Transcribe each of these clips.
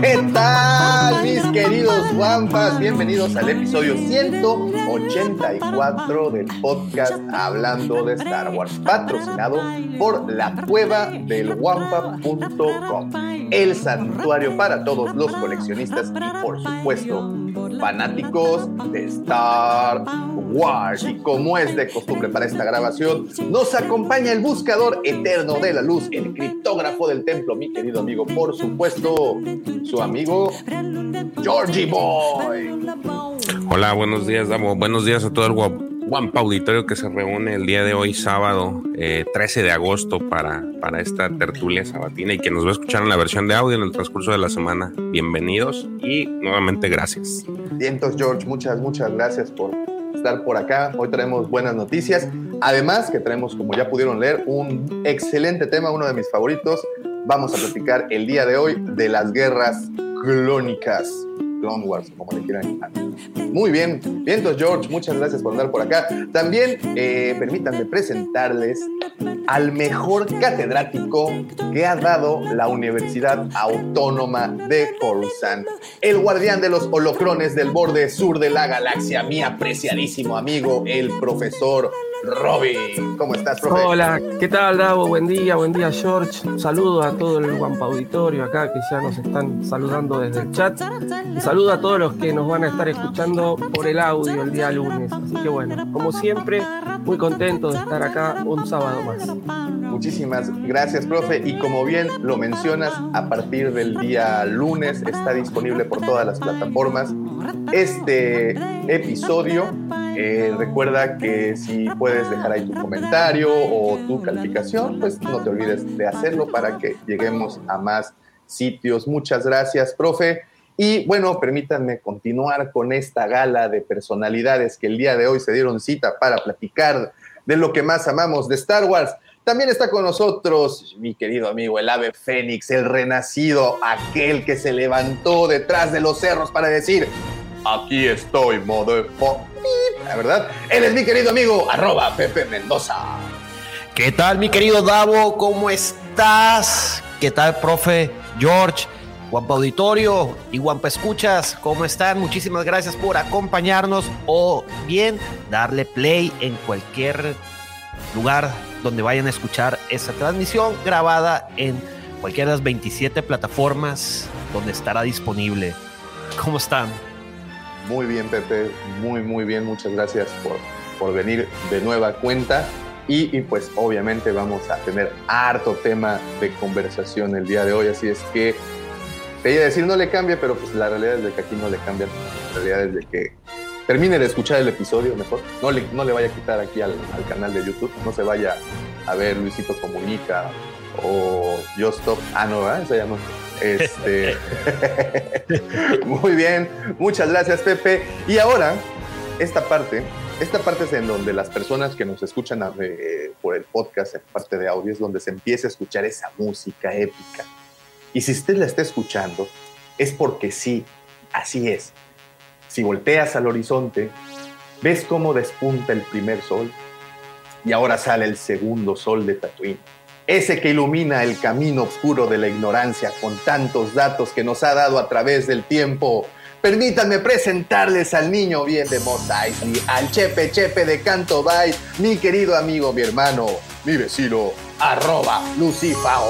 ¿Qué tal, mis queridos Wampas? Bienvenidos al episodio 184 del podcast Hablando de Star Wars, patrocinado por la cueva del Wampa.com, el santuario para todos los coleccionistas y, por supuesto, fanáticos de Star Wars. Y como es de costumbre para esta grabación, nos acompaña el buscador eterno de la luz, el criptógrafo del templo, mi querido amigo, por supuesto, su amigo Georgie Boy. Hola, buenos días, Damo. Buenos días a todo el Wampa Auditorio que se reúne el día de hoy, sábado 13 de agosto, para, para esta tertulia sabatina y que nos va a escuchar en la versión de audio en el transcurso de la semana. Bienvenidos y nuevamente gracias. Vientos, George, muchas, muchas gracias por estar por acá. Hoy traemos buenas noticias. Además que traemos, como ya pudieron leer, un excelente tema, uno de mis favoritos. Vamos a platicar el día de hoy de las guerras clónicas. Clone Wars, como le quieran llamar. Muy bien, vientos George, muchas gracias por andar por acá. También eh, permítanme presentarles al mejor catedrático que ha dado la Universidad Autónoma de Coruscant, el guardián de los holocrones del borde sur de la galaxia, mi apreciadísimo amigo, el profesor Robin. ¿Cómo estás, profe? Hola, ¿qué tal, Davo? Buen día, buen día, George. Un saludo a todo el Guampa Auditorio acá que ya nos están saludando desde el chat. Y saludo a todos los que nos van a estar escuchando por el audio el día lunes. Así que bueno, como siempre, muy contento de estar acá un sábado más. Muchísimas gracias, profe. Y como bien lo mencionas, a partir del día lunes está disponible por todas las plataformas este episodio. Eh, recuerda que si puedes dejar ahí tu comentario o tu calificación, pues no te olvides de hacerlo para que lleguemos a más sitios. Muchas gracias, profe. Y bueno, permítanme continuar con esta gala de personalidades que el día de hoy se dieron cita para platicar de lo que más amamos de Star Wars. También está con nosotros mi querido amigo, el ave fénix, el renacido, aquel que se levantó detrás de los cerros para decir, aquí estoy, motherfucker. La verdad, él es mi querido amigo, arroba Pepe Mendoza. ¿Qué tal, mi querido Davo? ¿Cómo estás? ¿Qué tal, profe George? Guampa Auditorio y Guampa Escuchas, ¿cómo están? Muchísimas gracias por acompañarnos o bien darle play en cualquier lugar donde vayan a escuchar esta transmisión grabada en cualquiera de las 27 plataformas donde estará disponible. ¿Cómo están? Muy bien, Pepe, muy, muy bien. Muchas gracias por, por venir de nueva cuenta. Y, pues obviamente vamos a tener harto tema de conversación el día de hoy, así es que te iba a decir no le cambia, pero pues la realidad es de que aquí no le cambian, la realidad es de que termine de escuchar el episodio mejor, no le, no le vaya a quitar aquí al, al canal de YouTube, no se vaya a ver Luisito Comunica o Yo Stop, ah no, ¿verdad? se llama. Este... Muy bien, muchas gracias Pepe. Y ahora, esta parte, esta parte es en donde las personas que nos escuchan eh, por el podcast, en parte de audio, es donde se empieza a escuchar esa música épica. Y si usted la está escuchando, es porque sí, así es. Si volteas al horizonte, ves cómo despunta el primer sol y ahora sale el segundo sol de Tatooine. Ese que ilumina el camino oscuro de la ignorancia con tantos datos que nos ha dado a través del tiempo. Permítanme presentarles al niño bien de Mos Eisley, al Chepe Chepe de Canto Bay, mi querido amigo, mi hermano, mi vecino, arroba Lucifao.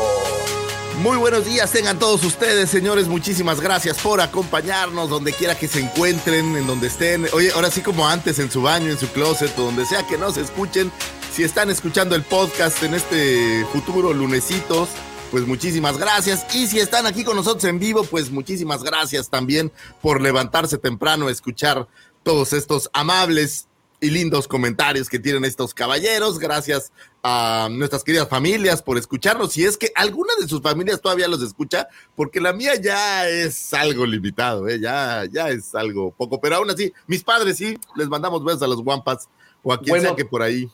Muy buenos días, tengan todos ustedes, señores. Muchísimas gracias por acompañarnos donde quiera que se encuentren, en donde estén. Oye, ahora sí como antes, en su baño, en su closet, o donde sea que nos escuchen. Si están escuchando el podcast en este futuro lunesitos, pues muchísimas gracias. Y si están aquí con nosotros en vivo, pues muchísimas gracias también por levantarse temprano a escuchar todos estos amables y lindos comentarios que tienen estos caballeros. Gracias a nuestras queridas familias por escucharnos. Si es que alguna de sus familias todavía los escucha, porque la mía ya es algo limitado, ¿eh? ya, ya es algo poco. Pero aún así, mis padres sí, les mandamos besos a los guampas o a quien sea que por ahí.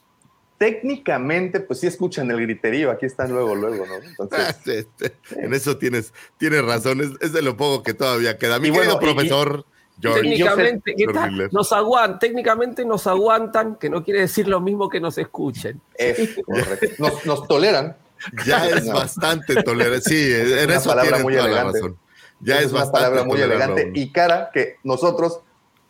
Técnicamente, pues sí escuchan el griterío, aquí están luego, luego, ¿no? Entonces, este, en eso tienes, tienes razón, es, de lo poco que todavía queda. Mi querido profesor técnicamente, nos aguantan, técnicamente nos aguantan, que no quiere decir lo mismo que nos escuchen. nos, toleran. Ya es bastante tolerante. Sí, en eso palabra muy elegante. razón. Ya es, una palabra muy elegante y cara que nosotros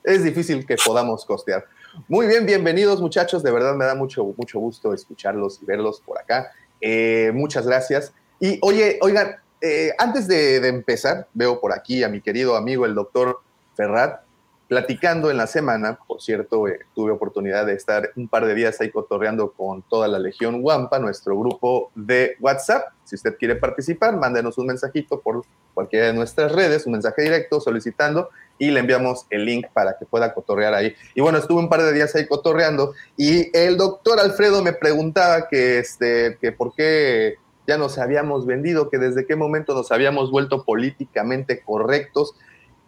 es difícil que podamos costear. Muy bien, bienvenidos muchachos. De verdad me da mucho, mucho gusto escucharlos y verlos por acá. Eh, muchas gracias. Y oye, oigan, eh, antes de, empezar, veo por aquí a mi querido amigo el doctor Ferrat, platicando en la semana, por cierto, eh, tuve oportunidad de estar un par de días ahí cotorreando con toda la Legión Wampa, nuestro grupo de WhatsApp. Si usted quiere participar, mándenos un mensajito por cualquiera de nuestras redes, un mensaje directo solicitando y le enviamos el link para que pueda cotorrear ahí. Y bueno, estuve un par de días ahí cotorreando y el doctor Alfredo me preguntaba que, este, que por qué ya nos habíamos vendido, que desde qué momento nos habíamos vuelto políticamente correctos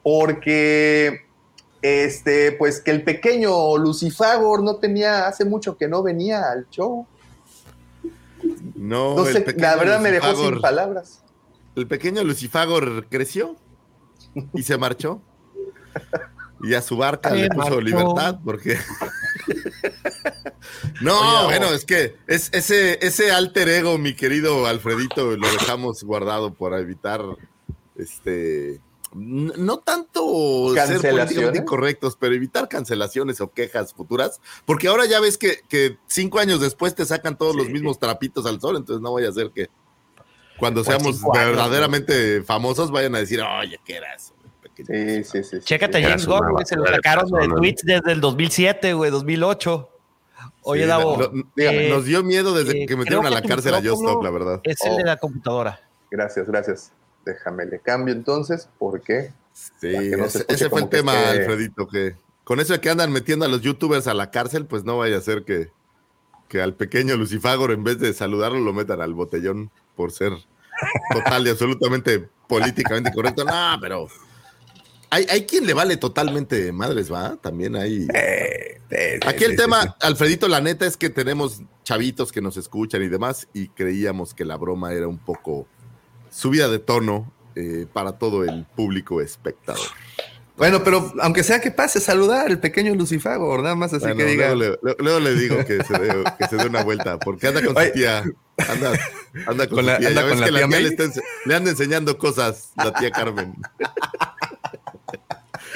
porque este, pues que el pequeño Lucifagor no tenía, hace mucho que no venía al show. No, la verdad me dejó sin palabras. El pequeño Lucifagor creció y se marchó. Y a su barca le puso libertad, porque. no, bueno, es que es, ese, ese alter ego, mi querido Alfredito, lo dejamos guardado para evitar este no tanto ser políticamente incorrectos, pero evitar cancelaciones o quejas futuras, porque ahora ya ves que, cinco años después te sacan todos los mismos trapitos al sol, entonces no vaya a ser que cuando pues seamos verdaderamente famosos vayan a decir, oye, ¿qué era eso? Sí, sí, sí. Chécate, James Gunn, se lo sacaron de tweets desde el 2007, güey, 2008. Oye, Davo. Eh, nos dio miedo desde eh, que metieron a la cárcel a Just la verdad. Es el de oh. la computadora. Gracias, gracias. Déjame le cambio entonces, porque. Sí, ese, fue el tema, Alfredito, que con eso de que andan metiendo a los youtubers a la cárcel, pues no vaya a ser que, que al pequeño Lucifagor, en vez de saludarlo, lo metan al botellón por ser total y absolutamente políticamente correcto. No, pero hay, hay, quien le vale totalmente madres, ¿va? También hay. Aquí el tema, Alfredito, la neta es que tenemos chavitos que nos escuchan y demás, y creíamos que la broma era un poco subida de tono eh, para todo el público espectador. Bueno, pero aunque sea que pase, saludar el pequeño Lucifago, nada más así que diga. Luego le, digo que se, dé, que se, dé, una vuelta, porque anda con su tía. Anda, anda con, la, tía. Anda con la tía, le, anda enseñando cosas la tía Carmen.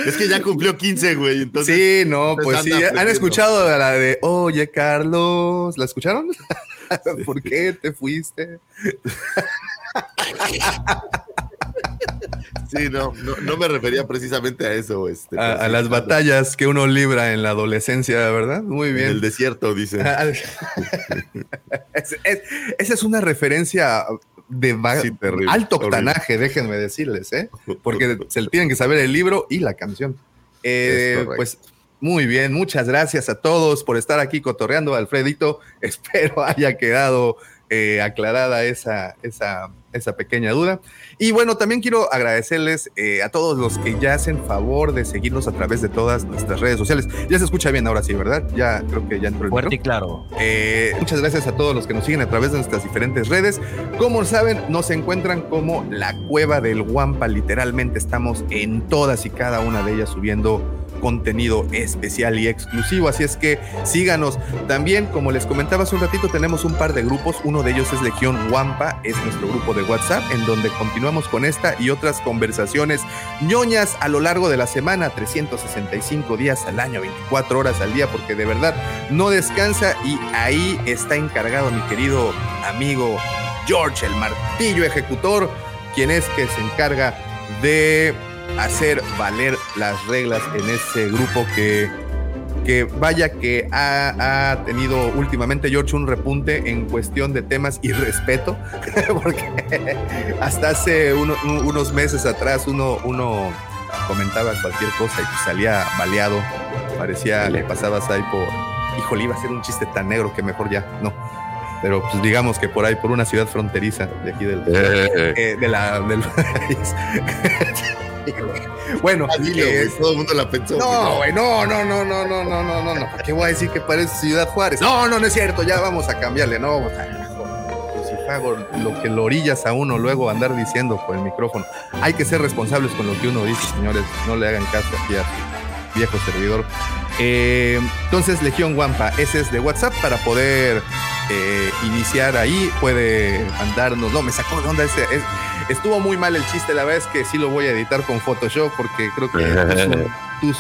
Es que ya cumplió 15, güey. Entonces, sí, no, pues sí. ¿Han escuchado la de Oye, Carlos? ¿La escucharon? ¿Por qué te fuiste? Sí, no, no, me refería precisamente a eso. Este, a, las batallas que uno libra en la adolescencia, ¿verdad? Muy bien. En el desierto, dice. esa es una referencia de alto octanaje, déjenme decirles, ¿eh? Porque se tienen que saber el libro y la canción. Eh, pues muy bien, muchas gracias a todos por estar aquí cotorreando, Alfredito. Espero haya quedado eh, aclarada esa, esa, esa, pequeña duda. Y bueno, también quiero agradecerles eh, a todos los que ya hacen favor de seguirnos a través de todas nuestras redes sociales. Ya se escucha bien ahora sí, ¿verdad? Ya creo que ya entró el Fuerte y claro. Eh, muchas gracias a todos los que nos siguen a través de nuestras diferentes redes. Como saben, nos encuentran como la cueva del Guampa. Literalmente estamos en todas y cada una de ellas subiendo contenido especial y exclusivo. Así es que síganos. También, como les comentaba hace un ratito, tenemos un par de grupos. Uno de ellos es Legión Wampa, es nuestro grupo de WhatsApp, en donde continuamos con esta y otras conversaciones ñoñas a lo largo de la semana, 365 días al año, 24 horas al día, porque de verdad no descansa y ahí está encargado mi querido amigo George, el martillo ejecutor, quien es que se encarga de hacer valer las reglas en ese grupo que que vaya que ha, ha, tenido últimamente George un repunte en cuestión de temas y respeto, porque hasta hace unos meses atrás uno, uno comentaba cualquier cosa y salía baleado, parecía, le pasabas ahí por, híjole, iba a ser un chiste tan negro que mejor ya, no. Pero pues digamos que por ahí, por una ciudad fronteriza de aquí del, eh. Eh, de la, del país. bueno, eh, todo el mundo la pensó. No, güey, no, no, no, no, no, no, no, no, no. ¿Qué voy a decir que parece Ciudad Juárez? No, no, no es cierto, ya vamos a cambiarle, no. Lo que lo orillas a uno luego andar diciendo por el micrófono. Hay que ser responsables con lo que uno dice, señores. No le hagan caso aquí a su viejo servidor. Eh, entonces, Legión Wampa, ese es de WhatsApp para poder eh, iniciar ahí. Puede mandarnos. No, me sacó de onda ese. Estuvo muy mal el chiste. La verdad es que sí lo voy a editar con Photoshop porque creo que too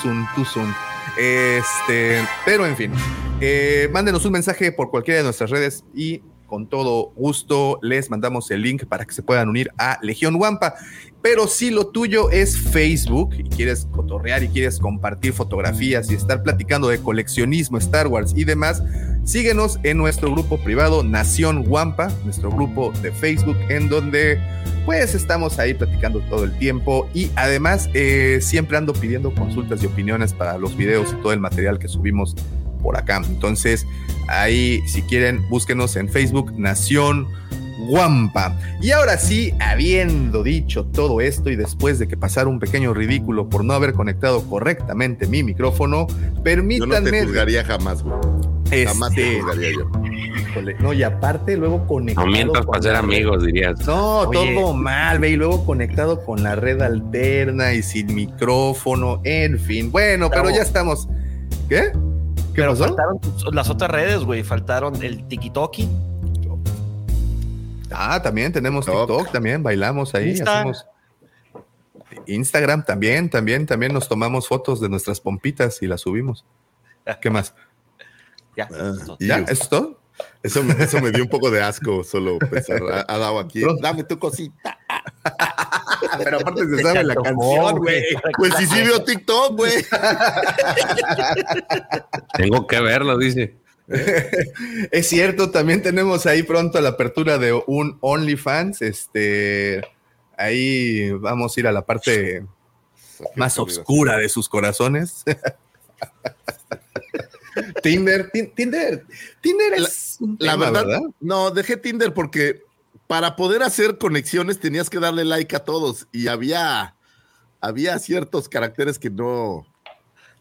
soon. Este, pero en fin, eh, mándenos un mensaje por cualquiera de nuestras redes y con todo gusto les mandamos el link para que se puedan unir a Legión Wampa. Pero si lo tuyo es Facebook y quieres cotorrear y quieres compartir fotografías y estar platicando de coleccionismo, Star Wars y demás, síguenos en nuestro grupo privado Nación Wampa, nuestro grupo de Facebook, en donde pues estamos ahí platicando todo el tiempo y además eh, siempre ando pidiendo consultas y opiniones para los videos y todo el material que subimos por acá. Entonces, ahí, si quieren, búsquenos en Facebook, Nación Guampa. Y ahora sí, habiendo dicho todo esto y después de que pasara un pequeño ridículo por no haber conectado correctamente mi micrófono, permítanme. Yo no te juzgaría jamás, güey. Jamás te este, juzgaría yo. no, y aparte luego conectado. No mientras para ser amigos, dirías. No, todo mal, ve, y luego conectado con la red alterna y sin micrófono, en fin. Bueno, pero ya estamos. ¿Qué? ¿Qué Pero faltaron las otras redes, güey. Faltaron el TikTok. Ah, también tenemos TikTok, también bailamos ahí. Hacemos Instagram también, también, también nos tomamos fotos de nuestras pompitas y las subimos. ¿Qué más? Ya. Ah, ¿Ya? ¿Eso es todo? Eso, eso me dio un poco de asco solo pensar. Ha, dado aquí. Dame tu cosita. Pero aparte se sabe la canción, güey. Pues si sí vio TikTok, güey. Tengo que verlo, dice. es cierto, también tenemos ahí pronto la apertura de un OnlyFans. Este, ahí vamos a ir a la parte más oscura de sus corazones. Tinder, Tinder, Tinder es la, verdad, No, dejé Tinder porque para poder hacer conexiones tenías que darle like a todos y había, había ciertos caracteres que no.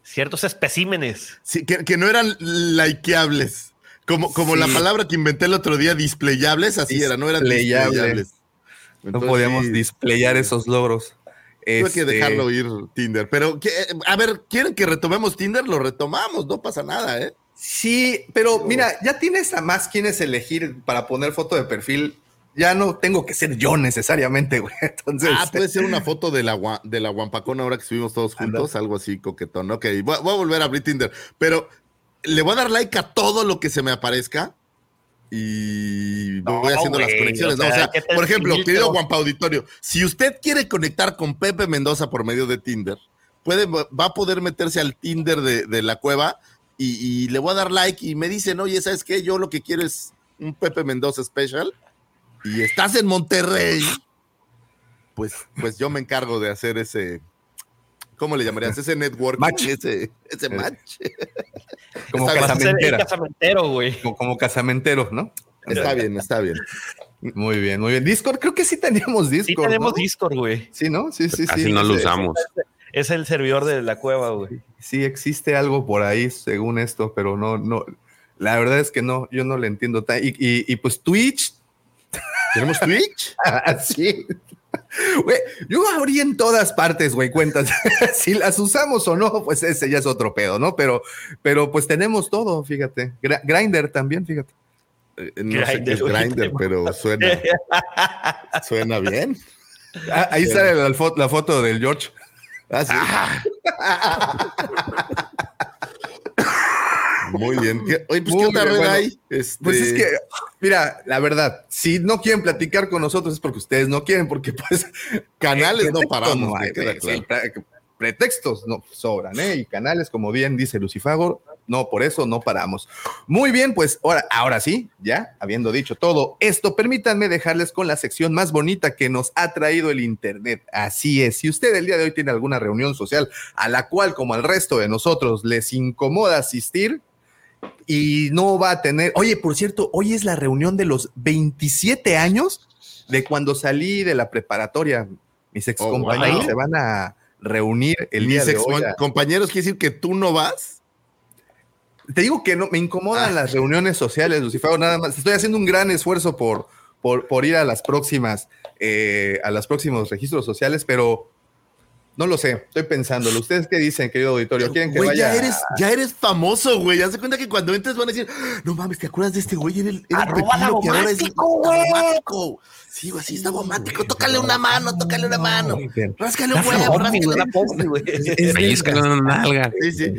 Ciertos especímenes. Sí, que, no eran likeables. Como, como la palabra que inventé el otro día, displayables, así era, no eran displayables. no podíamos displayar esos logros. Tuve que este dejarlo ir Tinder. Pero, a ver, ¿quieren que retomemos Tinder? Lo retomamos, no pasa nada, ¿eh? Sí, pero mira, ya tienes a más quienes elegir para poner foto de perfil ya no tengo que ser yo necesariamente, güey. Entonces. Ah, puede ser una foto de la, de la Guampacón ahora que estuvimos todos juntos, algo así coquetón. Ok, voy, a volver a abrir Tinder, pero le voy a dar like a todo lo que se me aparezca y voy haciendo las conexiones. O sea, por ejemplo, querido Guampa Auditorio, si usted quiere conectar con Pepe Mendoza por medio de Tinder, puede, va a poder meterse al Tinder de, la cueva y, y, le voy a dar like y me dicen, oye, ¿sabes qué? Yo lo que quiero es un Pepe Mendoza special y estás en Monterrey, pues, pues yo me encargo de hacer ese, ¿cómo le llamarías? Ese network, match. ese, ese eh. match. Como casamentero, güey. Como, casamentero, ¿no? Está bien, está bien. Muy bien, muy bien. Discord, creo que sí teníamos Discord. Sí tenemos Discord, güey. Sí, ¿no? Sí, sí, sí. no lo usamos. Es el servidor de la cueva, güey. Sí, existe algo por ahí, según esto, pero no, no. La verdad es que no, yo no le entiendo. Y, y, y pues Twitch ¿Tenemos Twitch? sí. Güey, yo abrí en todas partes, güey, cuentas. si las usamos o no, pues ese ya es otro pedo, ¿no? Pero, pero pues tenemos todo, fíjate. Grinder también, fíjate. Eh, no sé qué es Grinder, pero suena, suena bien. Ah, ahí sale la, la, foto del George. Ah, Muy bien. oye, pues, ¿qué otra red hay? Pues es este que, mira, la verdad, si no quieren platicar con nosotros es porque ustedes no quieren, porque pues canales no paramos. pretextos no sobran, ¿eh? Y canales, como bien dice Lucifago, no, por eso no paramos. Muy bien, pues ahora, ahora sí, ya habiendo dicho todo esto, permítanme dejarles con la sección más bonita que nos ha traído el Internet. Así es, si usted el día de hoy tiene alguna reunión social a la cual, como al resto de nosotros, les incomoda asistir, y no va a tener. Oye, por cierto, hoy es la reunión de los 27 años de cuando salí de la preparatoria. Mis ex compañeros se van a reunir el día de hoy. compañeros quiere decir que tú no vas. Te digo que no me incomodan ah. las reuniones sociales, Lucifer, nada más. Estoy haciendo un gran esfuerzo por, por, por ir a las próximas, eh, a los próximos registros sociales, pero no lo sé, estoy pensándolo. ¿Ustedes qué dicen, querido auditorio? ¿Quieren que güey, vaya? Ya eres, ya eres famoso, güey. Haz de cuenta que cuando entres van a decir, no mames, ¿te acuerdas de este güey? Era el, era el pepino que ahora es bomático. Sí, güey, sí, está bomático. Tócale una mano, tócale una mano. Ráscale un huevo, ráscale. Pellizcale una nalga. Sí, sí.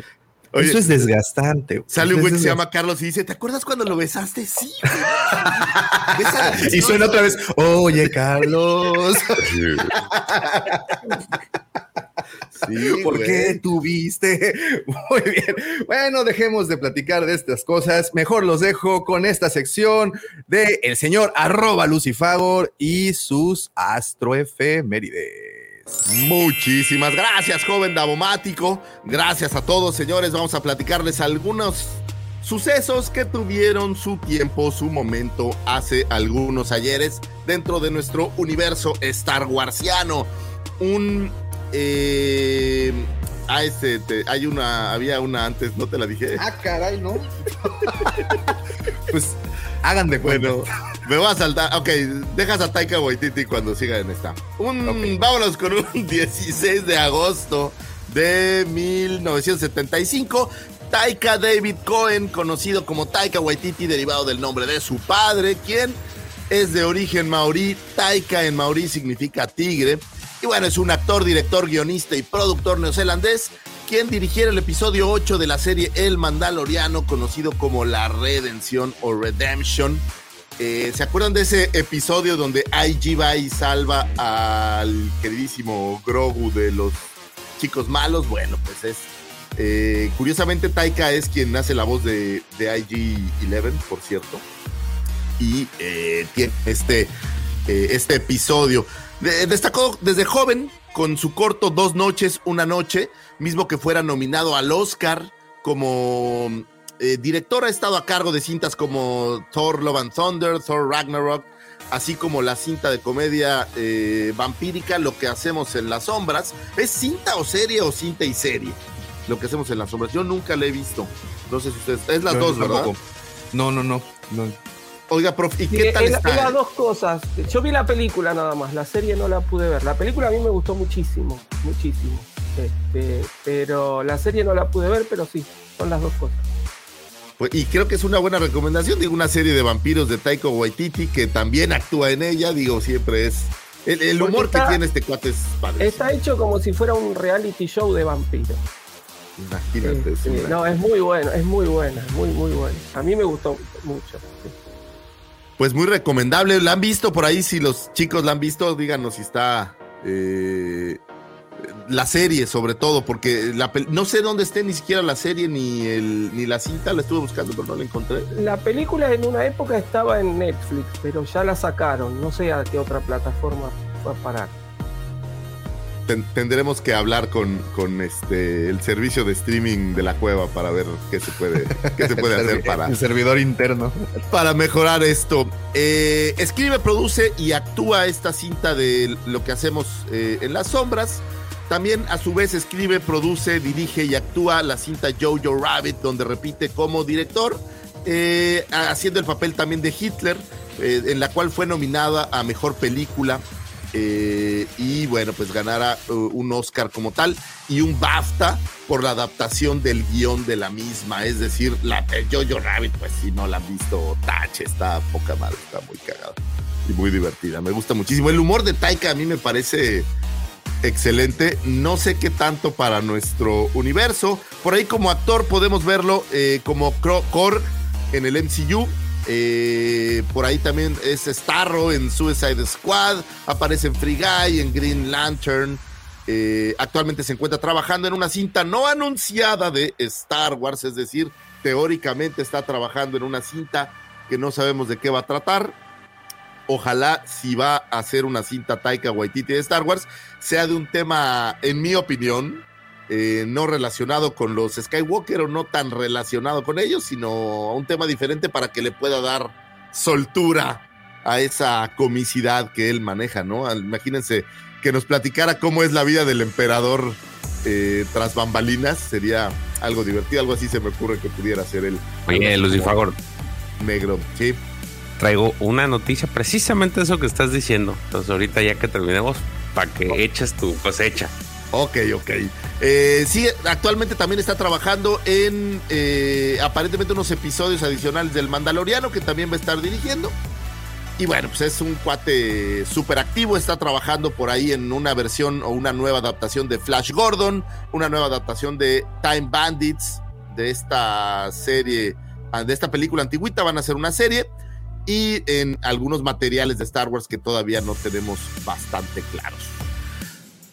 Oye, Eso es desgastante. Sale un güey que se llama Carlos y dice, ¿te acuerdas cuando lo besaste? Sí. y suena otra vez, oye, Carlos. Sí, ¿Por qué tuviste? Muy bien. Bueno, dejemos de platicar de estas cosas. Mejor los dejo con esta sección de el señor arroba Lucifagor y sus astroefemérides. Muchísimas gracias, joven Davomático. Gracias a todos, señores. Vamos a platicarles algunos sucesos que tuvieron su tiempo, su momento hace algunos ayeres dentro de nuestro universo Star Warsiano. Un eh, ah, este, hay una, había una antes, no te la dije. Ah, caray, ¿no? pues hagan de Bueno, me voy a saltar. Ok, dejas a Taika Waititi cuando siga en esta. Un, Vámonos con un 16 de agosto de 1975. Taika David Cohen, conocido como Taika Waititi, derivado del nombre de su padre, quien es de origen maorí. Taika en maorí significa tigre. Y bueno, es un actor, director, guionista y productor neozelandés quien dirigiera el episodio 8 de la serie El Mandaloriano, conocido como La Redención o Redemption. Eh, ¿Se acuerdan de ese episodio donde IG va y salva al queridísimo Grogu de los chicos malos? Bueno, pues es. Eh, curiosamente, Taika es quien hace la voz de, IG-11, por cierto. Y eh, tiene este, este episodio destacó desde joven con su corto Dos noches, una noche, mismo que fuera nominado al Oscar como eh, director ha estado a cargo de cintas como Thor Love and Thunder, Thor Ragnarok, así como la cinta de comedia eh, vampírica, Lo que hacemos en las sombras. ¿Es cinta o serie o cinta y serie? Lo que hacemos en las sombras. Yo nunca la he visto. No sé si ustedes. Es las dos, ¿verdad? No, no, no, no. Oiga, prof, ¿y qué tal está? Las dos cosas. Yo vi la película nada más, la serie no la pude ver. La película a mí me gustó muchísimo, muchísimo. Este, pero la serie no la pude ver, pero sí, son las dos cosas. Pues, y creo que es una buena recomendación. Digo, una serie de vampiros de Taiko Waititi que también actúa en ella. Digo, siempre es. El, humor que tiene este cuate es padre. Está hecho como si fuera un reality show de vampiros. Imagínate. Este, no, es muy bueno, es muy buena, muy, muy buena. A mí me gustó mucho. Pues muy recomendable. ¿La han visto por ahí? Si los chicos la han visto, díganos si está eh, la serie, sobre todo, porque no sé dónde esté ni siquiera la serie ni, el, ni la cinta. La estuve buscando, pero no la encontré. La película en una época estaba en Netflix, pero ya la sacaron. No sé a qué otra plataforma va a parar tendremos que hablar con, con, este el servicio de streaming de la cueva para ver qué se puede, qué se puede hacer para. El servidor interno. Para mejorar esto. Eh, escribe, produce y actúa esta cinta de lo que hacemos eh, en las sombras. También a su vez escribe, produce, dirige y actúa la cinta Jojo Rabbit, donde repite como director, eh, haciendo el papel también de Hitler, en la cual fue nominada a Mejor Película eh, y bueno, pues ganara uh, un Oscar como tal y un BAFTA por la adaptación del guion de la misma. Es decir, la de Jojo Rabbit, pues si no la han visto, tache, está poca madre, está muy cagada y muy divertida. Me gusta muchísimo. El humor de Taika a mí me parece excelente. No sé qué tanto para nuestro universo. Por ahí como actor podemos verlo eh, como Korg en el MCU eh, por ahí también es Starro en Suicide Squad. Aparece en Free Guy, en Green Lantern. eh, actualmente se encuentra trabajando en una cinta no anunciada de Star Wars, es decir, teóricamente está trabajando en una cinta que no sabemos de qué va a tratar. Ojalá si va a hacer una cinta Taika Waititi de Star Wars, sea de un tema, en mi opinión, eh, no relacionado con los Skywalker o no tan relacionado con ellos, sino un tema diferente para que le pueda dar soltura a esa comicidad que él maneja, ¿no? Imagínense que nos platicara cómo es la vida del emperador eh, tras bambalinas, sería algo divertido, algo así se me ocurre que pudiera ser él. Oye, Lucifagor. Negro, sí. Traigo una noticia, precisamente eso que estás diciendo. Entonces, ahorita ya que terminemos, para que eches tu cosecha. Ok, ok. Eh, sí, actualmente también está trabajando en eh, aparentemente unos episodios adicionales del Mandaloriano que también va a estar dirigiendo. Y bueno, pues es un cuate súper activo, está trabajando por ahí en una versión o una nueva adaptación de Flash Gordon, una nueva adaptación de Time Bandits, de esta serie, de esta película antigüita, van a hacer una serie, y en algunos materiales de Star Wars que todavía no tenemos bastante claros.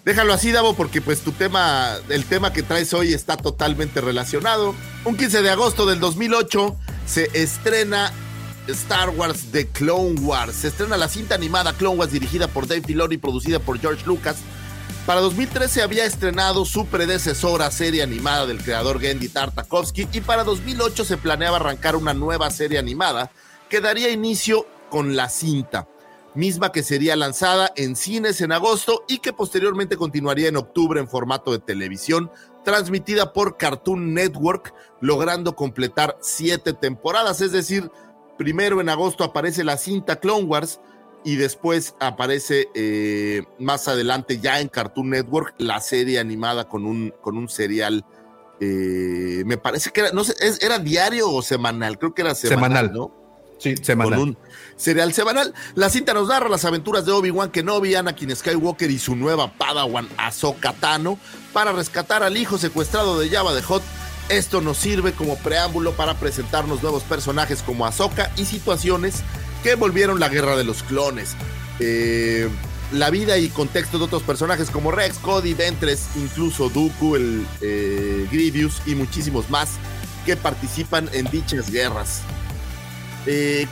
Déjalo así, Davo, porque pues tu tema, el tema que traes hoy está totalmente relacionado. Un 15 de agosto del 2008 se estrena Star Wars The Clone Wars. Se estrena la cinta animada Clone Wars dirigida por Dave Filoni y producida por George Lucas. Para 2013 había estrenado su predecesora serie animada del creador Gendy Tartakovsky y para 2008 se planeaba arrancar una nueva serie animada que daría inicio con la cinta, misma que sería lanzada en cines en agosto y que posteriormente continuaría en octubre en formato de televisión, transmitida por Cartoon Network, logrando completar siete temporadas, es decir, Primero en agosto aparece la cinta Clone Wars y después aparece eh, más adelante ya en Cartoon Network la serie animada con un, con un serial. Eh, me parece que era, no sé, era diario o semanal, creo que era semanal, ¿no? Sí, semanal. Con un serial semanal. La cinta nos narra las aventuras de Obi-Wan Kenobi, Anakin Skywalker y su nueva Padawan Ahsoka Tano para rescatar al hijo secuestrado de Java de Hot esto nos sirve como preámbulo para presentarnos nuevos personajes como Ahsoka y situaciones que envolvieron la guerra de los clones. Eh, la vida y contexto de otros personajes como Rex, Cody, Ventres, incluso Dooku, el eh, Grievous y muchísimos más que participan en dichas guerras. Eh,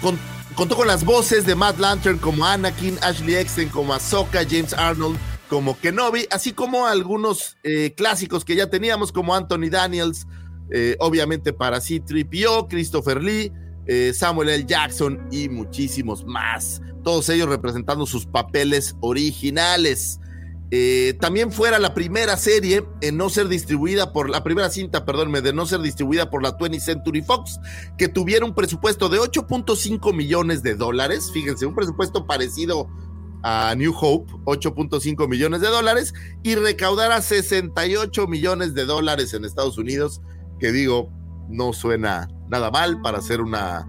contó con las voces de Matt Lantern como Anakin, Ashley Eckstein como Ahsoka, James Arnold como Kenobi, así como algunos clásicos que ya teníamos como Anthony Daniels, eh, obviamente para C-3PO, Christopher Lee, eh, Samuel L. Jackson y muchísimos más. Todos ellos representando sus papeles originales. Eh, también fuera la primera serie en no ser distribuida por la primera cinta, perdón, de no ser distribuida por la 20th Century Fox, que tuviera un presupuesto de 8.5 millones de dólares. Fíjense, un presupuesto parecido a New Hope, 8.5 millones de dólares, y recaudara 68 millones de dólares en Estados Unidos que digo, no suena nada mal para hacer una,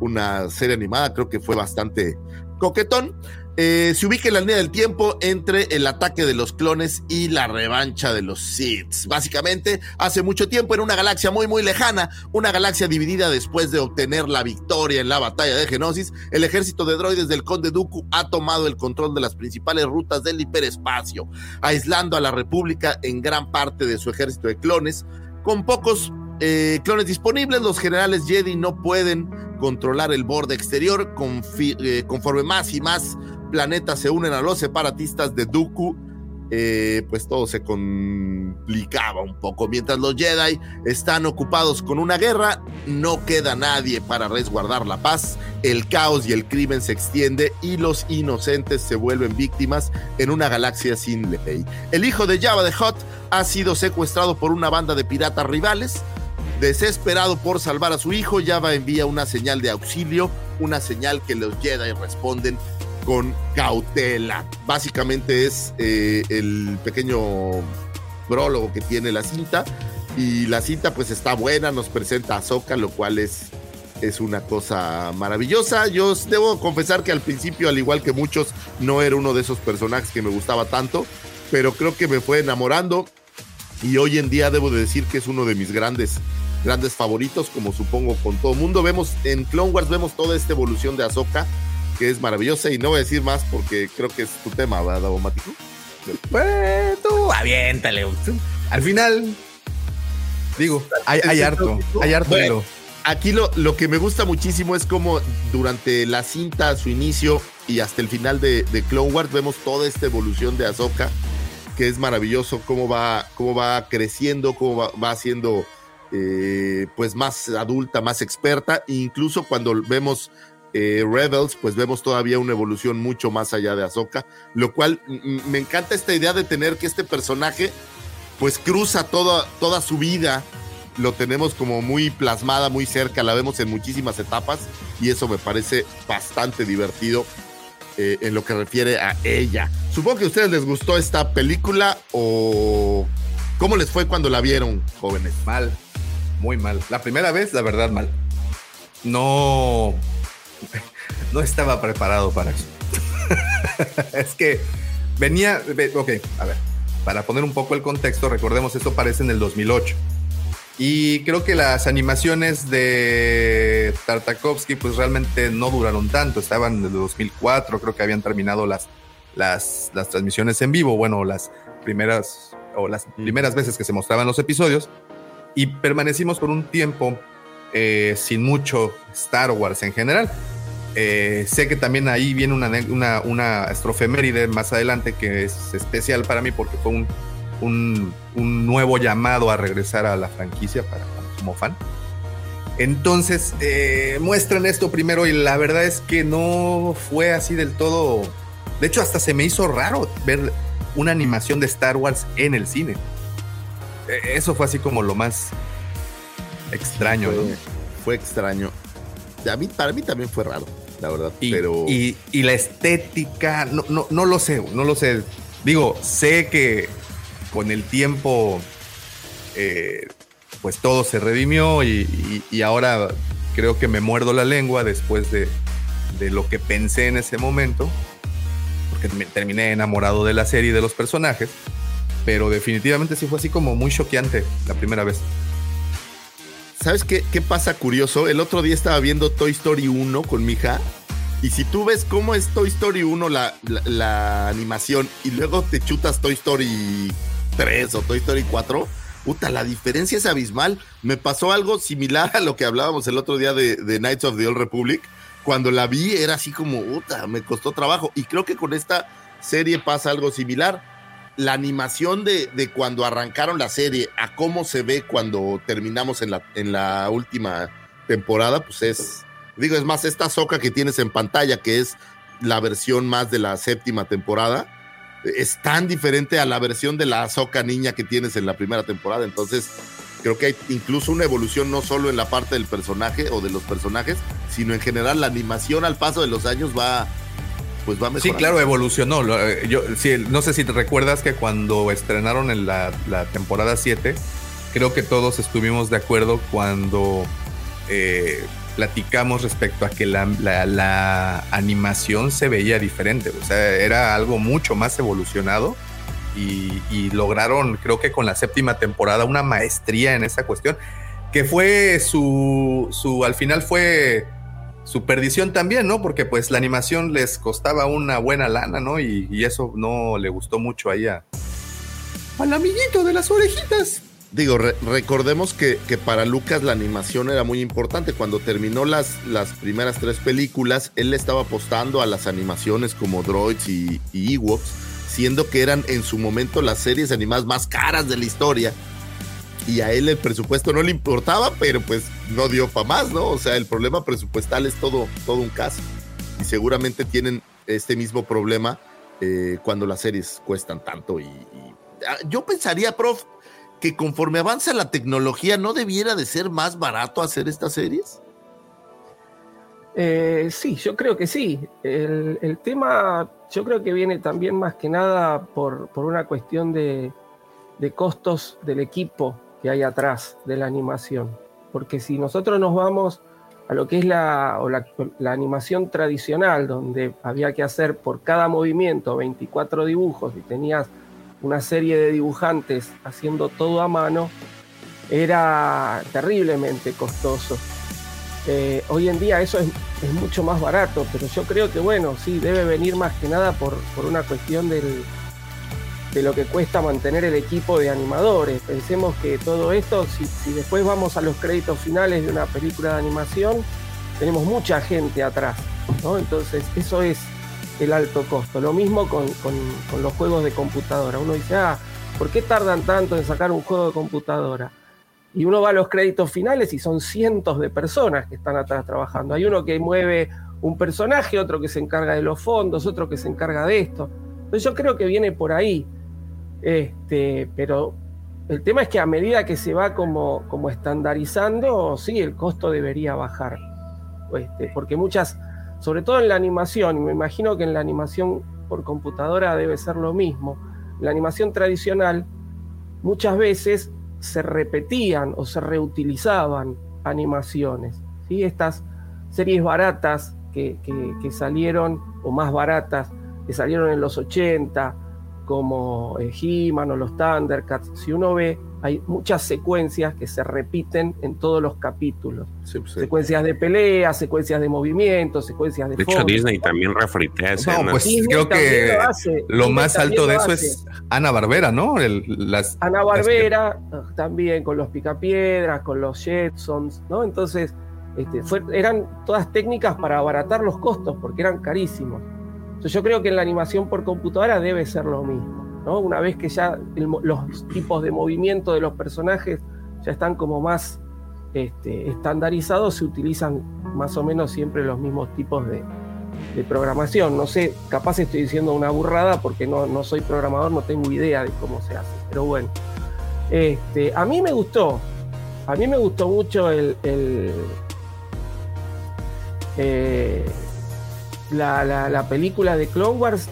una serie animada, creo que fue bastante coquetón. Eh, se ubica en la línea del tiempo entre el ataque de los clones y la revancha de los Sith. Básicamente, hace mucho tiempo en una galaxia muy muy lejana, una galaxia dividida después de obtener la victoria en la batalla de Genosis, el ejército de droides del Conde Dooku ha tomado el control de las principales rutas del hiperespacio, aislando a la República en gran parte de su ejército de clones, con pocos eh, clones disponibles, los generales Jedi no pueden controlar el borde exterior. Eh, conforme más y más planetas se unen a los separatistas de Dooku, eh, pues todo se complicaba un poco. Mientras los Jedi están ocupados con una guerra, no queda nadie para resguardar la paz. El caos y el crimen se extiende y los inocentes se vuelven víctimas en una galaxia sin ley. El hijo de Java de Hot ha sido secuestrado por una banda de piratas rivales. Desesperado por salvar a su hijo, Java envía una señal de auxilio, una señal que los Jedi responden con cautela. Básicamente es eh, el pequeño prólogo que tiene la cinta. Y la cinta pues está buena, nos presenta a Soka, lo cual es, es una cosa maravillosa. Yo debo confesar que al principio, al igual que muchos, no era uno de esos personajes que me gustaba tanto, pero creo que me fue enamorando. Y hoy en día debo de decir que es uno de mis grandes, grandes favoritos, como supongo con todo mundo. Vemos en Clone Wars, vemos toda esta evolución de Ahsoka que es maravillosa y no voy a decir más porque creo que es tu tema, ¿verdad, Mático? Pues tú, aviéntale. Al final, digo, hay, hay harto, hay harto. Bueno, aquí lo, lo que me gusta muchísimo es como durante la cinta, su inicio y hasta el final de, de Clone Wars, vemos toda esta evolución de Ahsoka, que es maravilloso, cómo va, cómo va creciendo, cómo va, va siendo eh, pues más adulta, más experta, e incluso cuando vemos eh, Rebels, pues vemos todavía una evolución mucho más allá de Ahsoka, lo cual me encanta esta idea de tener que este personaje pues cruza toda, toda su vida, lo tenemos como muy plasmada, muy cerca, la vemos en muchísimas etapas y eso me parece bastante divertido eh, en lo que refiere a ella. Supongo que a ustedes les gustó esta película o cómo les fue cuando la vieron, jóvenes. Mal, muy mal. La primera vez, la verdad, mal. No, no estaba preparado para eso. es que venía, ok, a ver, para poner un poco el contexto, recordemos, esto aparece en el 2008. Y creo que las animaciones de Tartakovsky pues realmente no duraron tanto, estaban en el 2004, creo que habían terminado las, las, las transmisiones en vivo, bueno, las primeras o las primeras veces que se mostraban los episodios, y permanecimos por un tiempo eh, sin mucho Star Wars en general. Eh, sé que también ahí viene una, una, más adelante que es especial para mí porque fue un nuevo llamado a regresar a la franquicia para, como fan. Entonces eh, muestran esto primero y la verdad es que no fue así del todo. De hecho, hasta se me hizo raro ver una animación de Star Wars en el cine. E, eso fue así como lo más extraño, fue, ¿no? Fue extraño. A mí, para mí también fue raro, la verdad. Y, pero... y, y la estética, no, no, no lo sé, no lo sé. Digo, sé que con el tiempo, eh, pues todo se redimió y, y, y, ahora creo que me muerdo la lengua después de, de, lo que pensé en ese momento, porque me terminé enamorado de la serie y de los personajes, pero definitivamente sí fue así como muy choqueante la primera vez. ¿Sabes qué, qué pasa curioso? El otro día estaba viendo Toy Story 1 con mi hija. Y si tú ves cómo es Toy Story 1 la, la, animación y luego te chutas Toy Story 3 o Toy Story 4, puta, la diferencia es abismal. Me pasó algo similar a lo que hablábamos el otro día de, de Knights of the Old Republic. Cuando la vi era así como, puta, me costó trabajo. Y creo que con esta serie pasa algo similar la animación de, de, cuando arrancaron la serie a cómo se ve cuando terminamos en la, en la última temporada, pues es, digo, es más, esta soca que tienes en pantalla, que es la versión más de la séptima temporada, es tan diferente a la versión de la soca niña que tienes en la primera temporada. Entonces, creo que hay incluso una evolución no solo en la parte del personaje o de los personajes, sino en general la animación al paso de los años va pues va Sí, claro, evolucionó. eh, Yo, sí, no sé si te recuerdas que cuando estrenaron en la, la, temporada 7, creo que todos estuvimos de acuerdo cuando eh, platicamos respecto a que la, la, la, animación se veía diferente. O sea, era algo mucho más evolucionado. Y, y lograron, creo que con la séptima temporada, una maestría en esa cuestión, que fue su, su al final fue su perdición también, ¿no? Porque pues la animación les costaba una buena lana, ¿no? Y, eso no le gustó mucho ahí a, al amiguito de las orejitas. Digo, re recordemos que, que, para Lucas la animación era muy importante. Cuando terminó las, las primeras tres películas, él le estaba apostando a las animaciones como Droids y, y Ewoks, siendo que eran en su momento las series animadas más caras de la historia y a él el presupuesto no le importaba, pero pues no dio para ¿no? O sea, el problema presupuestal es todo, todo un caso. Y seguramente tienen este mismo problema eh, cuando las series cuestan tanto. Y, y, yo pensaría, prof, que conforme avanza la tecnología, ¿no debiera de ser más barato hacer estas series? Eh, sí, yo creo que sí. El, el, tema, yo creo que viene también más que nada por, por una cuestión de, de costos del equipo que hay atrás de la animación. Porque si nosotros nos vamos a lo que es la, o la, animación tradicional, donde había que hacer por cada movimiento 24 dibujos y tenías una serie de dibujantes haciendo todo a mano, era terriblemente costoso. Eh, hoy en día eso es, es, mucho más barato, pero yo creo que bueno, sí, debe venir más que nada por, por una cuestión del, de lo que cuesta mantener el equipo de animadores. Pensemos que todo esto, si, después vamos a los créditos finales de una película de animación, tenemos mucha gente atrás, ¿no? Entonces, eso es el alto costo. Lo mismo con, con, los juegos de computadora. Uno dice, ah, ¿por qué tardan tanto en sacar un juego de computadora? Y uno va a los créditos finales y son cientos de personas que están atrás trabajando. Hay uno que mueve un personaje, otro que se encarga de los fondos, otro que se encarga de esto. Entonces yo creo que viene por ahí. Este, pero el tema es que a medida que se va como, como estandarizando, sí, el costo debería bajar. Este, porque muchas, sobre todo en la animación, y me imagino que en la animación por computadora debe ser lo mismo, la animación tradicional muchas veces se repetían o se reutilizaban animaciones. ¿sí? Estas series baratas que, que, salieron, o más baratas, que salieron en los 80, como eh, He-Man o los Thundercats, si uno ve hay muchas secuencias que se repiten en todos los capítulos. Pues, secuencias de pelea, secuencias de movimiento, secuencias de... De hecho, Disney también refritea No, pues creo que lo, más alto de eso es Ana Barbera, ¿no? las, Ana Barbera, también con los picapiedras, con los Jetsons, ¿no? Entonces, este, eran todas técnicas para abaratar los costos porque eran carísimos. Yo creo que en la animación por computadora debe ser lo mismo. Una vez que ya los tipos de movimiento de los personajes ya están como más este, estandarizados, se utilizan más o menos siempre los mismos tipos de, programación. No sé, capaz estoy diciendo una burrada porque no, soy programador, no tengo idea de cómo se hace, pero bueno. Este, a mí me gustó, a mí me gustó mucho el, eh, la, película de Clone Wars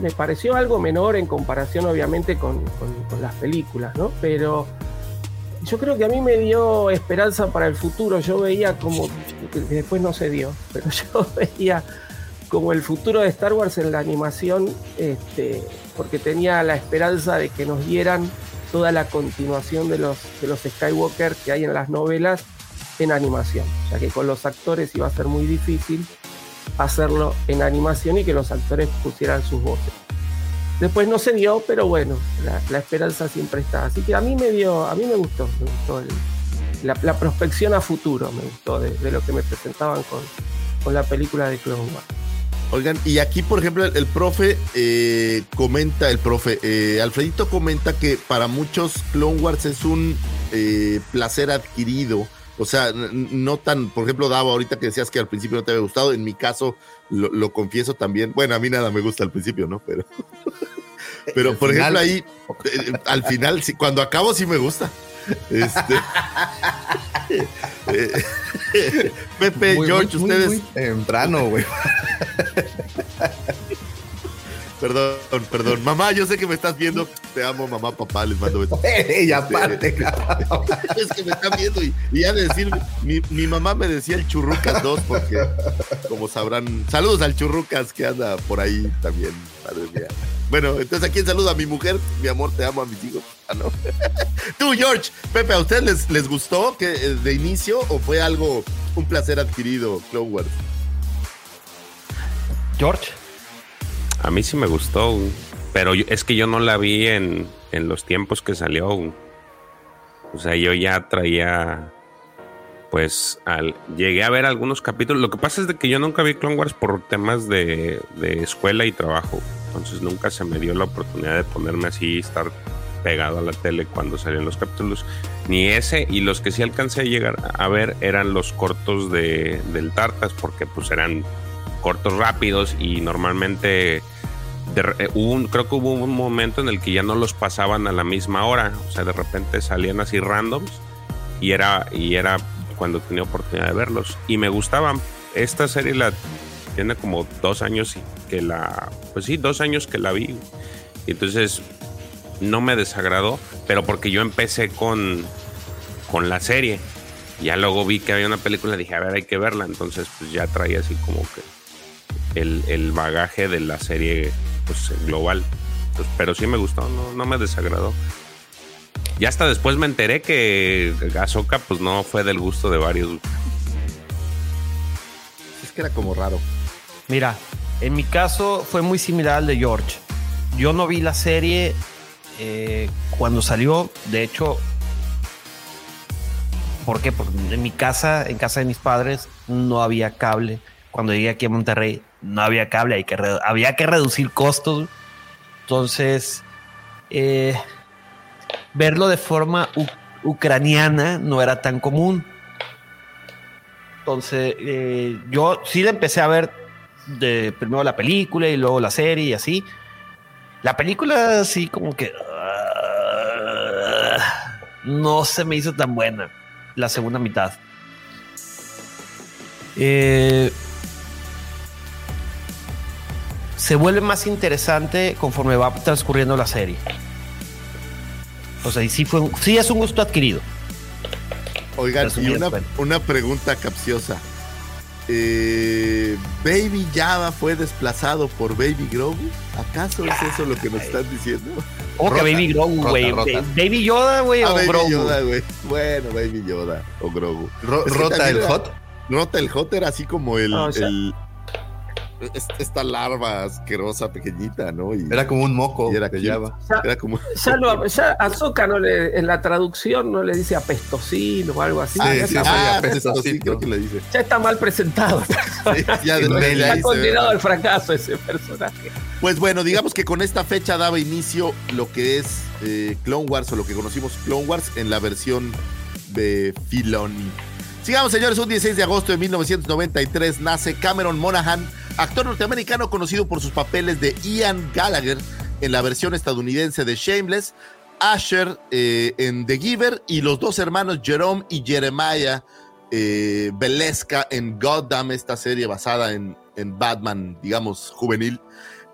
me pareció algo menor en comparación obviamente con, las películas, ¿no? Pero yo creo que a mí me dio esperanza para el futuro. Yo veía como, después no se dio, pero yo veía como el futuro de Star Wars en la animación, este, porque tenía la esperanza de que nos dieran toda la continuación de los, de los Skywalker que hay en las novelas en animación, ya que con los actores iba a ser muy difícil hacerlo en animación y que los actores pusieran sus voces. Después no se dio, pero bueno, la, esperanza siempre está. Así que a mí me dio, a mí me gustó, me gustó la, prospección a futuro, me gustó de, lo que me presentaban con, con, la película de Clone Wars. Oigan, y aquí, por ejemplo, el, profe eh, comenta, el profe, eh, Alfredito comenta que para muchos Clone Wars es un eh, placer adquirido o sea, no tan, por ejemplo, Davo, ahorita que decías que al principio no te había gustado, en mi caso, lo, confieso también. Bueno, a mí nada me gusta al principio, ¿no? Pero, pero por ejemplo, ahí, eh, al final, sí, cuando acabo, sí me gusta. Este, eh, Pepe, George, ustedes. temprano, güey. Perdón, perdón. Mamá, yo sé que me estás viendo. Te amo, mamá, papá. Les mando besos. Ella aparte, Es que me están viendo y, ya de decir, mi, mi, mamá me decía el Churrucas 2 porque, como sabrán, saludos al Churrucas que anda por ahí también. Madre mía. Bueno, entonces a quién saluda a mi mujer, mi amor, te amo a mis hijos. Ah, no. Tú, George, Pepe, ¿a ustedes les, les gustó que eh, de inicio o fue algo, un placer adquirido, Clone Wars? George. A mí sí me gustó, pero es que yo no la vi en, los tiempos que salió. O sea, yo ya traía, pues, al, llegué a ver algunos capítulos. Lo que pasa es de que yo nunca vi Clone Wars por temas de, escuela y trabajo. Entonces nunca se me dio la oportunidad de ponerme así, estar pegado a la tele cuando salían los capítulos. Ni ese, y los que sí alcancé a llegar a ver eran los cortos de, del Tartas, porque pues eran cortos rápidos y normalmente eh, creo que hubo un momento en el que ya no los pasaban a la misma hora, o sea, de repente salían así randoms y era, y era cuando tenía oportunidad de verlos y me gustaban. Esta serie la tiene como dos años que la, pues sí, dos años que la vi y entonces no me desagradó, pero porque yo empecé con, con la serie. Ya luego vi que había una película, dije, a ver, hay que verla. Entonces, pues ya traía así como que el, bagaje de la serie pues, global. Pues, pero sí me gustó, no, me desagradó. Y hasta después me enteré que Azoka pues no fue del gusto de varios. Es que era como raro. Mira, en mi caso fue muy similar al de George. yo no vi la serie eh, cuando salió. De hecho, ¿por qué? Porque en mi casa, en casa de mis padres, no había cable. Cuando llegué aquí a Monterrey, no había cable, había que reducir costos. Entonces, eh, verlo de forma ucraniana no era tan común. Entonces, eh, yo sí le empecé a ver de primero la película y luego la serie y así. La película sí como que ah, no se me hizo tan buena la segunda mitad. Eh, se vuelve más interesante conforme va transcurriendo la serie. O sea, y sí, fue sí es un gusto adquirido. Oigan, y una, una, pregunta capciosa. Eh, ¿Baby Java fue desplazado por Baby Grogu? ¿Acaso es eso lo que nos están diciendo? ¿Cómo que Baby Grogu, güey? ¿Baby Yoda, güey? Ah, o Baby Yoda, güey. Bueno, Baby Yoda o Grogu. ¿Rota el hot? Rota el hot era así como el, el esta larva asquerosa pequeñita, ¿no? era como un moco. Y era, que ya, era como. Ya, no, ya Azoka no le, en la traducción no le dice apestosino o algo así. Ah, sí, está creo que le dice. ya está mal presentado. ya ha condenado al fracaso ese personaje. Pues bueno, digamos que con esta fecha daba inicio lo que es eh, Clone Wars o lo que conocimos Clone Wars en la versión de Filoni. Sigamos, señores, un 16 de agosto de 1993 nace Cameron Monaghan actor norteamericano conocido por sus papeles de Ian Gallagher en la versión estadounidense de Shameless, Asher eh, en The Giver y los dos hermanos Jerome y Jeremiah eh, en Goddamn, esta serie basada en, en Batman, digamos, juvenil.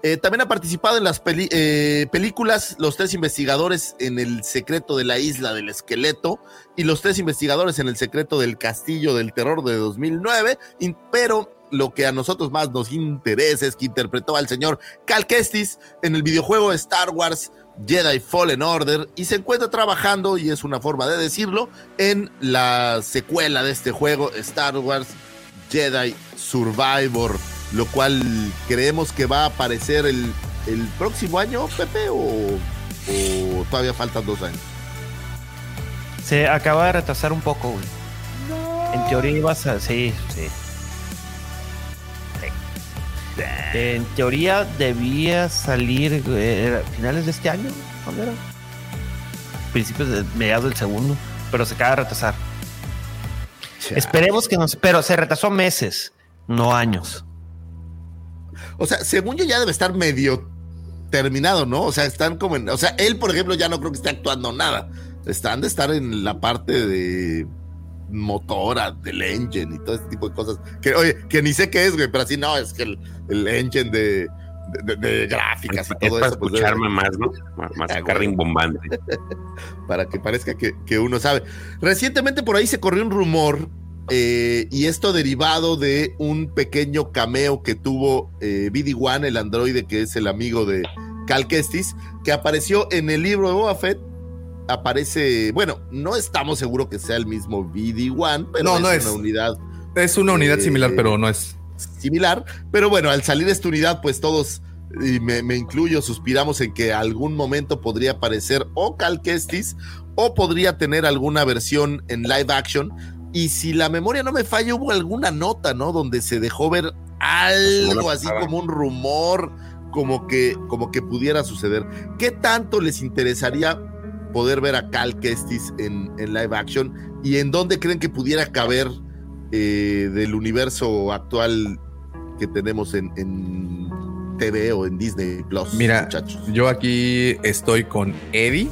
Eh, también ha participado en las eh, películas Los tres investigadores en el secreto de la isla del esqueleto y Los tres investigadores en el secreto del castillo del terror de 2009, pero lo que a nosotros más nos interesa es que interpretó al señor Cal Kestis en el videojuego Star Wars Jedi Fallen Order y se encuentra trabajando, y es una forma de decirlo, en la secuela de este juego Star Wars Jedi Survivor, lo cual creemos que va a aparecer el, próximo año, Pepe, o, todavía faltan dos años. Se acaba de retrasar un poco, güey. En teoría ibas a. Sí, sí. En teoría debía salir eh, finales de este año, ¿cuándo era? Principios de mediados del segundo, pero se acaba de retrasar. Esperemos que no, pero se retrasó meses, no años. O sea, según yo ya debe estar medio terminado, ¿no? O sea, están como en, o sea, él por ejemplo ya no creo que esté actuando nada. Están de estar en la parte de motora del engine y todo ese tipo de cosas. Que, oye, que ni sé qué es, güey, pero así no, es que el, engine de, de, gráficas y todo eso. Para pues, escucharme más, ¿no? Más acá rimbombante. para que parezca que, uno sabe. Recientemente por ahí se corrió un rumor. Eh, y esto derivado de un pequeño cameo que tuvo eh, BD-1, el androide que es el amigo de Cal Kestis, que apareció en el libro de Boba Fett aparece, bueno, no estamos seguros que sea el mismo BD-1, pero no, es, una unidad. Es una unidad similar, pero no es. Similar, pero bueno, al salir esta unidad, pues todos, y me, incluyo, suspiramos en que algún momento podría aparecer o Cal Kestis o podría tener alguna versión en live action. Y si la memoria no me falla, hubo alguna nota, ¿no? Donde se dejó ver algo así como un rumor, como que, como que pudiera suceder. ¿Qué tanto les interesaría poder ver a Cal Kestis en, live action y en dónde creen que pudiera caber eh, del universo actual que tenemos en, TV o en Disney Plus. Mira, muchachos. yo aquí estoy con Eddie.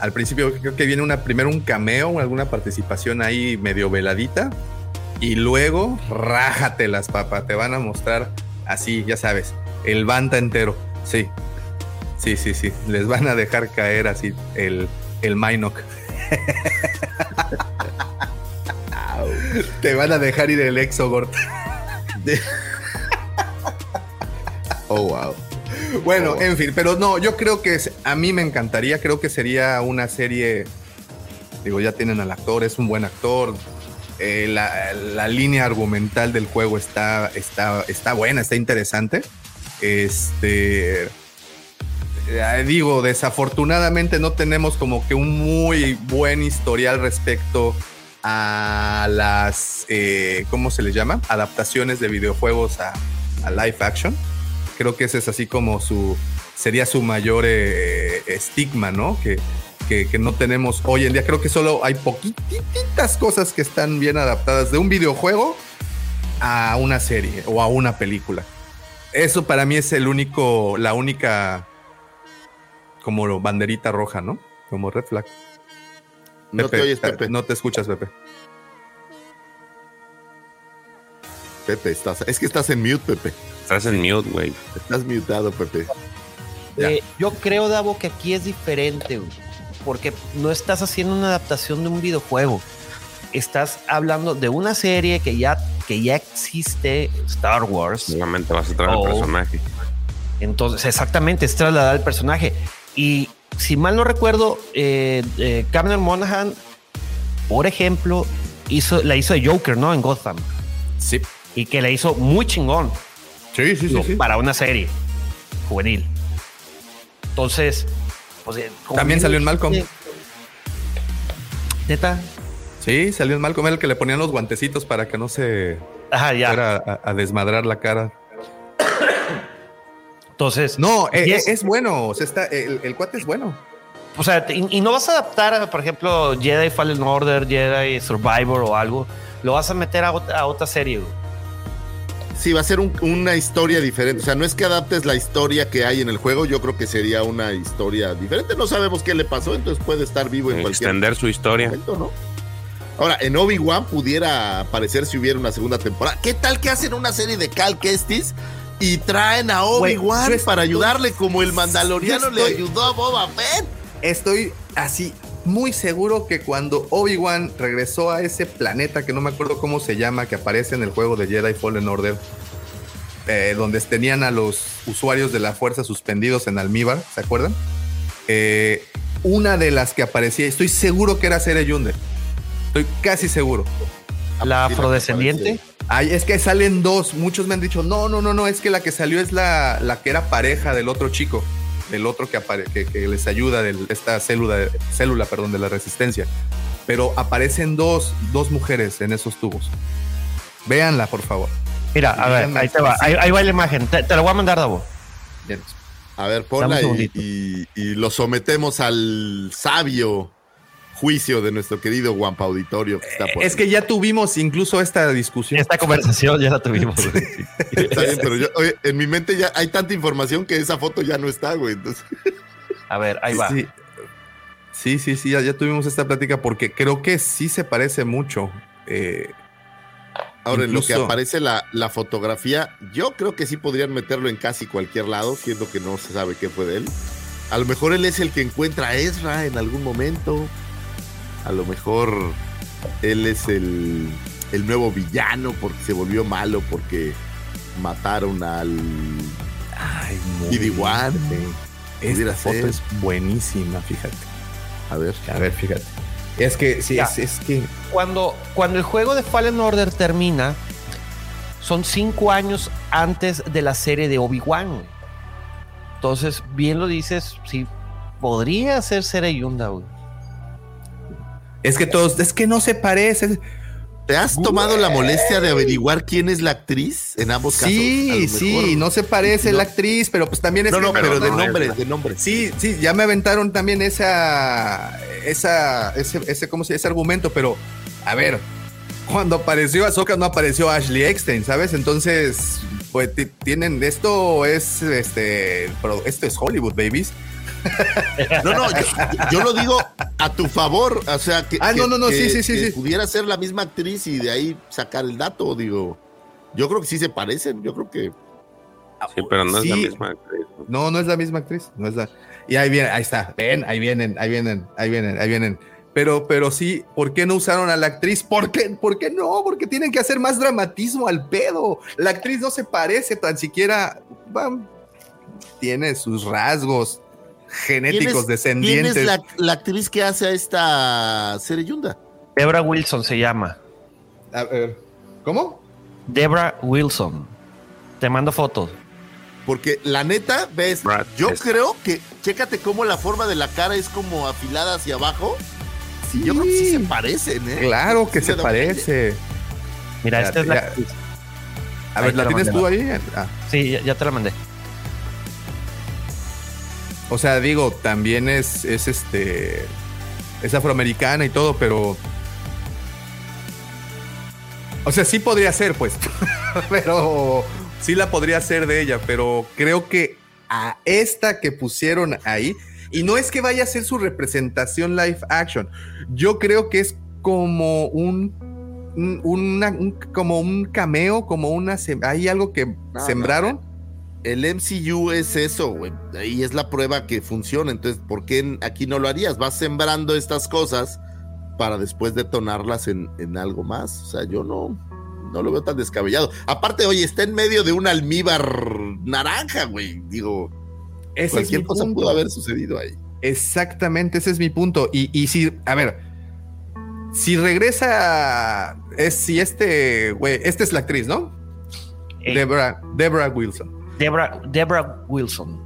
Al principio creo que viene una primero un cameo, alguna participación ahí medio veladita y luego rájatelas, papá, te van a mostrar así, ya sabes, el banda entero. Sí, Sí, sí, sí. Les van a dejar caer así el, el Minok. Te van a dejar ir el Exogord. oh, wow. Bueno, oh. en fin, pero no, yo creo que a mí me encantaría, creo que sería una serie, digo, ya tienen al actor, es un buen actor, eh, la, la, línea argumental del juego está, está, está buena, está interesante. Este, eh, digo, desafortunadamente no tenemos como que un muy buen historial respecto a las, eh, ¿cómo se les llama? Adaptaciones de videojuegos a, live action. Creo que ese es así como su, sería su mayor eh, estigma, ¿no? Que, que, que, no tenemos hoy en día. Creo que solo hay poquititas cosas que están bien adaptadas de un videojuego a una serie o a una película. Eso para mí es el único, la única como banderita roja, ¿no? Como red flag. No te oyes, Pepe. No te escuchas, Pepe. Pepe, estás, es que estás en mute, Pepe. Estás en mute, güey. Estás muteado, Pepe. Eh, yo creo, Davo, que aquí es diferente, güey, porque no estás haciendo una adaptación de un videojuego. Estás hablando de una serie que ya, que ya existe, Star Wars. Solamente vas a traer Oh. el personaje. Entonces, exactamente, es trasladar el personaje. Y si mal no recuerdo, eh, eh, Cameron Monaghan, por ejemplo, hizo, la hizo de Joker, ¿no? En Gotham. Sí. Y que la hizo muy chingón. Sí, sí, Digo, sí, sí. Para una serie juvenil. Entonces, pues, eh, También salió en Malcolm. Neta. Sí, salió en Malcolm, el que le ponían los guantecitos para que no se Ajá, ya. fuera a, a desmadrar la cara. Entonces, No, eh, eh, es- es, bueno. O sea, está, el, el cuate es bueno. O sea, y, y no vas a adaptar, por ejemplo, Jedi Fallen Order, Jedi Survivor o algo. Lo vas a meter a, ot- a otra serie. güey. Sí, va a ser un- una historia diferente. O sea, no es que adaptes la historia que hay en el juego. Yo creo que sería una historia diferente. No sabemos qué le pasó, entonces puede estar vivo en cualquier Extender su historia. momento, ¿no? Ahora, en Obi-Wan pudiera aparecer si hubiera una segunda temporada. ¿Qué tal que hacen una serie de Cal Kestis y traen a Obi-Wan para ayudarle como el mandaloriano le ayudó a Boba Fett? Estoy así muy seguro que cuando Obi-Wan regresó a ese planeta que no me acuerdo cómo se llama, que aparece en el juego de Jedi Fallen Order, eh, donde tenían a los usuarios de la fuerza suspendidos en almíbar, ¿se acuerdan? Eh, una de las que aparecía, estoy seguro que era Sere Yunde. Estoy casi seguro. La afrodescendiente. Ay, es que salen dos. Muchos me han dicho, no, no, no, no, es que la que salió es la, la que era pareja del otro chico, del otro que, apare- que, que les ayuda de esta célula, célula perdón, de la resistencia. Pero aparecen dos, dos mujeres en esos tubos. Véanla, por favor. Mira, a ver, ahí te va. Ahí, ahí va la imagen. Te, te la voy a mandar, Davo. A ver, ponla y, y- y lo sometemos al sabio juicio de nuestro querido Guampa Auditorio que está por Es que ya tuvimos incluso esta discusión. Esta conversación ya la tuvimos. güey. Está bien, pero yo, oye, en mi mente ya hay tanta información que esa foto ya no está, güey. Entonces, A ver, ahí va. Sí, sí, sí, sí, ya, ya tuvimos esta plática porque creo que sí se parece mucho. Eh, ahora, en lo que aparece la, la fotografía, yo creo que sí podrían meterlo en casi cualquier lado, siendo que no se sabe qué fue de él. A lo mejor él es el que encuentra a Ezra en algún momento. A lo mejor él es el, el nuevo villano porque se volvió malo porque mataron al ay, muy BD-1. bien. Pudiera Esta foto ser. es buenísima, fíjate. A ver. A ver, fíjate. Es que sí, es, es que Cuando, cuando el juego de Fallen Order termina, son cinco años antes de la serie de Obi-Wan. Entonces, bien lo dices, sí, podría ser Sere Yunda, güey. Es que todos, es que no se parece. ¿Te has tomado la molestia de averiguar quién es la actriz en ambos casos? Sí, lo sí, mejor- no se parece No. la actriz, pero pues también es No, no, pero de no nombre, de nombre. Sí, sí, ya me aventaron también esa, esa, ese, ese, ¿cómo se ese argumento? Pero, a ver, cuando apareció Ahsoka no apareció Ashley Eckstein, ¿sabes? Entonces, pues ti- tienen, esto es, este, pero esto es Hollywood, babies. No, no, yo, yo lo digo a tu favor. O sea, que, Ah, que- no, no, que- sí, sí, sí, que sí. pudiera ser la misma actriz y de ahí sacar el dato, digo. Yo creo que sí se parecen. Yo creo que. Sí, pero no es la misma actriz. ¿no? No, es la misma actriz, no es la. Y ahí viene, ahí está, ven, ahí vienen, ahí vienen, ahí vienen, ahí vienen. Pero, pero sí, ¿por qué no usaron a la actriz? ¿Por qué, ¿Por qué no? Porque tienen que hacer más dramatismo al pedo. La actriz no se parece tan siquiera. va, tiene sus rasgos genéticos ¿Quién descendientes. es la, la actriz que hace a esta serie Yunda? Debra Wilson se llama. A ver, ¿Cómo? Debra Wilson. Te mando fotos. Porque la neta, ves, Brad, yo es- creo que, chécate cómo la forma de la cara es como afilada hacia abajo. Sí, yo creo que sí se parecen, ¿eh? Claro que Sí se parece. Mira, esta es la. ya. A Ahí ver, ¿la la tienes mandé, tú ahí? Ah, Sí, ya, ya te la mandé. O sea, digo, también es, es este. Es afroamericana y todo, pero. O sea, sí podría ser, pues. pero. Sí la podría ser de ella, pero creo que a esta que pusieron ahí. Y no es que vaya a ser su representación live action. Yo creo que es como un. un- una- un- como un cameo, como una. Hay algo que no. sembraron. El MCU es eso, güey. Ahí es la prueba que funciona. Entonces, ¿por qué aquí no lo harías? Vas sembrando estas cosas para después detonarlas en, en algo más. O sea, yo no, no lo veo tan descabellado. Aparte, oye, está en medio de un almíbar naranja, güey. Digo, Ese es cualquier mi cosa punto. pudo haber sucedido ahí. Exactamente, ese es mi punto. Y, y si, a ver, si regresa, es si este, güey, esta es la actriz, ¿no? Eh, Debra, Debra Wilson. Debra, Debra Wilson.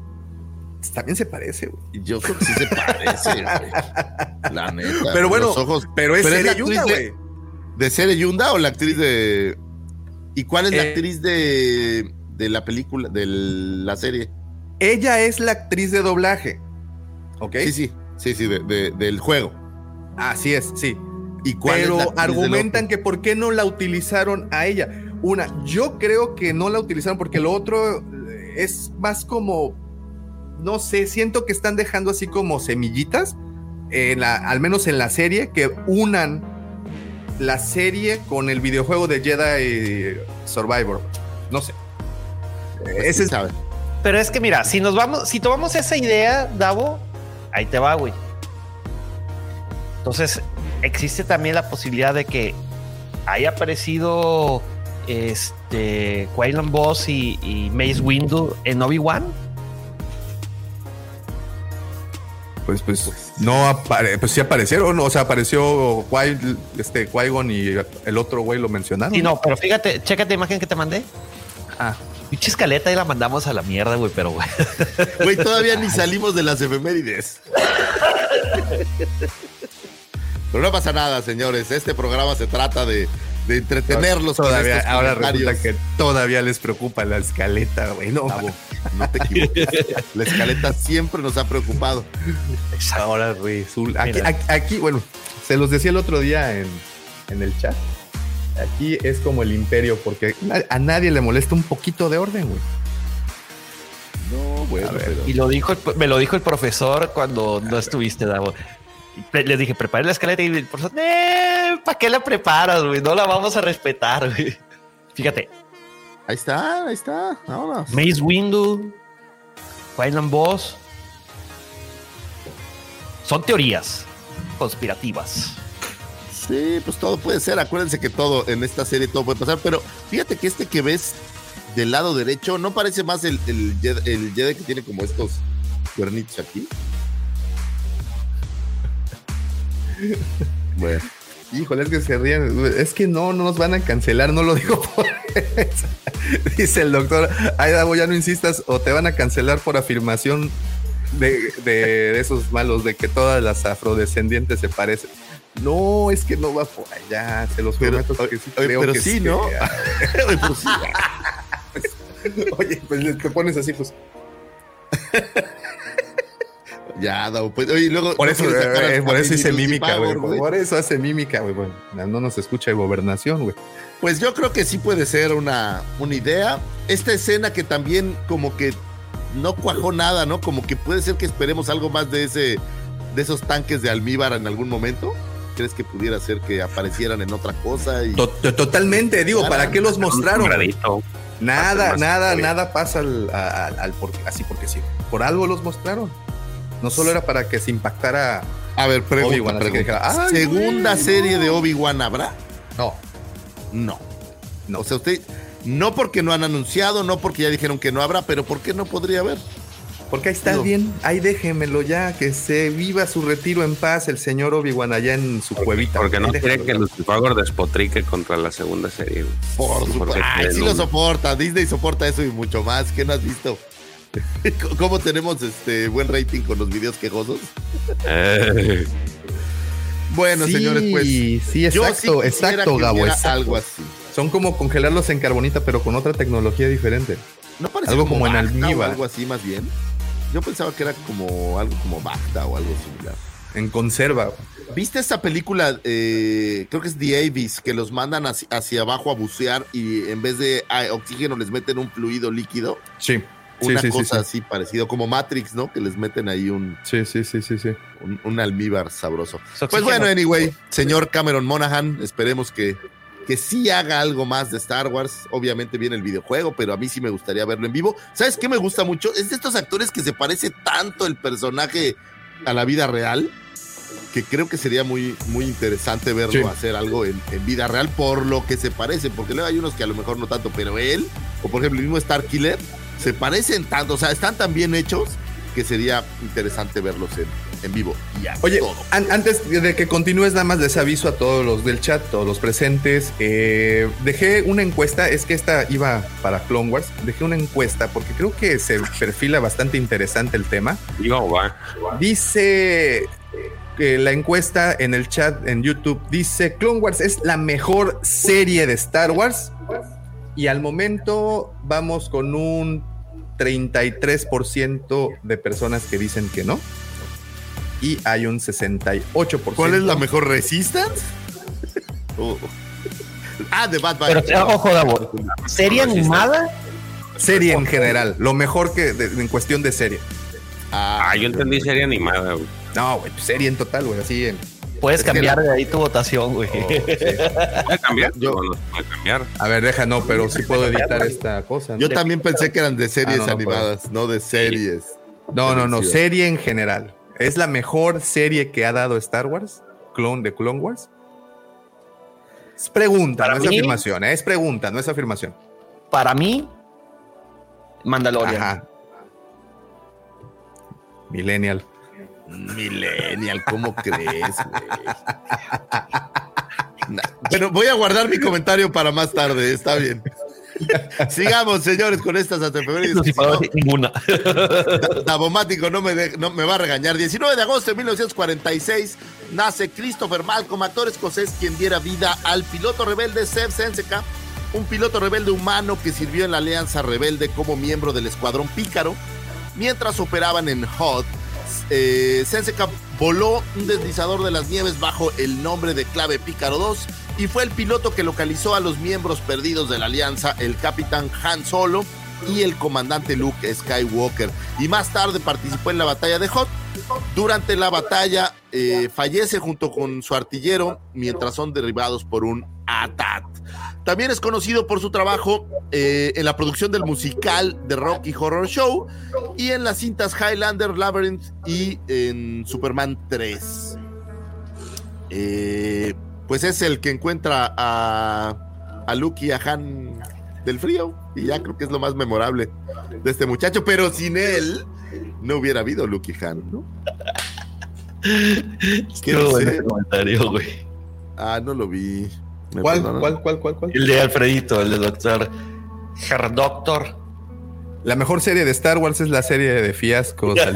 También se parece, güey. Y Yo creo que sí se parece, güey. La neta. Pero bueno, Los ojos. pero es Pero Sere Yunda, actriz de- güey. ¿De Sere Yunda o la actriz de. ¿Y cuál es la Eh, actriz de, de la película, de la serie? Ella es la actriz de doblaje. ¿Ok? Sí, sí, sí, sí, de- de- del juego. Así es, sí. ¿Y cuál es la Pero argumentan que por qué no la utilizaron a ella. Una, yo creo que no la utilizaron porque lo otro es más como, no sé, siento que están dejando así como semillitas, en la, al menos en la serie, que unan la serie con el videojuego de Jedi Survivor. No sé. Ese es, sabe. Pero es que mira, si nos vamos, si tomamos esa idea, Davo, ahí te va, güey. Entonces, existe también la posibilidad de que haya aparecido este Quaylan Boss y, y Mace Windu en Obi-Wan. pues, pues, no apare, pues sí aparecieron, o sea, apareció Qui- este, Qui-Gon y el otro güey lo mencionaron. Sí, no, pero fíjate, chécate la imagen que te mandé. Ah, Pinche escaleta y la mandamos a la mierda, güey, pero güey. Güey, todavía ni salimos de las efemérides. Pero no pasa nada, señores. Este programa se trata de, de entretenerlos. todavía, ahora resulta que todavía les preocupa la escaleta, güey. No, Bravo, no te equivoques. La escaleta siempre nos ha preocupado. ahora resulta. Aquí, aquí, aquí, bueno, se los decía el otro día en, en el chat. Aquí es como el imperio, porque a nadie le molesta un poquito de orden, güey. No, bueno, pero- Y lo dijo, el- me lo dijo el profesor cuando no estuviste, Davo. Les dije, prepare la escaleta y el profesor, "Eh, ¿para qué la preparas, güey? No la vamos a respetar, güey. Fíjate, Ahí está, ahí está. Vámonos. Mace Windu, Quaylan Boss, son teorías conspirativas. Sí, pues todo puede ser. Acuérdense que todo en esta serie todo puede pasar. Pero fíjate que este que ves del lado derecho no parece más el, el, el Jedi que tiene como estos cuernitos aquí. Bueno, Híjole, es que se ríen. Es que no, no nos van a cancelar, no lo digo por eso. Dice el doctor, ay, Davo, ya no insistas o te van a cancelar por afirmación de, de- de esos malos, de que todas las afrodescendientes se parecen. No, es que no va por allá, se los prometo que sí oye, creo pero que sí, ¿no? Oye, pues. Oye, pues te pones así, pues. Ya, Davo, pues, oye, luego Por eso, eh, por eso hice mímica, güey. Por eso hace mímica, güey. Bueno, no nos escucha de gobernación, güey. Pues yo creo que sí puede ser una, una idea. Esta escena que también como que no cuajó nada, ¿no? Como que puede ser que esperemos algo más de ese, de esos tanques de almíbar en algún momento. ¿Crees que pudiera ser que aparecieran en otra cosa? Y... Totalmente, digo, ¿para qué los mostraron? Nada, nada, nada pasa al, al- al por- así porque sí. Por algo los mostraron. No solo era para que se impactara. A ver, pregunta, Obi-Wan, así que pregunta. dijera, "Ay, ¿Segunda güey, serie no". de Obi-Wan habrá? No, No. no. O sea, usted, no porque no han anunciado, no porque ya dijeron que no habrá, pero ¿por qué no podría haber? Porque ahí está bien, ahí déjenmelo ya, que se viva su retiro en paz el señor Obi-Wan allá en su cuevita. Porque no quiere que Lucifer despotrique contra la segunda serie. Por Porque supuesto. Ay, sí lo soporta. Disney soporta eso y mucho más. ¿Qué no has visto? ¿Cómo tenemos este buen rating con los videos quejosos? Eh, Bueno, Sí, señores, pues. sí, exacto, exacto, Gabo, exacto. Algo así. Son como congelarlos en carbonita, pero con otra tecnología diferente. ¿No parece Algo como en almíbar. algo así más bien? Yo pensaba que era como algo como Bacta o algo similar. En conserva. ¿Viste esta película? eh, creo que es The Abyss, que los mandan hacia, hacia abajo a bucear y en vez de ah, oxígeno les meten un fluido líquido. Sí. Una sí, sí, cosa sí. así parecido, como Matrix, ¿no? Que les meten ahí un, Sí, sí, sí, sí, sí. un, un almíbar sabroso. Es Pues bueno, anyway, señor Cameron Monaghan, esperemos que, que sí haga algo más de Star Wars. Obviamente viene el videojuego, pero a mí sí me gustaría verlo en vivo. ¿Sabes qué me gusta mucho? Es de estos actores que se parece tanto el personaje a la vida real, que creo que sería muy, muy interesante verlo Sí. hacer algo en, en vida real por lo que se parece, porque luego hay unos que a lo mejor no tanto, pero él, o por ejemplo el mismo Star Killer, se parecen tanto, o sea, están tan bien hechos que sería interesante verlos en, en vivo. Y Oye, todo. an- antes de que continúes, nada más les aviso a todos los del chat, todos los presentes. eh, dejé una encuesta, es que esta iba para Clone Wars. Dejé una encuesta porque creo que se perfila bastante interesante el tema. Digo, va. Dice que la encuesta en el chat en YouTube dice Clone Wars es la mejor serie de Star Wars. Y al momento vamos con un 33% de personas que dicen que no. Y hay un 68%. ¿Cuál es la mejor Resistance? Oh. Ah, de Bad Batch. Pero eh, ojo, Davo, ¿serie animada? Serie en general. Lo mejor que de- en cuestión de serie. Ah, Ah, yo entendí serie animada, güey. No, güey, serie en total, güey. Así en. Puedes Es cambiar de ahí tu votación, güey. ¿Puede cambiar? Yo- No, no se puede cambiar. A ver, deja, no, pero sí puedo editar esta cosa. Yo también pensé que eran de series Ah, no, no, animadas, no de series. No, no, no, serie en general. ¿Es la mejor serie que ha dado Star Wars? ¿Clone de Clone Wars? Es pregunta, Para no es afirmación, ¿eh? es pregunta, no es afirmación. Para mí, Mandalorian. Ajá. Millennial. Millennial, ¿cómo crees, güey? Pero voy a guardar mi comentario para más tarde, está bien. Sigamos, señores, con estas efemérides. No, sí, ninguna. Davomático no me, de- no me va a regañar. 19 de agosto de 1946 nace Christopher Malcolm, actor escocés quien diera vida al piloto rebelde Seb Senseca, un piloto rebelde humano que sirvió en la Alianza Rebelde como miembro del Escuadrón Pícaro. Mientras operaban en Hod, eh, voló un deslizador de las nieves bajo el nombre de Clave Pícaro 2 y fue el piloto que localizó a los miembros perdidos de la Alianza, el capitán Han Solo y el comandante Luke Skywalker. Y más tarde participó en la batalla de Hot. Durante la batalla eh, fallece junto con su artillero mientras son derribados por un ATAT. También es conocido por su trabajo eh, en la producción del musical The Rocky Horror Show y en las cintas Highlander, Labyrinth y en Superman 3. Eh, pues es el que encuentra a, a Luke y a Han del frío. Y ya creo que es lo más memorable de este muchacho. Pero sin él no hubiera habido Luke y Han, ¿no? ¿Qué comentario, güey. Ah, no lo vi. ¿Me ¿Cuál, cuál, cuál, cuál, cuál? El de Alfredito, el de Doctor Herr Doctor. La mejor serie de Star Wars es la serie de fiascos.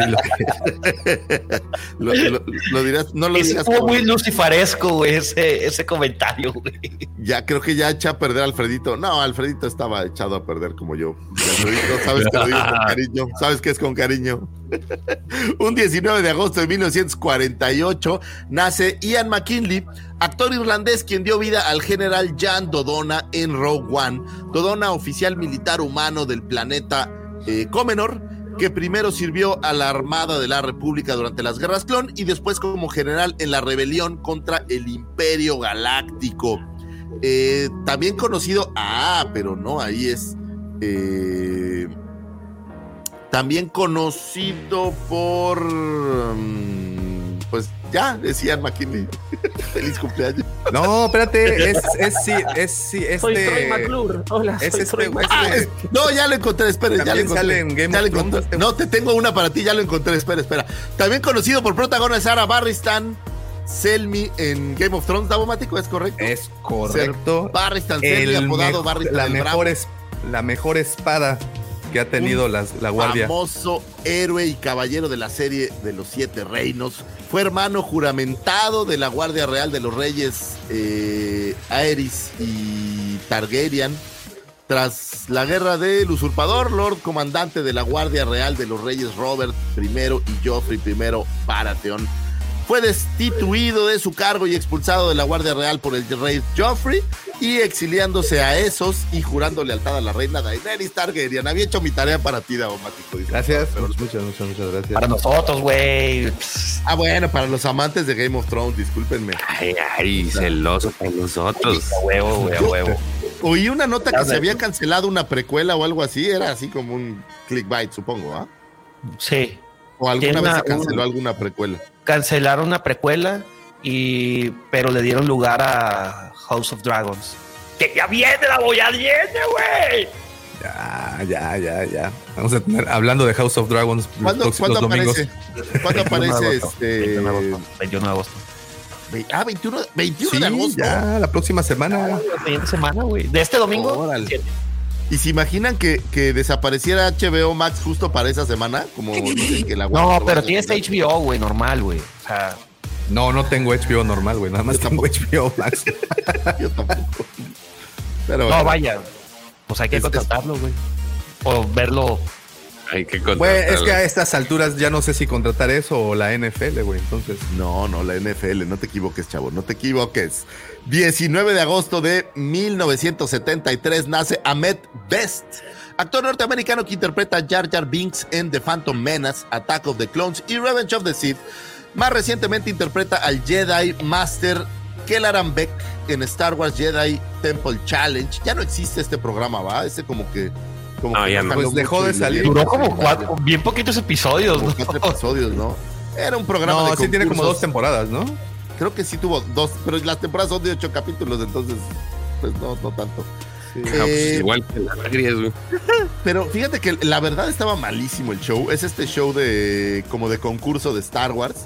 Lo, lo- lo dirás, no lo. Estuvo como- muy lucifaresco, güey, ese, ese comentario, güey. Ya creo que ya echa a perder a Alfredito. No, Alfredito estaba echado a perder como yo. Alfredito, sabes que lo digo con cariño. Sabes que es con cariño. Un 19 de agosto de 1948 nace Ian McKinley, actor irlandés quien dio vida al general Jan Dodona en Rogue One. Dodona, oficial militar humano del planeta eh, Comenor, que primero sirvió a la Armada de la República durante las Guerras Clon y después como general en la rebelión contra el Imperio Galáctico. Eh, también conocido, ah, pero no, ahí es. eh, también conocido por. mm, pues Ya, decían McKinley. Feliz cumpleaños. No, espérate, es, es sí, es sí, este. Soy Troy McClure. Hola, Es soy este, Troy McClure. Ah, es- no, ya lo encontré, espere, ya lo También encontré. sale en Game Ya lo encontré. Este- No, te tengo una para ti, ya lo encontré, espera, espera. También conocido por protagonizar a Barristan Selmy en Game of Thrones, Davo Mático, ¿es correcto? Es correcto. Barristan Selmy, apodado Barristan la el Bravo. mejor es la mejor espada que ha tenido las- la guardia. Famoso héroe y caballero de la serie de los Siete Reinos. Fue hermano juramentado de la Guardia Real de los Reyes eh, Aerys y Targaryen. Tras la guerra del usurpador, Lord Comandante de la Guardia Real de los Reyes Robert I y Joffrey I Baratheon. Fue destituido de su cargo y expulsado de la Guardia Real por el rey Joffrey y exiliándose a esos y jurando lealtad a la reina Daenerys Targaryen. Había hecho mi tarea para ti, Daumático. dice. Gracias, muchas, muchas, muchas gracias. Para nosotros, güey. Ah, bueno, para los amantes de Game of Thrones, discúlpenme. Ay, ay, celoso por nosotros. A huevo, güey, a huevo. Oí una nota que se había cancelado una precuela o algo así, era así como un clickbait, supongo, ¿ah? Sí. O alguna vez una- se canceló un- alguna precuela. Cancelaron una precuela y pero le dieron lugar a House of Dragons. Que ya viene la boya, viene, güey. Ya, ya, ya, ya. Vamos a tener, hablando de House of Dragons los ¿Cuándo, próximos ¿cuándo domingos. aparece? ¿Cuándo 21 de aparece este? 21 de agosto. 21 de agosto. Ah, 21, 21 Sí, de agosto. ya, la próxima semana. La siguiente semana, güey. De este domingo. Órale. siete. ¿Y se imaginan que, que desapareciera HBO Max justo para esa semana? Como dicen que la No, pero tienes HBO, güey, normal, güey. O sea, No, no tengo HBO normal, güey. Nada más tengo HBO Max. Yo tampoco. Pero no, bueno. vaya. Pues hay que Es- contratarlo, güey. O verlo. Hay que Güey, contratarlo. es que a estas alturas ya no sé si contratar eso o la NFL, güey. Entonces, No, no, la NFL, no te equivoques, chavo, no te equivoques. 19 de agosto de 1973 nace Ahmed Best, actor norteamericano que interpreta a Jar Jar Binks en The Phantom Menace, Attack of the Clones y Revenge of the Sith. Más recientemente interpreta al Jedi Master Kellaran Beck en Star Wars Jedi Temple Challenge. Ya no existe este programa, ¿va? Ese como que... Como No, que ya no. Pues dejó de salir. Duró como cuatro, bien poquitos episodios, como ¿no? cuatro episodios, ¿no? Era un programa no, de sí tiene como dos temporadas, ¿no? Creo que sí tuvo dos, pero las temporadas son de ocho capítulos, entonces, pues no, no tanto. Sí. Ah, pues Eh, igual que series, güey. Pero fíjate que la verdad estaba malísimo el show. Es este show de como de concurso de Star Wars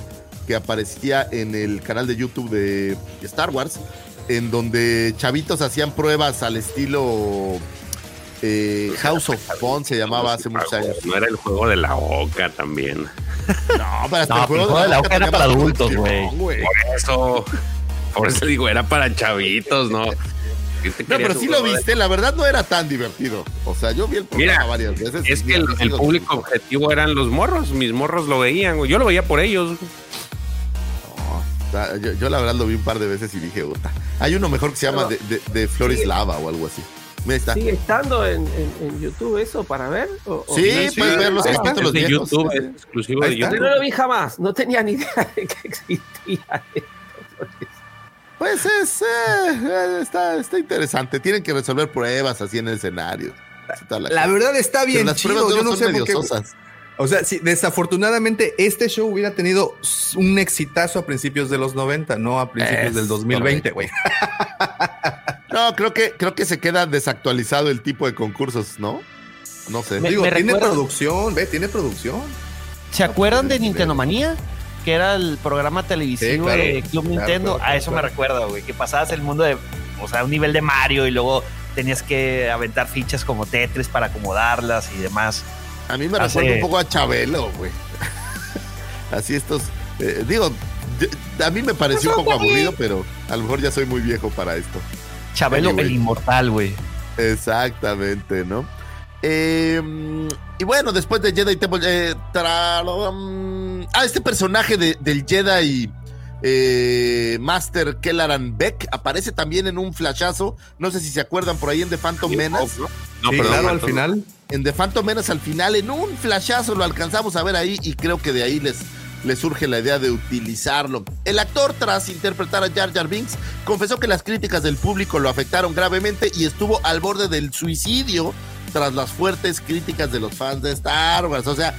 que aparecía en el canal de YouTube de Star Wars, en donde chavitos hacían pruebas al estilo eh, House of Fun se llamaba hace muchos años. No era el juego de la oca también. No, pero hasta No, el juego de la Oca era para adultos, güey. Por eso, por eso digo, era para chavitos, ¿no? ¿Qué te No, pero sí lo de- viste, la verdad no era tan divertido. O sea, yo vi el programa Mira, varias veces. Es que el, público objetivo eran los morros. Mis morros lo veían, güey. Yo lo veía por ellos. yo, yo la verdad lo vi un par de veces y dije. Hay uno mejor que se llama de, de, de Flores Lava o algo así. Mira, ahí está. ¿Sigue estando en, en- en YouTube eso para ver? ¿O- o- Sí, no? puedes ver los capítulos de viejos. YouTube, es exclusivo de YouTube. no lo vi jamás, no tenía ni idea de que existía esto. Pues es, eh, está, está interesante. Tienen que resolver pruebas así en el escenario. La verdad está Pero bien las chido. pruebas Yo no sé por qué. sosas. O sea, si desafortunadamente este show hubiera tenido un exitazo a principios de los 90, no a principios Es del 2020, güey. No, creo que, creo que se queda desactualizado el tipo de concursos, ¿no? No sé. Me- Digo, tiene recuerda- producción, ve, tiene producción. ¿Se acuerdan de Nintendo Manía? Que era el programa televisivo Sí, claro. de Club Claro, Nintendo. claro, a eso claro. me recuerda, güey. Que pasabas el mundo de, o sea, un nivel de Mario y luego tenías que aventar fichas como Tetris para acomodarlas y demás. A mí me Hace- recuerda un poco a Chabelo, güey. Así estos. eh, digo, a mí me pareció un poco aburrido, pero a lo mejor ya soy muy viejo para esto. Chabelo Anyway. el inmortal, güey. Exactamente, ¿no? Eh, y bueno, después de Jedi Temple. eh, um, ah, este personaje de- del Jedi eh, Master Kellaran Beck aparece también en un flashazo. No sé si se acuerdan por ahí en The Phantom Menace. No, sí, perdón, claro, al final. En The Phantom Menace al final, en un flashazo lo alcanzamos a ver ahí y creo que de ahí les, les surge la idea de utilizarlo. El actor, tras interpretar a Jar Jar Binks, confesó que las críticas del público lo afectaron gravemente y estuvo al borde del suicidio tras las fuertes críticas de los fans de Star Wars. O sea,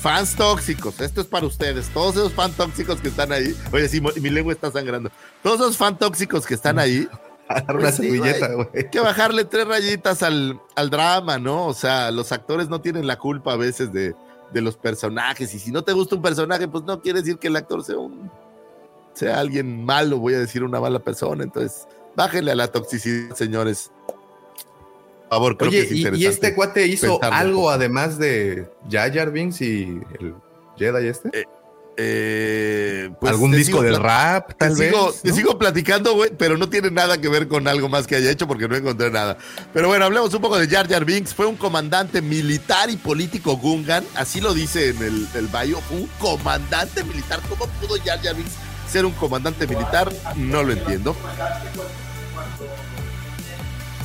fans tóxicos, esto es para ustedes, todos esos fans tóxicos que están ahí. Oye, sí, mi lengua está sangrando. Todos esos fans tóxicos que están ahí. Pues Hay que bajarle tres rayitas al, al, drama, ¿no? O sea, los actores no tienen la culpa a veces de, de, los personajes. Y si no te gusta un personaje, pues no quiere decir que el actor sea un sea alguien malo, voy a decir una mala persona. Entonces, bájenle a la toxicidad, señores. Por favor, creo Oye, que es interesante. y este cuate hizo algo además de Jar Jar Binks y el Jedi este. Eh, eh, pues ¿Algún disco del rap, tal te vez? Sigo, te sigo platicando, güey, pero no tiene nada que ver con algo más que haya hecho porque no encontré nada. Pero bueno, hablemos un poco de Jar Jar Binks. Fue un comandante militar y político Gungan, así lo dice en el, el bio. Un comandante militar. ¿Cómo pudo Jar Jar Binks ser un comandante militar? No lo entiendo.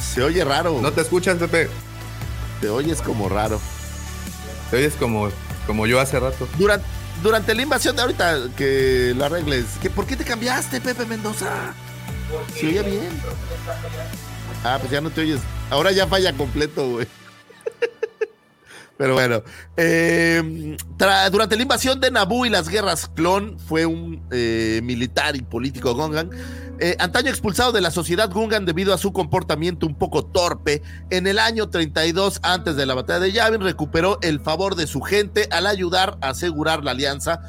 Se oye raro. ¿No te escuchas, Pepe? Te oyes como raro. Te oyes como, como yo hace rato. Durante, durante la invasión de ahorita que lo arregles, ¿por qué te cambiaste, Pepe Mendoza? Se oía bien. Ah, pues ya no te oyes. Ahora ya falla completo, güey. Pero bueno, eh, durante la invasión de Naboo y las guerras clon, fue un eh, militar y político Gungan, eh, antaño expulsado de la sociedad Gungan debido a su comportamiento un poco torpe. En el año 32, antes de la batalla de Yavin, recuperó el favor de su gente al ayudar a asegurar la alianza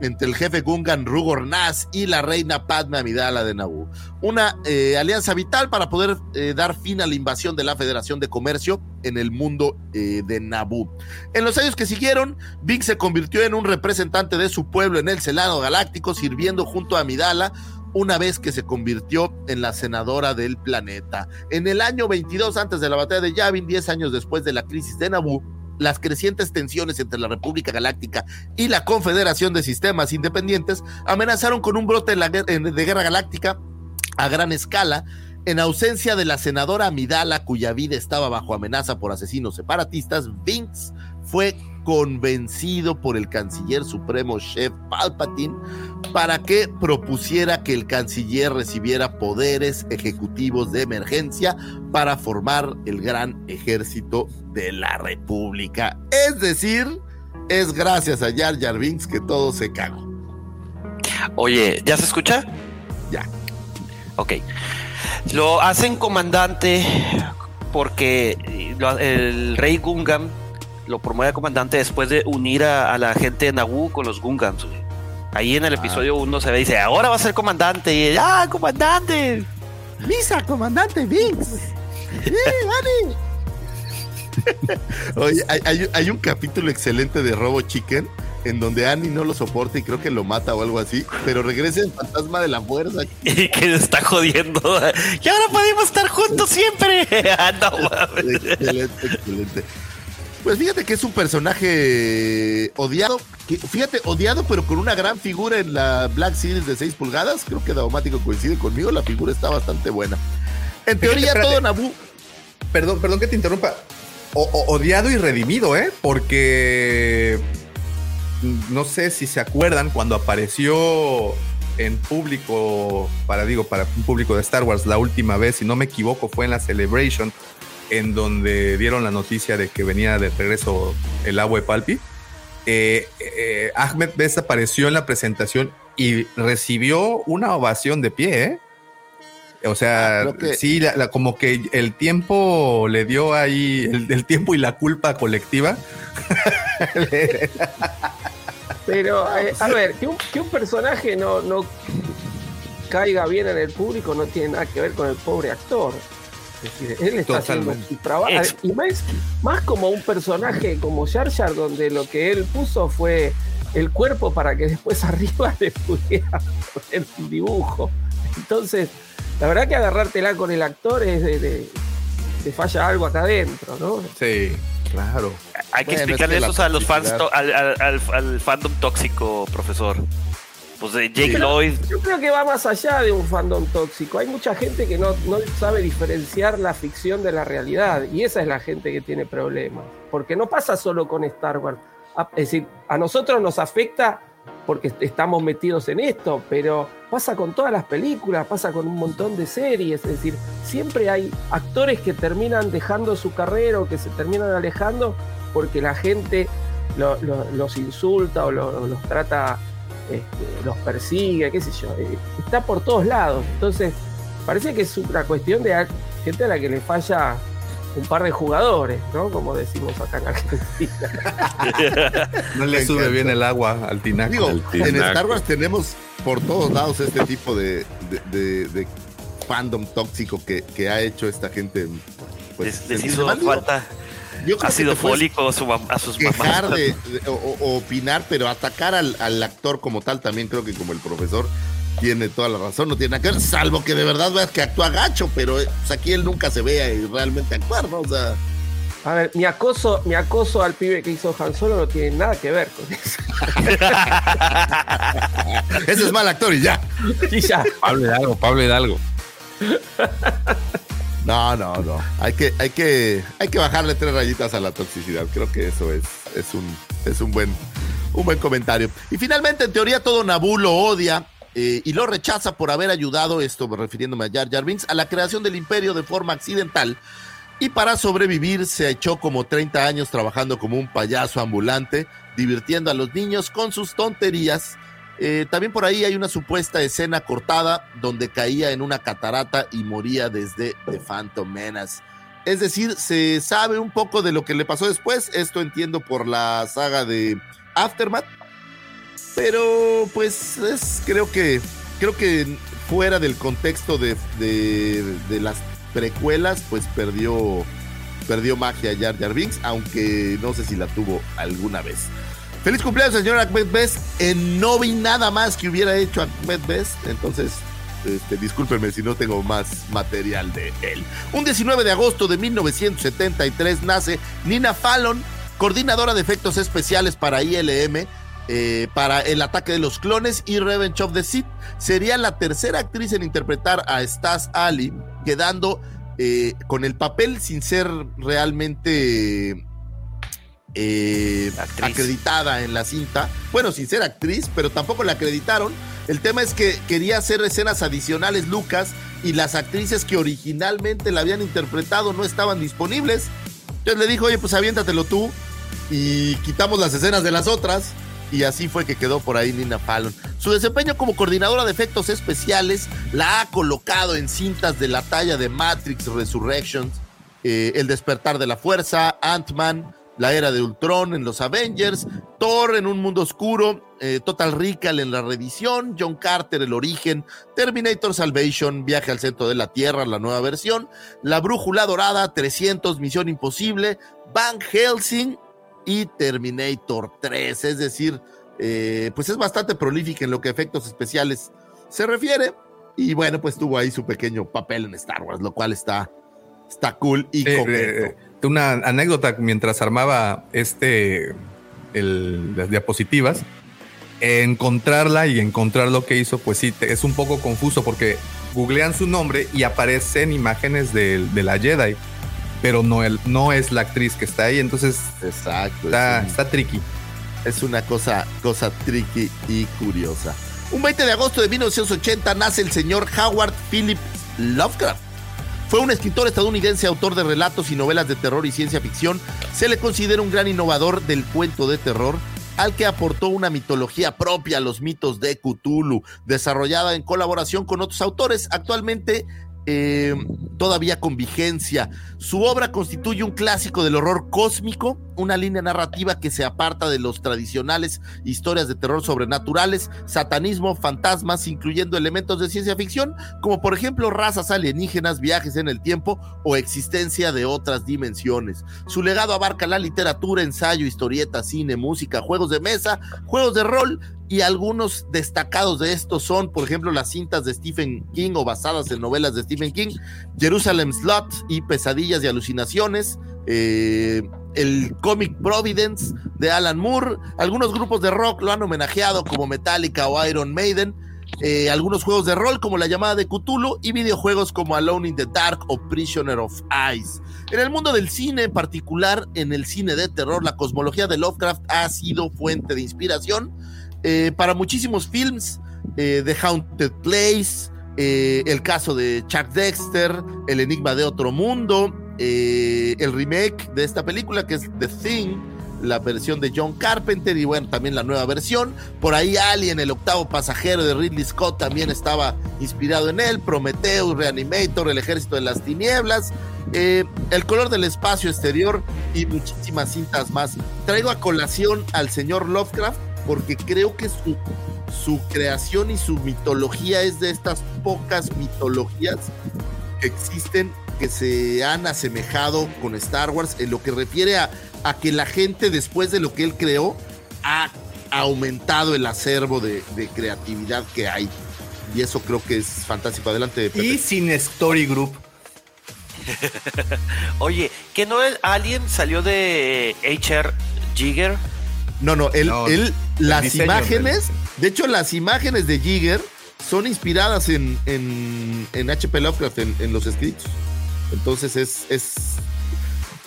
entre el jefe Gungan Rugor Nas y la reina Padme Amidala de Naboo. Una eh, alianza vital para poder eh, dar fin a la invasión de la Federación de Comercio en el mundo de Naboo. En los años que siguieron, Big se convirtió en un representante de su pueblo en el Senado Galáctico, sirviendo junto a Amidala una vez que se convirtió en la senadora del planeta. En el año 22, antes de la batalla de Yavin, 10 años después de la crisis de Naboo, las crecientes tensiones entre la República Galáctica y la Confederación de Sistemas Independientes amenazaron con un brote de guerra galáctica a gran escala, en ausencia de la senadora Amidala, cuya vida estaba bajo amenaza por asesinos separatistas, Vince fue convencido por el canciller supremo Chef Palpatine para que propusiera que el canciller recibiera poderes ejecutivos de emergencia para formar el gran ejército de la República. Es decir, es gracias a Jar Jar Binks que todo se cagó. Oye, ¿ya se escucha? Ya. Ok. Lo hacen comandante porque el rey Gungam lo promueve a comandante después de unir a, a la gente de Naboo con los Gungans. güey. Ahí en el episodio 1 se ve, dice, ahora va a ser comandante. Y, ¡ah, comandante! Misa, comandante Vince. Oye, hay, hay- hay un capítulo excelente de Robo Chicken en donde Annie no lo soporta y creo que lo mata o algo así, pero regresa el fantasma de la fuerza. Y que está jodiendo. Y ahora podemos estar juntos siempre. Ah, no. Excelente, excelente. Pues fíjate que es un personaje odiado, que- fíjate, odiado, pero con una gran figura en la Black Series de 6 pulgadas. Creo que Daumático coincide conmigo, la figura está bastante buena. En teoría, Espérate. todo Naboo. Perdón, perdón que te interrumpa. O- o- odiado y redimido, ¿eh? Porque no sé si se acuerdan cuando apareció en público, para digo, para un público de Star Wars la última vez, si no me equivoco, fue en la Celebration, en donde dieron la noticia de que venía de regreso el agua de Palpi. Eh, eh, Ahmed Best apareció en la presentación y recibió una ovación de pie, ¿eh? O sea, Ah, que- sí, la- la- como que el tiempo le dio ahí, el, el tiempo y la culpa colectiva. Pero, eh, a ver, que un, que un personaje no, no caiga bien en el público no tiene nada que ver con el pobre actor. Es decir, él está haciendo su trabajo. Y más, más como un personaje como Jar Jar, donde lo que él puso fue el cuerpo para que después arriba le pudiera poner un dibujo. Entonces, la verdad que agarrártela con el actor es de, de- te falla algo acá adentro, ¿no? Sí, claro. Hay que Bueno, explicarle es que eso a los fans, publicidad- to- al, al- al- al fandom tóxico, profesor. Pues de Jake Pero Lloyd. Yo creo que va más allá de un fandom tóxico. Hay mucha gente que no, no sabe diferenciar la ficción de la realidad. Y esa es la gente que tiene problemas. Porque no pasa solo con Star Wars. A- Es decir, a nosotros nos afecta porque est- estamos metidos en esto, pero pasa con todas las películas, pasa con un montón de series. Es decir, siempre hay actores que terminan dejando su carrera o que se terminan alejando porque la gente los insulta o los trata, este, los persigue, qué sé yo. Eh, está por todos lados. Entonces, parece que es una cuestión de gente a la que le falla un par de jugadores, ¿no? Como decimos acá en Argentina. no le sube bien el agua al tinaco. en Star Wars tenemos por todos lados este tipo de, de, fandom tóxico que, que, ha hecho esta gente. Pues, les, hizo falta ácido fólico a, sus quejar De, o, opinar, pero atacar al, al actor como tal también creo que como el profesor tiene toda la razón, no tiene nada que ver, salvo que de verdad veas que actúa gacho, pero eh, pues, aquí él nunca se ve realmente actuar, ¿no? O sea. A ver, mi acoso, mi acoso al pibe que hizo Han Solo no tiene nada que ver con eso. Ese es mal actor y ya. Y ya. Pablo Hidalgo, Pablo Hidalgo. No, no, no. Hay que, hay que, hay que bajarle tres rayitas a la toxicidad. Creo que eso es, es un, es un buen, un buen comentario. Y finalmente, en teoría, todo Naboo lo odia eh, y lo rechaza por haber ayudado, esto refiriéndome a Jar Jar Binks, a la creación del imperio de forma accidental. Y para sobrevivir se echó como 30 años trabajando como un payaso ambulante, divirtiendo a los niños con sus tonterías. Eh, también por ahí hay una supuesta escena cortada donde caía en una catarata y moría desde The Phantom Menace. Es decir, se sabe un poco de lo que le pasó después. Esto entiendo por la saga de Aftermath, pero pues es, creo que creo que fuera del contexto de, de, las precuelas, pues perdió perdió magia Jar Jar Binks, aunque no sé si la tuvo alguna vez. Feliz cumpleaños, señor Ahmed Best. no vi nada más que hubiera hecho Ahmed Best, entonces este, discúlpenme si no tengo más material de él. Un 19 de agosto de 1973 nace Nina Fallon, coordinadora de efectos especiales para ILM eh, para El ataque de los clones y Revenge of the Sith. Sería la tercera actriz en interpretar a Stas Ali, quedando eh, con el papel sin ser realmente eh, acreditada en la cinta. Bueno, sin ser actriz, pero tampoco la acreditaron. El tema es que quería hacer escenas adicionales Lucas y las actrices que originalmente la habían interpretado no estaban disponibles. Entonces le dijo, oye, pues aviéntatelo tú y quitamos las escenas de las otras y así fue que quedó por ahí Nina Fallon. Su desempeño como coordinadora de efectos especiales la ha colocado en cintas de la talla de Matrix Resurrections, eh, El despertar de la fuerza, Ant-Man, La era de Ultron en los Avengers, Thor en un mundo oscuro, eh, Total Recall en la revisión, John Carter El origen, Terminator Salvation, Viaje al centro de la Tierra, la nueva versión, La brújula dorada, 300, Misión imposible, Van Helsing y Terminator 3. Es decir, eh, pues es bastante prolífica en lo que a efectos especiales se refiere. Y bueno, pues tuvo ahí su pequeño papel en Star Wars, lo cual está, está cool y eh, una anécdota mientras armaba este las diapositivas. Encontrarla y encontrar lo que hizo, pues sí, es un poco confuso porque googlean su nombre y aparecen imágenes de, de la Jedi pero no, el, no es la actriz que está ahí, entonces Exacto, está, está tricky. Es una cosa, cosa tricky y curiosa. Un 20 de agosto de 1980 nace el señor Howard Phillips Lovecraft. Fue un escritor estadounidense, autor de relatos y novelas de terror y ciencia ficción. Se le considera un gran innovador del cuento de terror, al que aportó una mitología propia a los mitos de Cthulhu, desarrollada en colaboración con otros autores. Actualmente eh, todavía con vigencia. Su obra constituye un clásico del horror cósmico, una línea narrativa que se aparta de los tradicionales historias de terror sobrenaturales, satanismo, fantasmas, incluyendo elementos de ciencia ficción, como por ejemplo razas alienígenas, viajes en el tiempo o existencia de otras dimensiones. Su legado abarca la literatura, ensayo, historieta, cine, música, juegos de mesa, juegos de rol y algunos destacados de estos son, por ejemplo, las cintas de Stephen King o basadas en novelas de Stephen King, Jerusalem Slot y Pesadillas y Alucinaciones, eh, el cómic Providence de Alan Moore, algunos grupos de rock lo han homenajeado como Metallica o Iron Maiden, eh, algunos juegos de rol como La llamada de Cthulhu y videojuegos como Alone in the Dark o Prisoner of Ice. En el mundo del cine, en particular en el cine de terror, la cosmología de Lovecraft ha sido fuente de inspiración eh, para muchísimos films, eh, The Haunted Place, eh, el caso de Chuck Dexter, El Enigma de Otro Mundo, el remake de esta película que es The Thing, la versión de John Carpenter y bueno, también la nueva versión. Por ahí Alien, el octavo pasajero de Ridley Scott, también estaba inspirado en él. Prometheus, Reanimator, El ejército de las tinieblas, eh, El color del espacio exterior y muchísimas cintas más. Traigo a colación al señor Lovecraft porque creo que su, su creación y su mitología es de estas pocas mitologías que existen que se han asemejado con Star Wars en lo que refiere a, a que la gente después de lo que él creó ha aumentado el acervo de, de creatividad que hay. Y eso creo que es fantástico. Adelante. Pepe. Y sin Story Group. Oye, ¿que no el Alien salió de H.R. Jigger? No, no, él, No, él las diseño imágenes, de hecho, las imágenes de Jigger son inspiradas en, en, en H.P. Lovecraft, en, en los escritos. Entonces es, es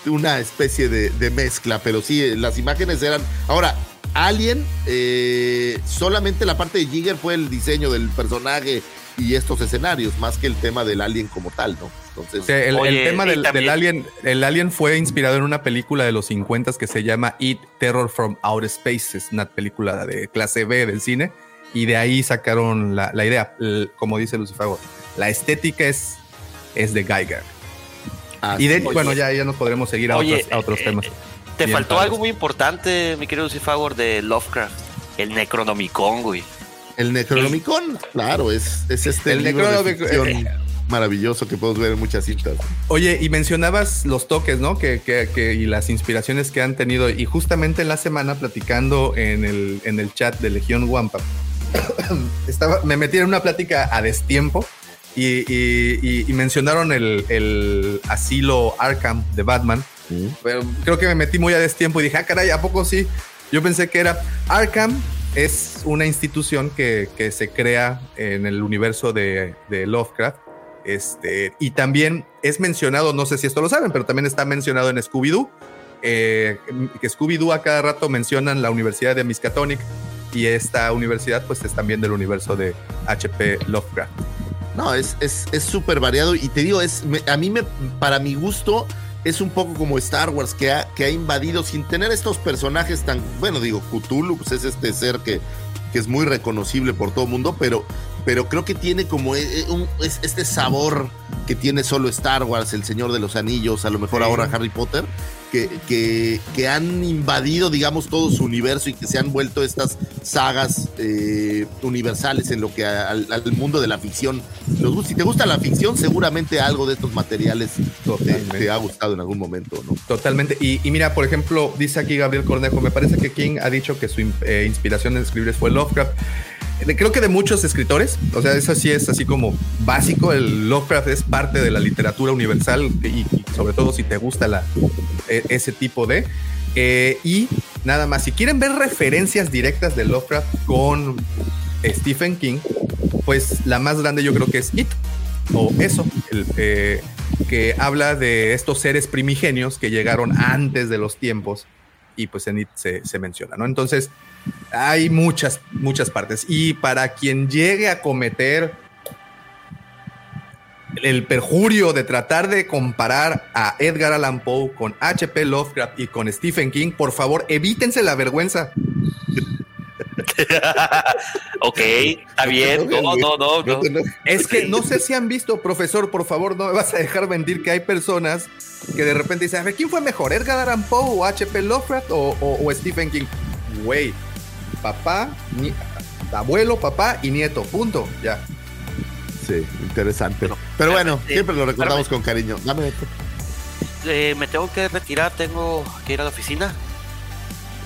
una especie de, de mezcla, pero sí, las imágenes eran. Ahora, Alien, eh, solamente la parte de Jigger fue el diseño del personaje y estos escenarios, más que el tema del Alien como tal, ¿no? Entonces, O sea, el, tema del, también- del alien, el alien fue inspirado en una película de los 50 que se llama It Terror from Outer Space. Es una película de clase B del cine. Y de ahí sacaron la, la idea. El- como dice Lucifago, la estética es, es de Geiger. así Y de bueno, ya, ya nos podremos seguir a, Oye, otros, a otros eh, temas. Te Bien faltó padres. algo muy importante, mi querido Lucifagor, de Lovecraft. El Necronomicon, güey. El Necronomicon, claro, es, es este El libro Necronomicon, maravilloso que podemos ver en muchas cintas. Oye, y mencionabas los toques, ¿no? Que, que- que- y las inspiraciones que han tenido. Y justamente en la semana, platicando en el, en el chat de Legión Wampa, estaba, me metí en una plática a destiempo y, y- y- mencionaron el, el asilo Arkham de Batman. Pero creo que me metí muy a destiempo y dije, ah, caray, ¿a poco sí? Yo pensé que era Arkham. Es una institución que, que se crea en el universo de, de Lovecraft. Este, y también es mencionado, no sé si esto lo saben, pero también está mencionado en Scooby-Doo. eh, que Scooby-Doo a cada rato mencionan la Universidad de Miskatonic y esta universidad pues es también del universo de HP Lovecraft. No, es es es súper variado y te digo, es a mí me para mi gusto es un poco como Star Wars que ha, que ha invadido sin tener estos personajes tan, bueno, digo, Cthulhu pues es este ser que, que es muy reconocible por todo el mundo, pero, pero creo que tiene como eh, eh, un- es- este sabor que tiene solo Star Wars, El Señor de los Anillos, a lo mejor Sí. ahora Harry Potter, que, que, que han invadido, digamos, todo su universo y que se han vuelto estas sagas eh, universales en lo que a- al, al mundo de la ficción nos gusta. Si te gusta la ficción, seguramente algo de estos materiales te, te ha gustado en algún momento, ¿no? Totalmente. Y, y mira, por ejemplo, dice aquí Gabriel Cornejo, me parece que King ha dicho que su eh, inspiración en escribir fue Lovecraft. De- Creo que de muchos escritores, o sea, eso sí es así como básico, el Lovecraft es parte de la literatura universal y, y sobre todo si te gusta la, e- ese tipo de... eh, y nada más, si quieren ver referencias directas de Lovecraft con Stephen King, pues la más grande yo creo que es It, o eso, el, eh, que habla de estos seres primigenios que llegaron antes de los tiempos y pues en It se, se menciona, ¿no? Entonces, hay muchas, muchas partes. Y para quien llegue a cometer el perjurio de tratar de comparar a Edgar Allan Poe con H.P. Lovecraft y con Stephen King, por favor, evítense la vergüenza. ok, está bien. No, no, no, no. Es que no sé si han visto, profesor, por favor, no me vas a dejar mentir que hay personas que de repente dicen, a ver, ¿quién fue mejor, Edgar Allan Poe o H.P. Lovecraft o, o- o Stephen King? Güey, papá, ni- abuelo, papá y nieto, punto, ya. Sí, interesante. Pero bueno, eh, siempre lo recordamos espérame. con cariño. Dame. Eh, me tengo que retirar, tengo que ir a la oficina.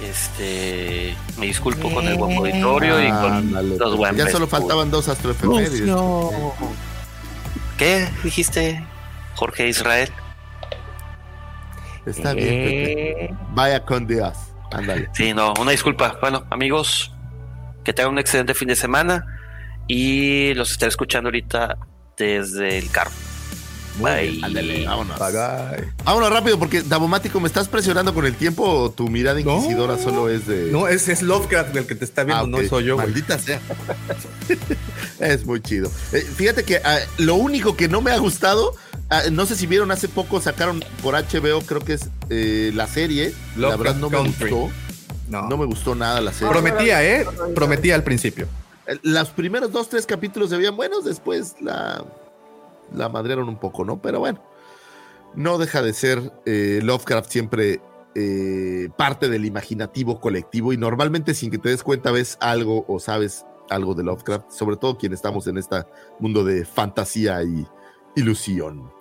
Este, me disculpo con el buen auditorio y con los pues, buen ya solo faltaban dos astroefemérides. ¿Qué dijiste, Jorge Israel? Está bien, Pepe. Vaya con Dios. Ándale. Sí, no, una disculpa. Bueno, amigos, que tengan un excelente fin de semana y los estaré escuchando ahorita desde el carro. Bye. Ándale, vámonos. Bye, bye. Vámonos rápido porque Dabomático, ¿me estás presionando con el tiempo o tu mirada No. inquisidora solo es de. No, es, es Lovecraft el que te está viendo, Ah, no soy yo, güey. Maldita sea. es muy chido. Eh, fíjate que ah, lo único que no me ha gustado Ah, no sé si vieron hace poco, sacaron por HBO, creo que es eh, la serie. la verdad no me gustó. No. no me gustó nada la serie. Prometía, ¿eh? Prometía al principio. Los primeros dos, tres capítulos se veían buenos, después la, la madrearon un poco, ¿no? Pero bueno, no deja de ser eh, Lovecraft siempre eh, parte del imaginativo colectivo y normalmente sin que te des cuenta ves algo o sabes algo de Lovecraft, sobre todo quien estamos en este mundo de fantasía y ilusión.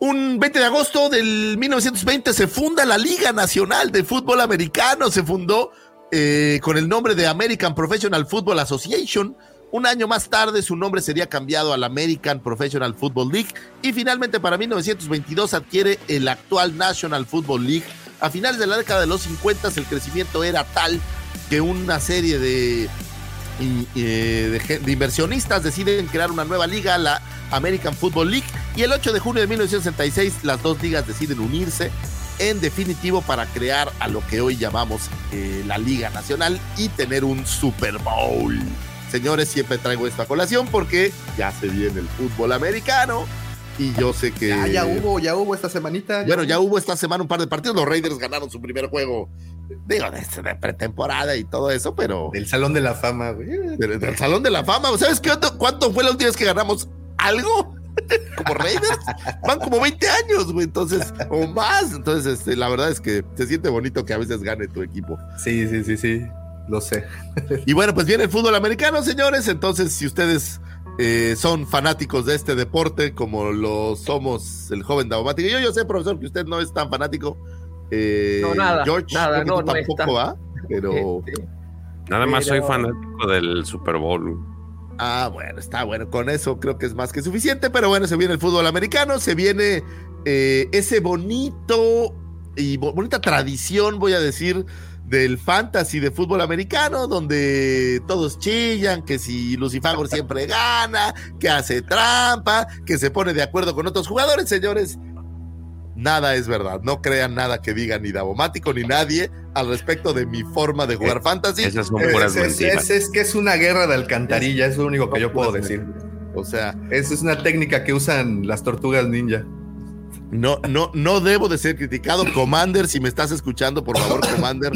Un 20 de agosto del 1920 se funda la Liga Nacional de Fútbol Americano, se fundó eh, con el nombre de American Professional Football Association. Un año más tarde su nombre sería cambiado al American Professional Football League y finalmente para 1922 adquiere el actual National Football League. A finales de la década de los 50 el crecimiento era tal que una serie de, eh, de, inversionistas deciden crear una nueva liga, la American Football League, y el 8 de junio de 1966 las dos ligas deciden unirse en definitivo para crear a lo que hoy llamamos eh, la Liga Nacional y tener un Super Bowl. Señores, siempre traigo esta colación porque ya se viene el fútbol americano y yo sé que. Ya, ya hubo, ya hubo esta semanita. bueno, ya hubo esta semana un par de partidos. Los Raiders ganaron su primer juego, digo, de, pretemporada y todo eso, pero. Del Salón de la Fama, güey. Del, Salón de la Fama. ¿Sabes qué, cuánto fue la última vez que ganamos algo? como Raiders, van como 20 años, güey, entonces, o más. Entonces, este, la verdad es que se siente bonito que a veces gane tu equipo. Sí, sí, sí, sí, lo sé. y bueno, pues viene el fútbol americano, señores. Entonces, si ustedes eh, son fanáticos de este deporte, como lo somos el joven Daumático, yo, yo sé, profesor, que usted no es tan fanático. Eh, no, nada, George, nada, no, tampoco, ¿ah? Pero. Este, nada más soy fanático del Super Bowl. Ah, bueno, está bueno. Con eso creo que es más que suficiente. Pero bueno, se viene el fútbol americano, se viene eh, ese bonito y bonita tradición, voy a decir, del fantasy de fútbol americano, donde todos chillan, que si Lucifagor siempre gana, que hace trampa, que se pone de acuerdo con otros jugadores, señores nada es verdad. No crean nada que diga ni Davomático ni nadie al respecto de mi forma de jugar fantasy. Esas son puras es, es, que es una guerra de alcantarilla, es lo único que yo puedo decir. O sea, esa es una técnica que usan las tortugas ninja. No, no, no debo de ser criticado. Commander, si me estás escuchando, por favor, Commander,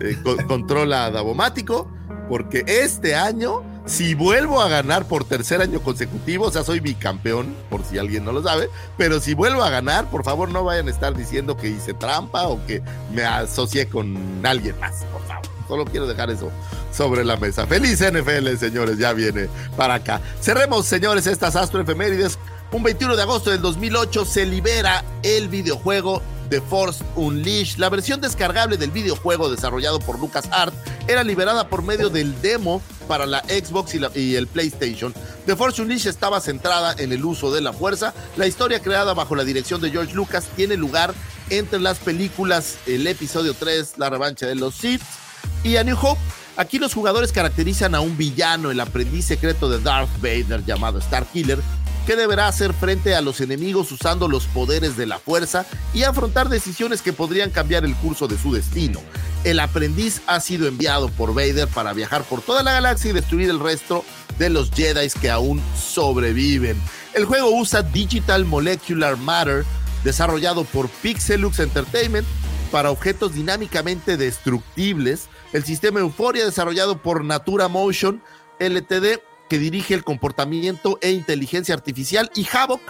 eh, controla a Davomático, porque este año si vuelvo a ganar por tercer año consecutivo, o sea, soy bicampeón, por si alguien no lo sabe, pero si vuelvo a ganar, por favor no vayan a estar diciendo que hice trampa o que me asocié con alguien más, por favor. Solo quiero dejar eso sobre la mesa. Feliz NFL, señores, ya viene para acá. Cerremos, señores, estas astroefemérides. Un 21 de agosto del 2008 se libera el videojuego The Force Unleashed. La versión descargable del videojuego desarrollado por LucasArts era liberada por medio del demo para la Xbox y, el PlayStation. The Force Unleashed estaba centrada en el uso de la fuerza. La historia creada bajo la dirección de George Lucas tiene lugar entre las películas el episodio 3, La revancha de los Sith y A New Hope. Aquí los jugadores caracterizan a un villano, el aprendiz secreto de Darth Vader llamado Starkiller, que deberá hacer frente a los enemigos usando los poderes de la fuerza y afrontar decisiones que podrían cambiar el curso de su destino. El aprendiz ha sido enviado por Vader para viajar por toda la galaxia y destruir el resto de los Jedi que aún sobreviven. El juego usa Digital Molecular Matter, desarrollado por Pixelux Entertainment, para objetos dinámicamente destructibles. El sistema Euphoria, desarrollado por Natura Motion LTD, que dirige el comportamiento e inteligencia artificial, y Havoc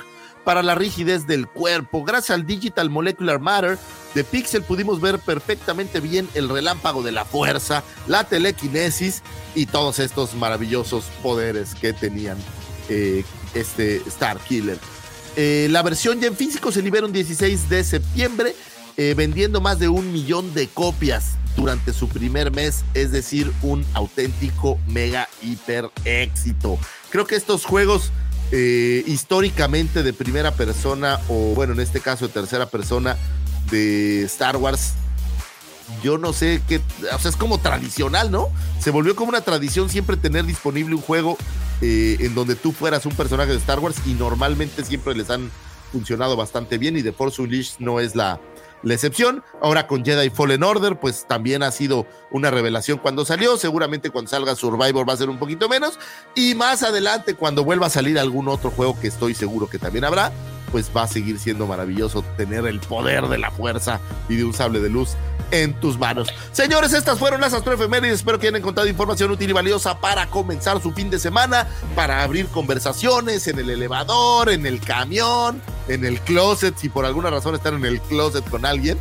para la rigidez del cuerpo. Gracias al Digital Molecular Matter de Pixel pudimos ver perfectamente bien el relámpago de la fuerza, la telequinesis y todos estos maravillosos poderes que tenían eh, este Star Killer. Eh, la versión ya en físico se libera un 16 de septiembre, eh, vendiendo más de un millón de copias durante su primer mes, es decir, un auténtico mega hiper éxito. Creo que estos juegos eh, históricamente de primera persona, o bueno, en este caso de tercera persona de Star Wars, yo no sé qué, o sea, es como tradicional, ¿no? Se volvió como una tradición siempre tener disponible un juego eh, en donde tú fueras un personaje de Star Wars y normalmente siempre les han funcionado bastante bien y The Force Unleashed no es la, la excepción. Ahora con Jedi Fallen Order, pues también ha sido una revelación cuando salió. Seguramente cuando salga Survivor va a ser un poquito menos. Y más adelante, cuando vuelva a salir algún otro juego que estoy seguro que también habrá, pues va a seguir siendo maravilloso tener el poder de la fuerza y de un sable de luz en tus manos. Señores, estas fueron las astroefemérides. Espero que hayan encontrado información útil y valiosa para comenzar su fin de semana, para abrir conversaciones en el elevador, en el camión, en el closet, si por alguna razón están en el closet con alguien.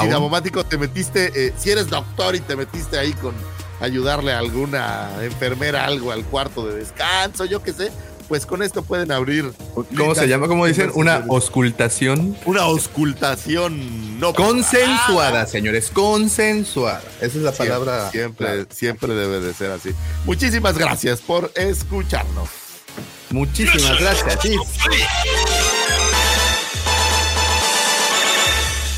Si Damomático te metiste, eh, si eres doctor y te metiste ahí con ayudarle a alguna enfermera algo al cuarto de descanso, yo qué sé, pues con esto pueden abrir. ¿Cómo se llama? ¿Cómo dicen? Una auscultación. Una auscultación no consensuada, señores, consensuada. Esa es la palabra. Siempre, siempre debe de ser así. Muchísimas gracias por escucharnos. Muchísimas gracias. Sí.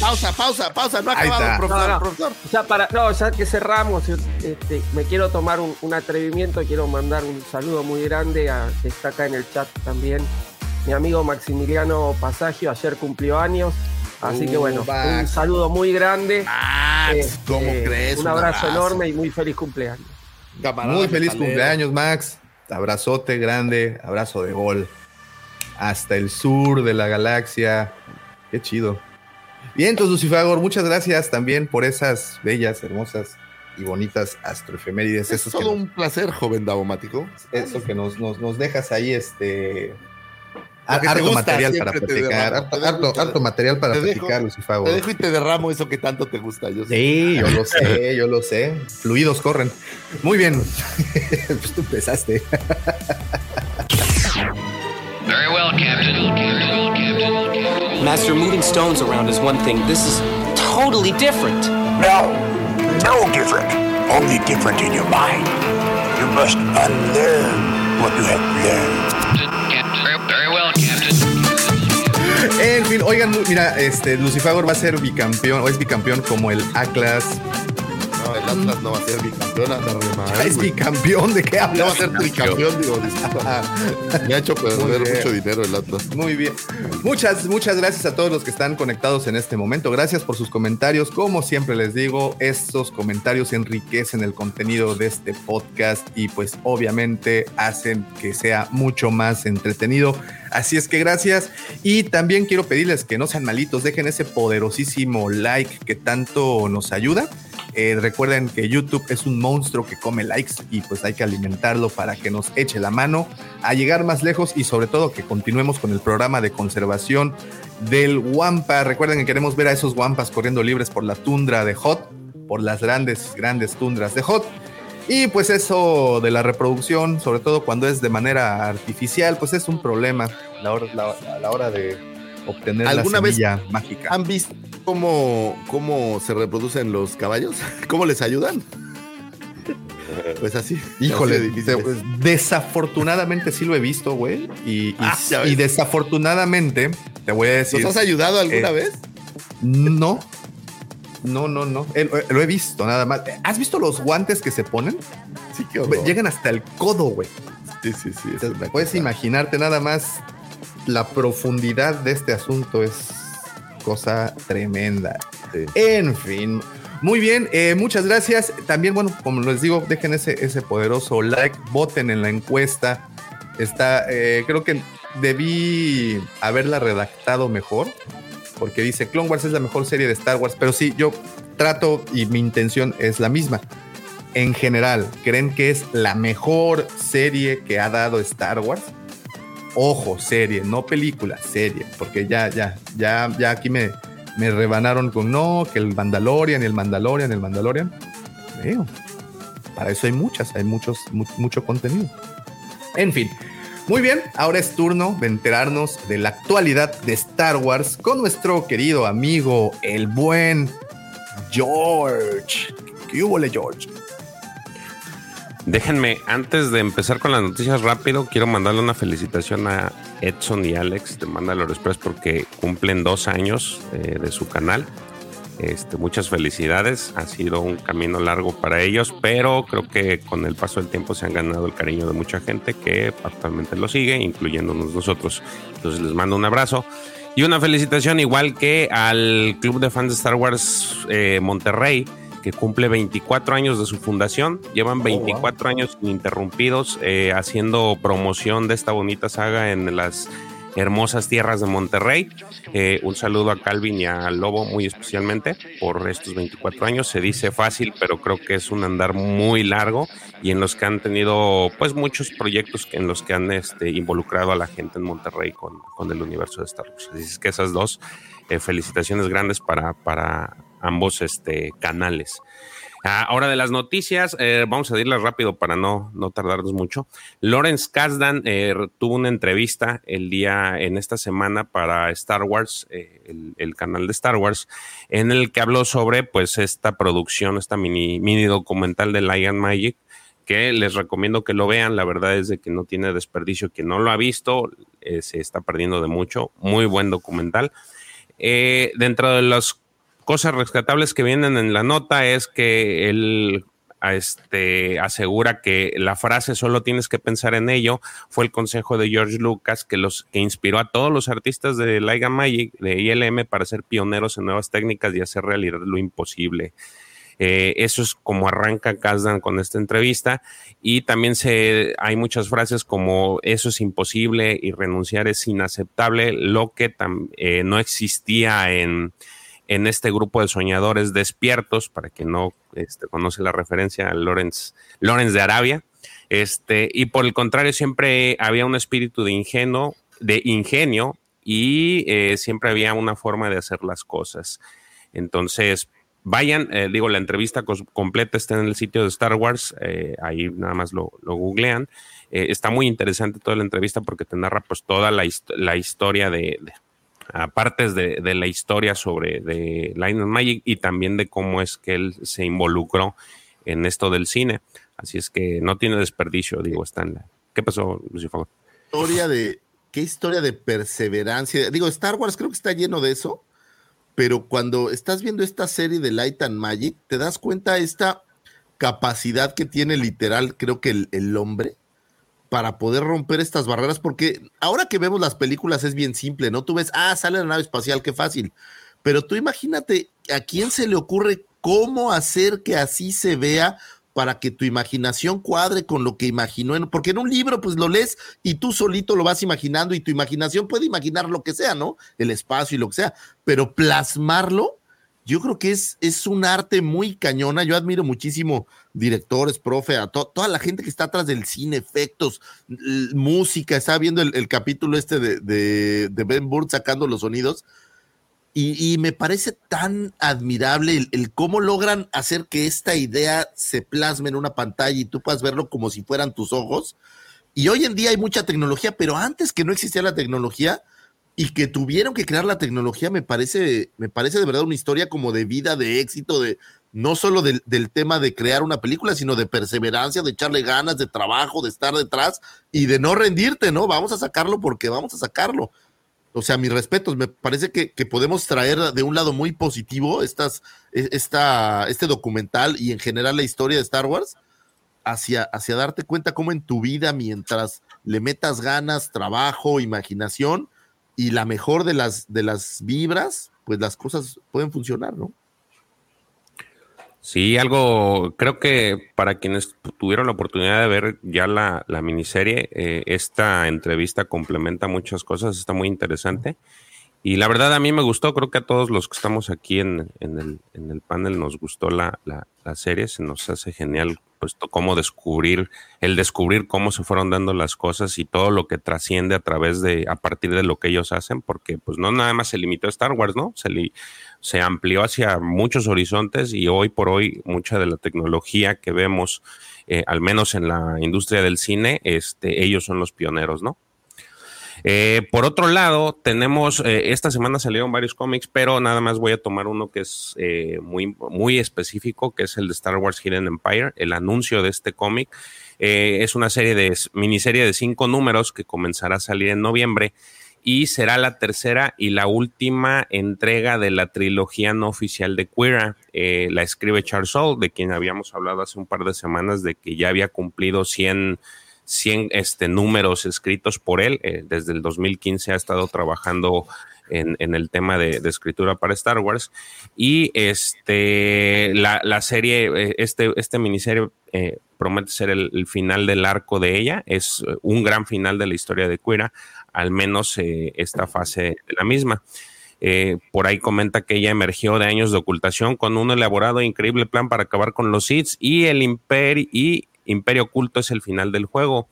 Pausa, pausa, pausa, no ha acabado, profesor, no, profesor. Ya para, no, ya que cerramos, este, me quiero tomar un, un, atrevimiento, quiero mandar un saludo muy grande a que está acá en el chat también. Mi amigo Maximiliano Pasagio ayer cumplió años, así que bueno, uh, un saludo muy grande. Max, este, ¿cómo crees? Un abrazo, enorme y muy feliz cumpleaños. muy feliz cumpleaños, Max. Abrazote grande, abrazo de gol. Hasta el sur de la galaxia. Qué chido. Bien, entonces, Lucifagor, muchas gracias también por esas bellas, hermosas y bonitas astroefemérides. Es todo un placer, joven Daumático. Eso que nos, nos, nos dejas ahí, este. Harto material para platicar. Harto, material para platicar, Lucifagor. Te dejo y te derramo eso que tanto te gusta. Yo sí, yo lo sé, yo lo sé. Fluidos corren. Muy bien. pues tú empezaste. Very well, Captain. Master, moving stones around is one thing. This is totally different. No, no different. Only different in your mind. You must unlearn what you have learned. Very well, Captain. En fin, oigan, mira, este Lucifagor va a ser bicampeón, o es bicampeón como el Atlas el Atlas no va a ser bicampeón, anda Es bicampeón, ¿de qué hablas? No va a ser tricampeón, digo, disculpa. Me ha hecho perder mucho dinero el Atlas. Muy bien. Muchas, muchas gracias a todos los que están conectados en este momento. Gracias por sus comentarios. Como siempre les digo, estos comentarios enriquecen el contenido de este podcast y pues obviamente hacen que sea mucho más entretenido. Así es que gracias. Y también quiero pedirles que no sean malitos, dejen ese poderosísimo like que tanto nos ayuda. Eh, recuerden que YouTube es un monstruo que come likes y pues hay que alimentarlo para que nos eche la mano a llegar más lejos y sobre todo que continuemos con el programa de conservación del Wampa. Recuerden que queremos ver a esos Wampas corriendo libres por la tundra de Hot, por las grandes, grandes tundras de Hot. Y pues eso de la reproducción, sobre todo cuando es de manera artificial, pues es un problema a la hora, la hora de obtener ¿Alguna la semilla vez mágica. ¿Han visto cómo, cómo se reproducen los caballos? ¿Cómo les ayudan? Pues así. Híjole, así de pues, desafortunadamente sí lo he visto, güey. Y, y, Ah, y desafortunadamente, te voy a decir. ¿Los has ayudado alguna eh, vez? No. No, no, no. Eh, eh, Lo he visto nada más. ¿Has visto los guantes que se ponen? Sí, qué horror. Llegan hasta el codo, güey. Sí, sí, sí. Puedes cosa. imaginarte nada más la profundidad de este asunto es cosa tremenda. En fin. Muy bien, eh, muchas gracias. También, bueno, como les digo, dejen ese, ese poderoso like, voten en la encuesta. Está, eh, creo que debí haberla redactado mejor, porque dice Clone Wars es la mejor serie de Star Wars, pero sí, yo trato y mi intención es la misma. En general, ¿creen que es la mejor serie que ha dado Star Wars? Ojo, serie, no película, serie, porque ya, ya, ya, ya aquí me, me rebanaron con no, que el Mandalorian, el Mandalorian, el Mandalorian. Veo. Para eso hay muchas, hay muchos, mu- mucho contenido. En fin. Muy bien, ahora es turno de enterarnos de la actualidad de Star Wars con nuestro querido amigo, el buen George. ¿Qué hubo, George? Déjenme, antes de empezar con las noticias rápido, quiero mandarle una felicitación a Edson y Alex de Mandalore Express porque cumplen dos años eh, de su canal. Este, muchas felicidades, ha sido un camino largo para ellos, pero creo que con el paso del tiempo se han ganado el cariño de mucha gente que actualmente lo sigue, incluyéndonos nosotros. Entonces les mando un abrazo y una felicitación igual que al Club de Fans de Star Wars eh, Monterrey, que cumple 24 años de su fundación. Llevan 24 años ininterrumpidos eh, haciendo promoción de esta bonita saga en las hermosas tierras de Monterrey. Eh, un saludo a Calvin y a Lobo muy especialmente por estos 24 años. Se dice fácil, pero creo que es un andar muy largo y en los que han tenido pues muchos proyectos en los que han este, involucrado a la gente en Monterrey con, con el universo de Star Wars. Así es que esas dos eh, felicitaciones grandes para, para ambos este, canales. Ah, ahora de las noticias, eh, vamos a decirlas rápido para no, no tardarnos mucho. Lawrence Kasdan eh, tuvo una entrevista el día, en esta semana para Star Wars, eh, el, canal de Star Wars, en el que habló sobre pues esta producción, esta mini, mini documental de Lion Magic, que les recomiendo que lo vean. La verdad es de que no tiene desperdicio. Quien no lo ha visto, se está perdiendo de mucho. Muy buen documental. dentro de los cosas rescatables que vienen en la nota es que él este, asegura que la frase solo tienes que pensar en ello fue el consejo de George Lucas que los que inspiró a todos los artistas de Liga Magic de ILM para ser pioneros en nuevas técnicas y hacer realidad lo imposible. Eh, eso es como arranca Kazdan con esta entrevista y también se hay muchas frases como eso es imposible y renunciar es inaceptable, lo que eh, no existía en en este grupo de soñadores despiertos, para quien no este, conoce la referencia a Lorenz, Lorenz de Arabia, este, y por el contrario siempre había un espíritu de ingenio, de ingenio y eh, siempre había una forma de hacer las cosas. Entonces, vayan, eh, digo, la entrevista completa está en el sitio de Star Wars, eh, ahí nada más lo, googlean. está muy interesante toda la entrevista porque te narra pues toda la, la historia de, partes de, la historia sobre de Light Magic y también de cómo es que él se involucró en esto del cine. Así es que no tiene desperdicio, digo. ¿Qué pasó, Lucifer? Historia de, qué historia de perseverancia. Digo, Star Wars creo que está lleno de eso, pero cuando estás viendo esta serie de Light and Magic, te das cuenta esta capacidad que tiene literal, creo que el hombre, para poder romper estas barreras, porque ahora que vemos las películas es bien simple, ¿no? Tú ves, ah, sale la nave espacial, qué fácil. Pero tú imagínate a quién se le ocurre cómo hacer que así se vea para que tu imaginación cuadre con lo que imaginó, porque en un libro pues lo lees y tú solito lo vas imaginando y tu imaginación puede imaginar lo que sea, ¿no? El espacio y lo que sea, pero plasmarlo yo creo que es, es un arte muy cañona. Yo admiro muchísimo directores, profe, a toda la gente que está atrás del cine, efectos, música. Estaba viendo el, capítulo este de, Ben Burtt sacando los sonidos. Y, me parece tan admirable el, el, cómo logran hacer que esta idea se plasme en una pantalla y tú puedas verlo como si fueran tus ojos. Y hoy en día hay mucha tecnología, pero antes que no existía la tecnología, y que tuvieron que crear la tecnología, me parece, me parece de verdad una historia como de vida, de éxito, de no solo del, tema de crear una película, sino de perseverancia, de echarle ganas, de trabajo, de estar detrás y de no rendirte, ¿no? Vamos a sacarlo porque vamos a sacarlo. O sea, mis respetos, me parece que, podemos traer de un lado muy positivo estas, e, esta, este documental y en general la historia de Star Wars hacia, hacia darte cuenta cómo en tu vida, mientras le metas ganas, trabajo, imaginación, y la mejor de las, de las vibras, pues las cosas pueden funcionar, ¿no? Sí, algo, creo que para quienes tuvieron la oportunidad de ver ya la, miniserie, eh, esta entrevista complementa muchas cosas, está muy interesante. Y la verdad a mí me gustó, creo que a todos los que estamos aquí en, el, en el, panel nos gustó la, la, la, serie, se nos hace genial pues cómo descubrir, el descubrir cómo se fueron dando las cosas y todo lo que trasciende a través de, a partir de lo que ellos hacen, porque pues no nada más se limitó a Star Wars, ¿no? Se, se amplió hacia muchos horizontes y hoy por hoy mucha de la tecnología que vemos, eh, al menos en la industria del cine, este, ellos son los pioneros, ¿no? Eh, por otro lado, tenemos, eh, esta semana salieron varios cómics, pero nada más voy a tomar uno que es eh, muy, muy específico, que es el de Star Wars Hidden Empire. El anuncio de este cómic es una serie de, miniserie de cinco números que comenzará a salir en noviembre y será la tercera y la última entrega de la trilogía no oficial de Queera. la escribe Charles Soule, de quien habíamos hablado hace un par de semanas de que ya había cumplido 100 100 este, números escritos por él. Eh, desde el 2015 ha estado trabajando en, el tema de, escritura para Star Wars. Y este, la, serie, eh, este, este miniserie eh, promete ser el, final del arco de ella. Es un gran final de la historia de Quira. al menos esta fase de la misma. Por ahí comenta que ella emergió de años de ocultación con un elaborado e increíble plan para acabar con los Sith y el imperio y Imperio Oculto es el final del juego.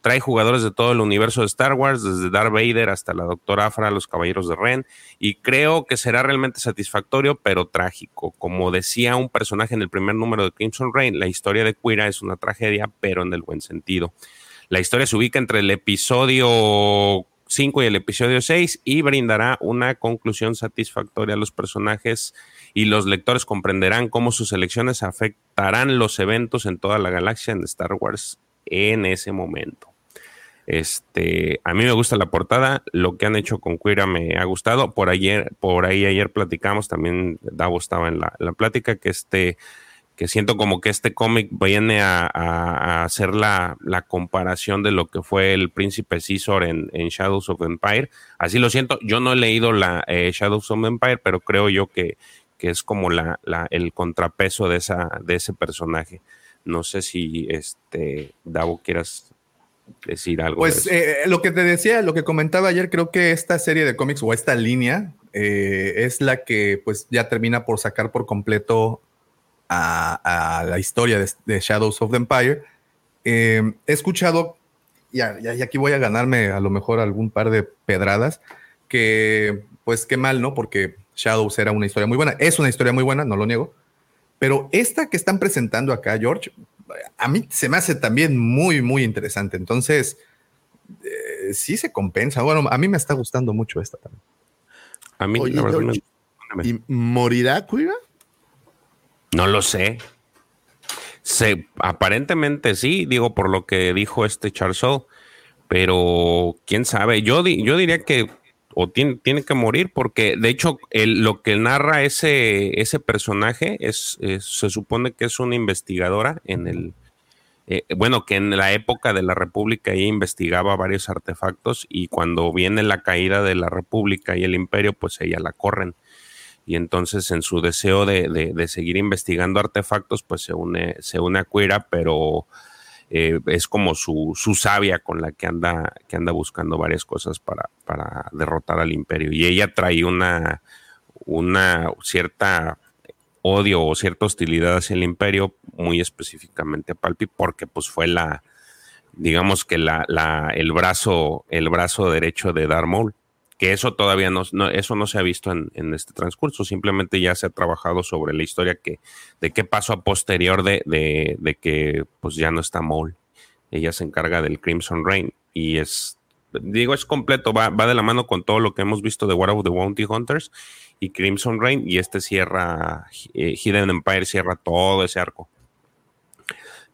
Trae jugadores de todo el universo de Star Wars, desde Darth Vader hasta la Doctora Afra, los Caballeros de Ren, y creo que será realmente satisfactorio, pero trágico. Como decía un personaje en el primer número de Crimson Reign, la historia de Quira es una tragedia, pero en el buen sentido. La historia se ubica entre el episodio 5 y el episodio 6 y brindará una conclusión satisfactoria a los personajes y los lectores comprenderán cómo sus elecciones afectarán los eventos en toda la galaxia en Star Wars en ese momento. Este, a mí me gusta la portada, lo que han hecho con Quira me ha gustado. Por ayer, por ahí ayer platicamos, también Davo estaba en la, la plática, que este que siento como que este cómic viene a, hacer la, comparación de lo que fue el príncipe Caesar en, Shadows of Empire. Así lo siento, yo no he leído la eh, Shadows of Empire, pero creo yo que, que es como la, el contrapeso de, esa, de ese personaje. No sé si este Davo quieras decir algo. Pues eh, lo que te decía, lo que comentaba ayer, creo que esta serie de cómics o esta línea eh, es la que pues ya termina por sacar por completo a, la historia de, Shadows of the Empire, eh, he escuchado, y, aquí voy a ganarme a lo mejor algún par de pedradas, que pues qué mal, ¿no? Porque Shadows era una historia muy buena, es una historia muy buena, no lo niego, pero esta que están presentando acá, George, a mí se me hace también muy, muy interesante. Entonces, eh, sí se compensa. Bueno, a mí me está gustando mucho esta también. A mí, ¿Y morirá Cuida? No lo sé. Se, aparentemente sí, digo por lo que dijo este Charles pero quién sabe. Yo, yo diría que o tiene, tiene, que morir porque de hecho lo que narra ese, ese personaje es, se supone que es una investigadora en el eh, bueno que en la época de la república ella investigaba varios artefactos y cuando viene la caída de la república y el imperio pues ella la corren y entonces en su deseo de, seguir investigando artefactos, pues se une, se une a Quira, pero eh, es como su, su sabia con la que anda, que anda buscando varias cosas para, para derrotar al imperio. Y ella trae una, una cierta odio o cierta hostilidad hacia el imperio, muy específicamente a Palpi, porque pues fue la, digamos que la, la, el brazo, el brazo derecho de Darth Maul que eso todavía no, eso no se ha visto en, este transcurso, simplemente ya se ha trabajado sobre la historia que, de qué pasó a posterior de, de, que pues ya no está Maul. Ella se encarga del Crimson Rain y es, digo, es completo, va, va de la mano con todo lo que hemos visto de War of the Bounty Hunters y Crimson Rain y este cierra, eh, Hidden Empire cierra todo ese arco.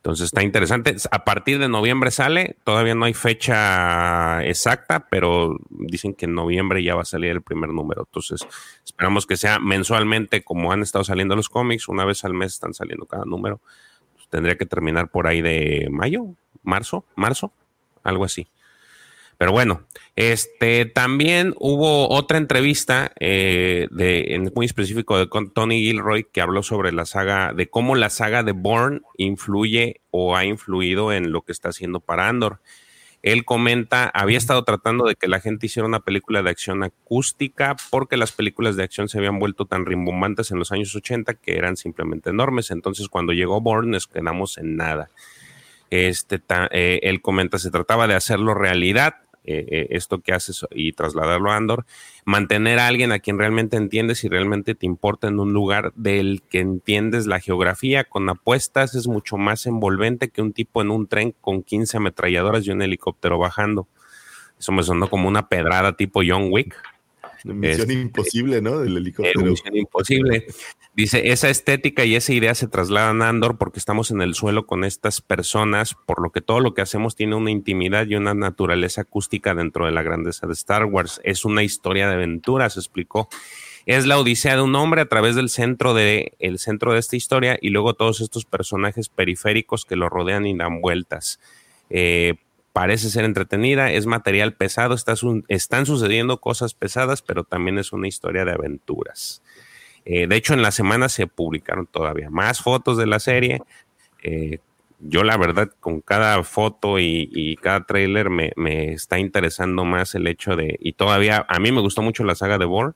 Entonces está interesante. A partir de noviembre sale, todavía no hay fecha exacta, pero dicen que en noviembre ya va a salir el primer número. Entonces esperamos que sea mensualmente como han estado saliendo los cómics, una vez al mes están saliendo cada número. Tendría que terminar por ahí de mayo, marzo, marzo, algo así. Pero bueno, este también hubo otra entrevista eh, de, muy específico de Tony Gilroy que habló sobre la saga, de cómo la saga de Bourne influye o ha influido en lo que está haciendo para Andor. Él comenta, había estado tratando de que la gente hiciera una película de acción acústica porque las películas de acción se habían vuelto tan rimbombantes en los años 80 que eran simplemente enormes. Entonces cuando llegó Bourne nos quedamos en nada. Este, eh, él comenta, se trataba de hacerlo realidad eh, esto que haces y trasladarlo a Andor, mantener a alguien a quien realmente entiendes y realmente te importa en un lugar del que entiendes la geografía con apuestas es mucho más envolvente que un tipo en un tren con 15 ametralladoras y un helicóptero bajando. Eso me sonó como una pedrada tipo John Wick. Misión imposible, ¿no? Del helicóptero. misión imposible. Dice, esa estética y esa idea se trasladan a Andor porque estamos en el suelo con estas personas, por lo que todo lo que hacemos tiene una intimidad y una naturaleza acústica dentro de la grandeza de Star Wars. Es una historia de aventuras, explicó. Es la odisea de un hombre a través del centro de, el centro de esta historia y luego todos estos personajes periféricos que lo rodean y dan vueltas. Eh, parece ser entretenida, es material pesado, están sucediendo cosas pesadas, pero también es una historia de aventuras. Eh, de hecho, en la semana se publicaron todavía más fotos de la serie. Eh, yo la verdad con cada foto y, cada trailer me, está interesando más el hecho de, y todavía a mí me gustó mucho la saga de Bourne,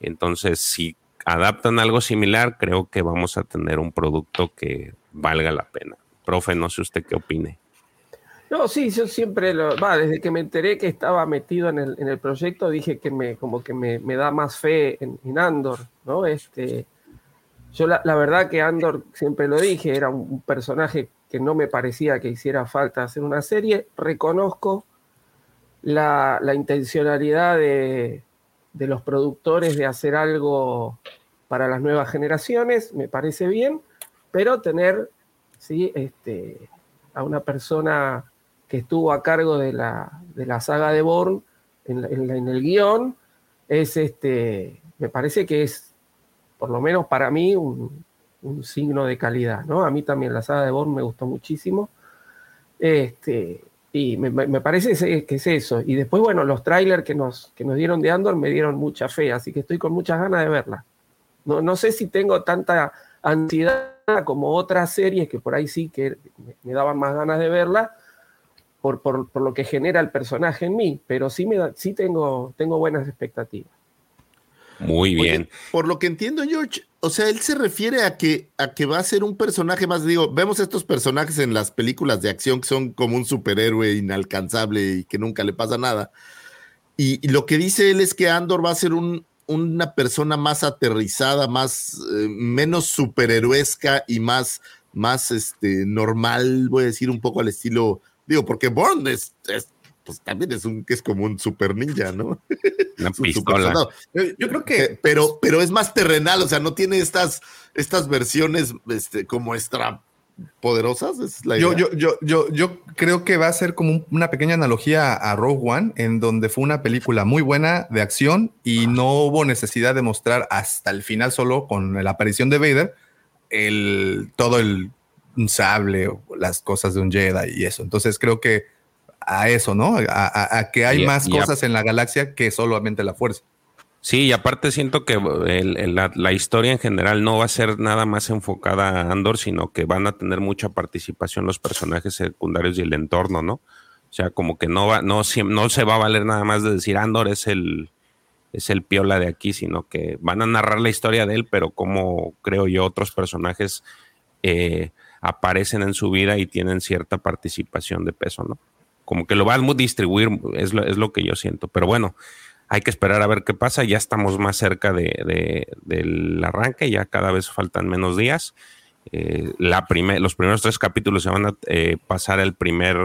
entonces si adaptan algo similar, creo que vamos a tener un producto que valga la pena. Profe, no sé usted qué opine. No, sí, yo siempre, lo, va, desde que me enteré que estaba metido en el, en el proyecto, dije que me, como que me, da más fe en, en, Andor, ¿no? Este, yo la, verdad que Andor, siempre lo dije, era un, personaje que no me parecía que hiciera falta hacer una serie. Reconozco la, intencionalidad de, de los productores de hacer algo para las nuevas generaciones, me parece bien, pero tener ¿sí? este, a una persona que estuvo a cargo de la, de la saga de Bourne en, en, el guion, es este, me parece que es, por lo menos para mí, un, un, signo de calidad, ¿no? A mí también la saga de Bourne me gustó muchísimo. Este, y me, me, parece que es eso. Y después, bueno, los trailers que nos, que nos dieron de Andor me dieron mucha fe, así que estoy con muchas ganas de verla. No, no sé si tengo tanta ansiedad como otras series que por ahí sí que me daban más ganas de verla, por, por, por, lo que genera el personaje en mí, pero sí, me da, sí tengo, tengo buenas expectativas. Muy bien. por lo que entiendo, George, o sea, él se refiere a que, a que va a ser un personaje más, digo, vemos estos personajes en las películas de acción que son como un superhéroe inalcanzable y que nunca le pasa nada. Y, lo que dice él es que Andor va a ser un, una persona más aterrizada, más, eh, menos superheroesca y más, más este, normal, voy a decir, un poco al estilo Digo, porque Bourne es, pues también es un que es como un super ninja, ¿no? Una pistola. Yo, creo que, pero, pero es más terrenal, o sea, no tiene estas, estas versiones este, como extra poderosas. Es la yo, yo, yo, yo, yo creo que va a ser como una pequeña analogía a Rogue One, en donde fue una película muy buena de acción y no hubo necesidad de mostrar hasta el final solo con la aparición de Vader el todo el un sable o las cosas de un Jedi y eso. Entonces creo que a eso, ¿no? A, que hay más cosas en la galaxia que solamente la fuerza. Sí, y aparte siento que la, historia en general no va a ser nada más enfocada a Andor, sino que van a tener mucha participación los personajes secundarios y el entorno, ¿no? O sea, como que no va, no, no se va a valer nada más de decir Andor es el, es el piola de aquí, sino que van a narrar la historia de él, pero como creo yo otros personajes eh, aparecen en su vida y tienen cierta participación de peso, ¿no? Como que lo van a distribuir, es lo, es lo que yo siento. Pero bueno, hay que esperar a ver qué pasa. Ya estamos más cerca de, del arranque, ya cada vez faltan menos días. Eh, la los primeros tres capítulos se van a eh, pasar el primer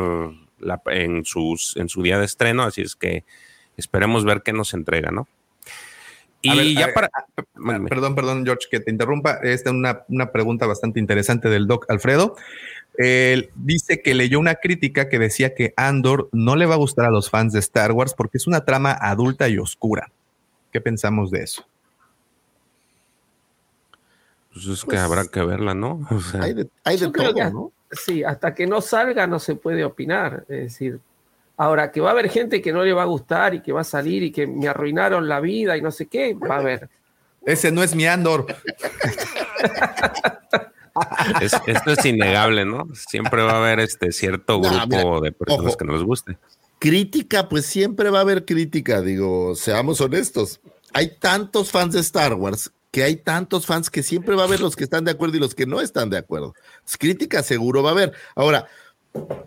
en, sus, en su día de estreno, así es que esperemos ver qué nos entrega, ¿no? Y ya para. perdón, perdón, George, que te interrumpa. Esta es una, una pregunta bastante interesante del Doc Alfredo. Él dice que leyó una crítica que decía que Andor no le va a gustar a los fans de Star Wars porque es una trama adulta y oscura. ¿Qué pensamos de eso? Pues es que habrá que verla, ¿no? hay de, hay de todo, ¿no? Sí, hasta que no salga no se puede opinar. Es decir, Ahora, que va a haber gente que no le va a gustar y que va a salir y que me arruinaron la vida y no sé qué, va a haber. Ese no es mi Andor. esto es innegable, ¿no? Siempre va a haber este cierto grupo de personas que nos guste. Crítica, pues siempre va a haber crítica, digo, seamos honestos. Hay tantos fans de Star Wars que hay tantos fans que siempre va a haber los que están de acuerdo y los que no están de acuerdo. crítica seguro va a haber. Ahora,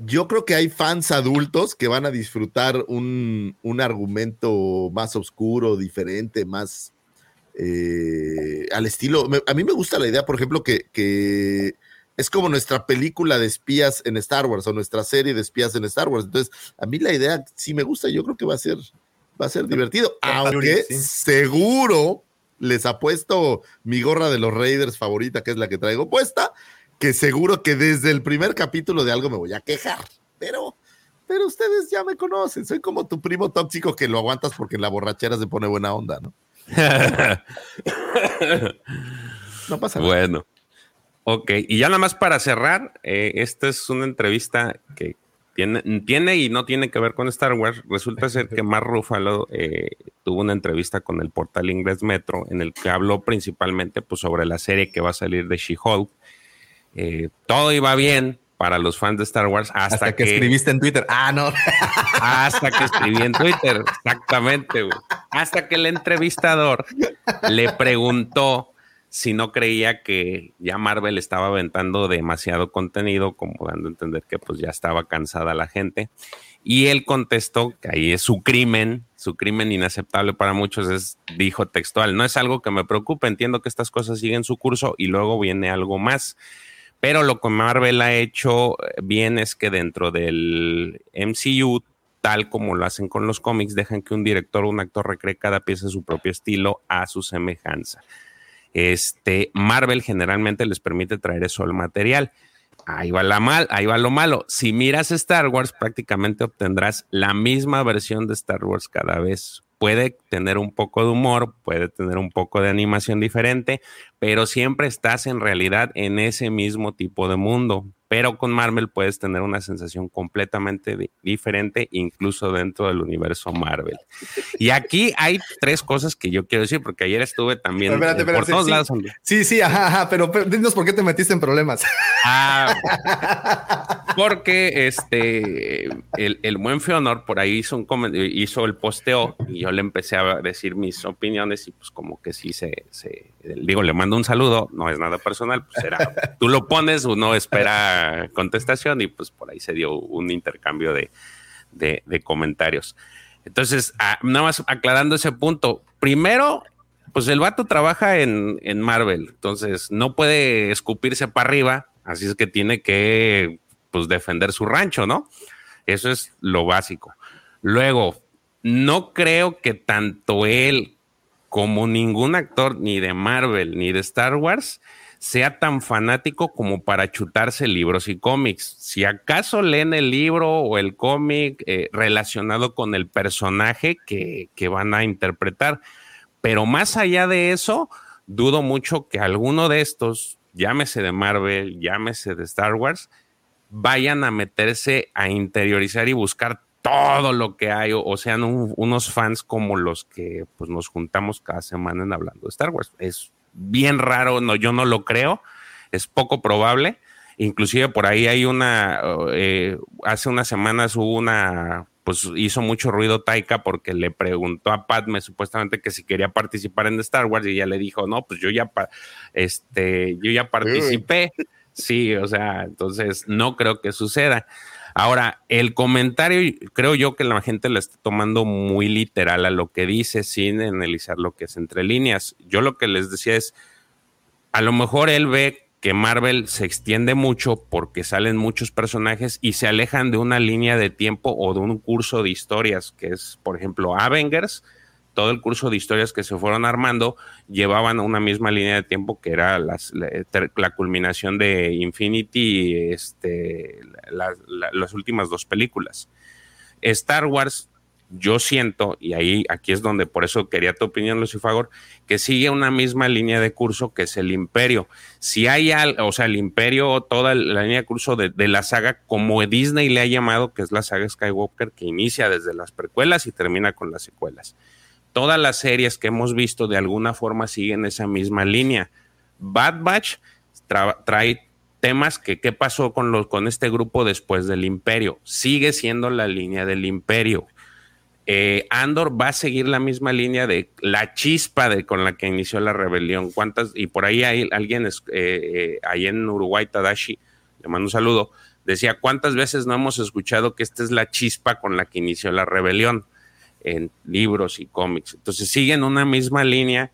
yo creo que hay fans adultos que van a disfrutar un, argumento más oscuro, diferente, más eh, al estilo. a mí me gusta la idea, por ejemplo, que, es como nuestra película de espías en Star Wars o nuestra serie de espías en Star Wars. Entonces, a mí la idea sí me gusta. Yo creo que va a ser, va a ser divertido. Aunque seguro les apuesto mi gorra de los Raiders favorita, que es la que traigo puesta que seguro que desde el primer capítulo de algo me voy a quejar, pero, pero ustedes ya me conocen, soy como tu primo tóxico que lo aguantas porque en la borrachera se pone buena onda, ¿no? no pasa nada. Bueno, ok, y ya nada más para cerrar, eh, esta es una entrevista que tiene, tiene, y no tiene que ver con Star Wars. Resulta ser que Mark Ruffalo eh, tuvo una entrevista con el portal inglés Metro en el que habló principalmente pues, sobre la serie que va a salir de She-Hulk eh, todo iba bien, para los fans de Star Wars hasta, que, escribiste en Twitter. Ah, no. Hasta que escribí en Twitter, exactamente. Hasta que el entrevistador le preguntó si no creía que ya Marvel estaba aventando demasiado contenido, como dando a entender que pues ya estaba cansada la gente. Y él contestó que ahí es su crimen, su crimen inaceptable para muchos es, dijo textual, no es algo que me preocupe, entiendo que estas cosas siguen su curso y luego viene algo más. Pero lo que Marvel ha hecho bien es que dentro del MCU, tal como lo hacen con los cómics, dejan que un director o un actor recree cada pieza de su propio estilo a su semejanza. Este, Marvel generalmente les permite traer eso al material. Ahí va la mal, ahí va lo malo. Si miras Star Wars, prácticamente obtendrás la misma versión de Star Wars cada vez. Puede tener un poco de humor, puede tener un poco de animación diferente, pero siempre estás en realidad en ese mismo tipo de mundo pero con Marvel puedes tener una sensación completamente diferente, incluso dentro del universo Marvel. Y aquí hay tres cosas que yo quiero decir, porque ayer estuve también espérate, espérate, por todos sí, lados. Sí, sí, ajá, ajá, pero, dinos por qué te metiste en problemas. Ah, porque este, el, el, buen Feonor por ahí hizo, un hizo el posteo y yo le empecé a decir mis opiniones y pues como que sí se, se digo, le mando un saludo, no es nada personal, pues era, tú lo pones, uno espera contestación y pues por ahí se dio un intercambio de, comentarios. Entonces, ah, nada más aclarando ese punto, primero, pues el vato trabaja en, en Marvel, entonces no puede escupirse para arriba, así es que tiene que pues defender su rancho, ¿no? Eso es lo básico. Luego, no creo que tanto él como ningún actor ni de Marvel ni de Star Wars sea tan fanático como para chutarse libros y cómics. Si acaso leen el libro o el cómic eh, relacionado con el personaje que, que van a interpretar. Pero más allá de eso, dudo mucho que alguno de estos, llámese de Marvel, llámese de Star Wars, vayan a meterse a interiorizar y buscar todo lo que hay o, sean unos fans como los que pues, nos juntamos cada semana en hablando de Star Wars. Es bien raro, no, yo no lo creo, es poco probable. Inclusive por ahí hay una, eh, hace unas semanas hubo una, pues hizo mucho ruido Taika porque le preguntó a Padme supuestamente que si quería participar en Star Wars y ella le dijo, no, pues yo ya, este, yo ya participé. Sí, o sea, entonces no creo que suceda. Ahora, el comentario, creo yo que la gente lo está tomando muy literal a lo que dice sin analizar lo que es entre líneas. Yo lo que les decía es, a lo mejor él ve que Marvel se extiende mucho porque salen muchos personajes y se alejan de una línea de tiempo o de un curso de historias, que es, por ejemplo, Avengers, todo el curso de historias que se fueron armando llevaban una misma línea de tiempo que era las, la, culminación de Infinity las últimas dos películas. Star Wars, yo siento, y ahí aquí es donde por eso quería tu opinión, Lucifagor, que sigue una misma línea de curso que es el Imperio. Si hay algo, o sea, el Imperio, toda la línea de curso de, de la saga, como Disney le ha llamado, que es la saga Skywalker, que inicia desde las precuelas y termina con las secuelas todas las series que hemos visto de alguna forma siguen esa misma línea. Bad Batch trae temas que qué pasó con, los, con este grupo después del imperio. Sigue siendo la línea del imperio. Eh, Andor va a seguir la misma línea de la chispa de con la que inició la rebelión. ¿Cuántas? Y por ahí hay alguien, eh, eh, ahí en Uruguay, Tadashi, le mando un saludo, decía, ¿cuántas veces no hemos escuchado que esta es la chispa con la que inició la rebelión? en libros y cómics. Entonces siguen una misma línea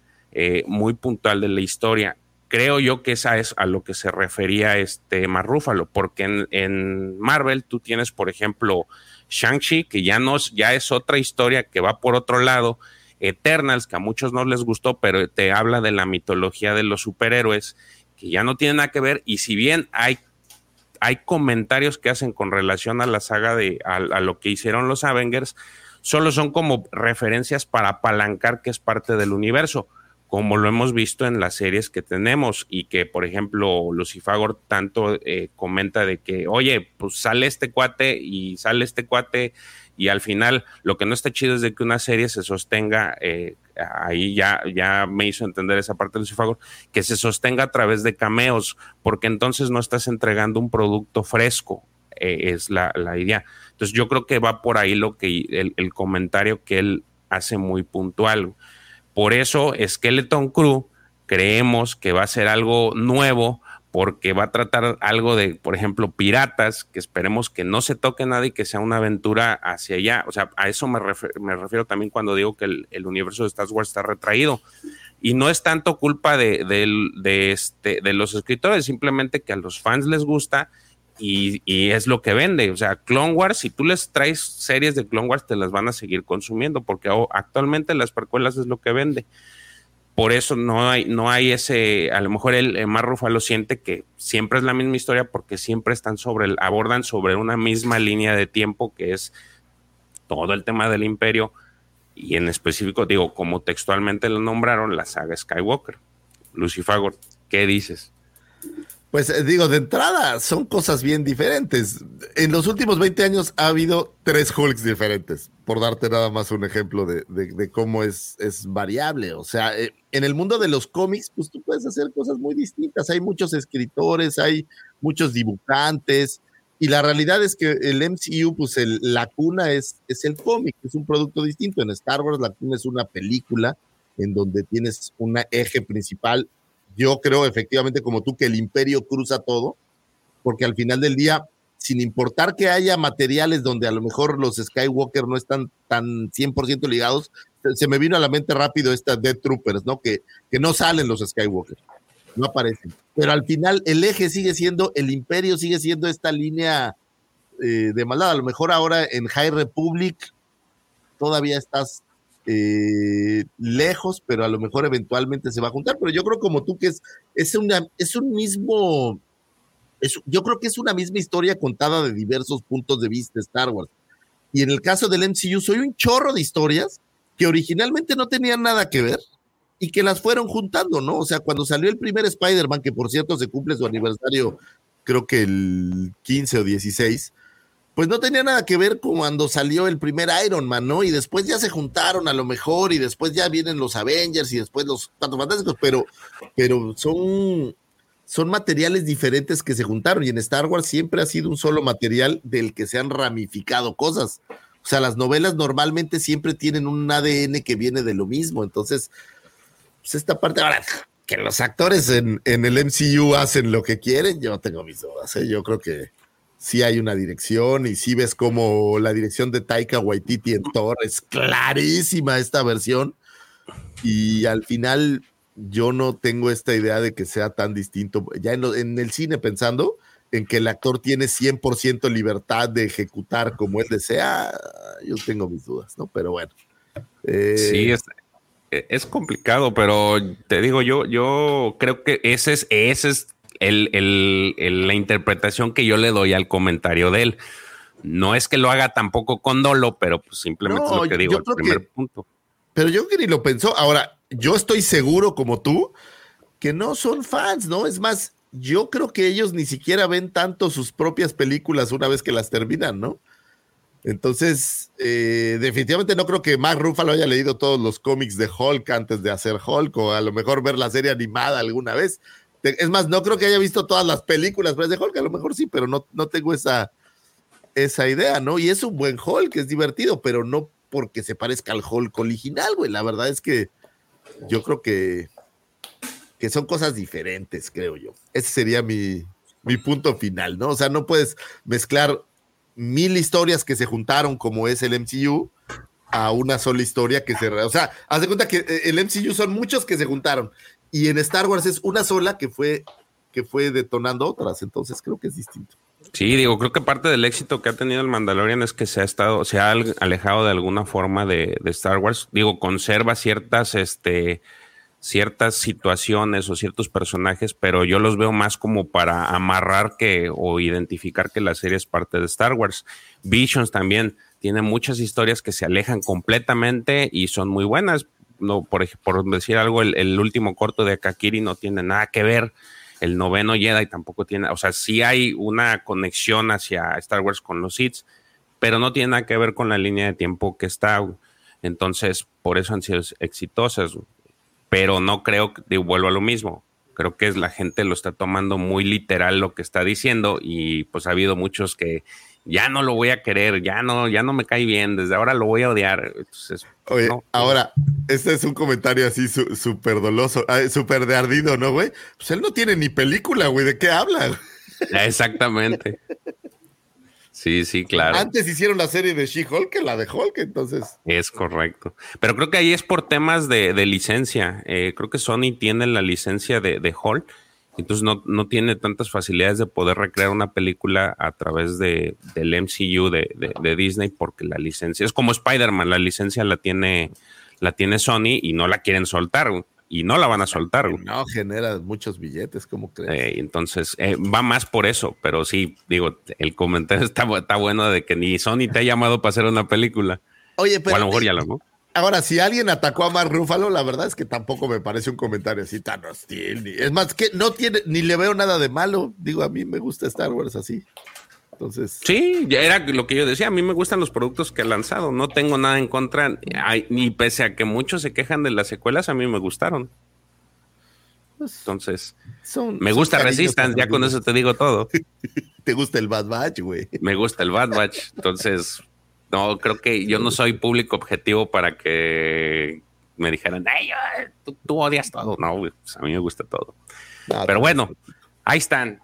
muy puntual de la historia. Creo yo que esa es a lo que se refería este Marrúfalo, porque en, Marvel tú tienes, por ejemplo, Shang-Chi, que ya, no, ya es otra historia que va por otro lado, Eternals, que a muchos no les gustó, pero te habla de la mitología de los superhéroes, que ya no tiene nada que ver, y si bien hay, hay comentarios que hacen con relación a la saga de, a lo que hicieron los Avengers, solo son como referencias para apalancar que es parte del universo, como lo hemos visto en las series que tenemos y que, por ejemplo, Lucifagor tanto eh, comenta de que, oye, pues sale este cuate y sale este cuate y al final lo que no está chido es de que una serie se sostenga, eh, ahí ya, ya me hizo entender esa parte de Lucifago, que se sostenga a través de cameos, porque entonces no estás entregando un producto fresco, eh, es la, idea. Entonces yo creo que va por ahí lo que el, el comentario que él hace muy puntual. Por eso Skeleton Crew creemos que va a ser algo nuevo porque va a tratar algo de, por ejemplo, piratas, que esperemos que no se toque nada y que sea una aventura hacia allá. O sea, a eso me, refiero también cuando digo que el, universo de Star Wars está retraído. Y no es tanto culpa de, este, de los escritores, simplemente que a los fans les gusta y, es lo que vende. O sea, Clone Wars, si tú les traes series de Clone Wars, te las van a seguir consumiendo, porque actualmente las precuelas es lo que vende por eso no hay, no hay ese, a lo mejor el, el Mar lo siente que siempre es la misma historia porque siempre están sobre, el, abordan sobre una misma línea de tiempo que es todo el tema del imperio y en específico, digo, como textualmente lo nombraron, la saga Skywalker. Lucifago, ¿qué dices? Pues eh, digo, de entrada son cosas bien diferentes. En los últimos 20 años ha habido tres Hulks diferentes, por darte nada más un ejemplo de, cómo es, es variable. O sea, eh, en el mundo de los cómics, pues tú puedes hacer cosas muy distintas. Hay muchos escritores, hay muchos dibujantes, y la realidad es que el MCU, pues la cuna es, es el cómic, es un producto distinto. En Star Wars la cuna es una película en donde tienes un eje principal yo creo efectivamente como tú que el imperio cruza todo, porque al final del día, sin importar que haya materiales donde a lo mejor los Skywalker no están tan 100% ligados, se me vino a la mente rápido esta Dead Troopers, ¿no? Que, que no salen los Skywalker, no aparecen. Pero al final el eje sigue siendo, el imperio sigue siendo esta línea eh, de maldad. A lo mejor ahora en High Republic todavía estás eh, lejos, pero a lo mejor eventualmente se va a juntar. Pero yo creo como tú que es, es, una, es un mismo, yo creo que es una misma historia contada de diversos puntos de vista Star Wars. Y en el caso del MCU, soy un chorro de historias que originalmente no tenían nada que ver y que las fueron juntando, ¿no? O sea, cuando salió el primer Spider-Man, que por cierto se cumple su aniversario, creo que el 15 o 16, pues no tenía nada que ver con cuando salió el primer Iron Man, ¿no? Y después ya se juntaron a lo mejor y después ya vienen los Avengers y después los Cuatro Fantásticos, pero, pero son, son materiales diferentes que se juntaron y en Star Wars siempre ha sido un solo material del que se han ramificado cosas. O sea, las novelas normalmente siempre tienen un ADN que viene de lo mismo, entonces, pues esta parte ahora que los actores en, en el MCU hacen lo que quieren, yo tengo mis dudas, ¿eh? yo creo que sí hay una dirección y sí ves como la dirección de Taika Waititi en Thor es clarísima esta versión y al final yo no tengo esta idea de que sea tan distinto, ya en, el cine pensando en que el actor tiene 100% libertad de ejecutar como él desea, yo tengo mis dudas, ¿no? Pero bueno. Eh, sí, es, es, complicado, pero te digo, yo, yo creo que ese es, ese es el, la interpretación que yo le doy al comentario de él. No es que lo haga tampoco con dolo, pero pues simplemente es lo que digo, el primer punto. Pero yo que ni lo pensó. Ahora, yo estoy seguro, como tú, que no son fans, ¿no? Es más, yo creo que ellos ni siquiera ven tanto sus propias películas una vez que las terminan, ¿no? Entonces, eh, definitivamente no creo que Mark Ruffalo haya leído todos los cómics de Hulk antes de hacer Hulk, o a lo mejor ver la serie animada alguna vez. Es más, no creo que haya visto todas las películas de Hulk, a lo mejor sí, pero no, no tengo esa, esa idea, ¿no? Y es un buen Hulk, es divertido, pero no porque se parezca al Hulk original, güey. La verdad es que yo creo que, que son cosas diferentes, creo yo. Ese sería mi, mi punto final, ¿no? O sea, no puedes mezclar mil historias que se juntaron como es el MCU a una sola historia que se... O sea, haz de cuenta que eh, el MCU son muchos que se juntaron y en Star Wars es una sola que fue, que fue detonando otras, entonces creo que es distinto. Sí, digo, creo que parte del éxito que ha tenido el Mandalorian es que se ha estado, se ha alejado de alguna forma de, Star Wars. Digo, conserva ciertas, este, ciertas situaciones o ciertos personajes, pero yo los veo más como para amarrar que o identificar que la serie es parte de Star Wars. Visions también tiene muchas historias que se alejan completamente y son muy buenas no, por, decir algo, el, último corto de Kakiri no tiene nada que ver. El noveno Jedi tampoco tiene, o sea, sí hay una conexión hacia Star Wars con los Sith, pero no tiene nada que ver con la línea de tiempo que está. Entonces, por eso han sido exitosas. Pero no creo que vuelvo a lo mismo. Creo que es la gente lo está tomando muy literal lo que está diciendo y pues ha habido muchos que ya no lo voy a querer, ya no, ya no me cae bien, desde ahora lo voy a odiar. Oye, ahora, este es un comentario así súper doloso, súper de ardido, ¿no, güey? Pues él no tiene ni película, güey, ¿de qué habla? Exactamente. Sí, sí, claro. Antes hicieron la serie de She-Hulk que la de Hulk, entonces. Es correcto. Pero creo que ahí es por temas de, licencia. Eh, creo que Sony tiene la licencia de, de Hulk, entonces no, no, tiene tantas facilidades de poder recrear una película a través de, del MCU de, de Disney, porque la licencia es como Spider-Man, la licencia la tiene, la tiene Sony y no la quieren soltar y no la van a soltar. No, genera muchos billetes, como crees? Eh, entonces, eh, va más por eso, pero sí, digo, el comentario está, está, bueno de que ni Sony te ha llamado para hacer una película. Oye, pero... a lo mejor ya lo, ¿no? Ahora, si alguien atacó a Mark Ruffalo, la verdad es que tampoco me parece un comentario así tan hostil. es más, que no tiene, ni le veo nada de malo. Digo, a mí me gusta Star Wars así. Entonces. Sí, ya era lo que yo decía. A mí me gustan los productos que ha lanzado. No tengo nada en contra. ni pese a que muchos se quejan de las secuelas, a mí me gustaron. Pues, Entonces, me gusta Resistance, ya con eso te digo todo. ¿Te gusta el Bad Batch, güey? Me gusta el Bad Batch. Entonces, no, creo que yo no soy público objetivo para que me dijeran, Ay, tú, odias todo. No, pues, a mí me gusta todo. Pero bueno, ahí están.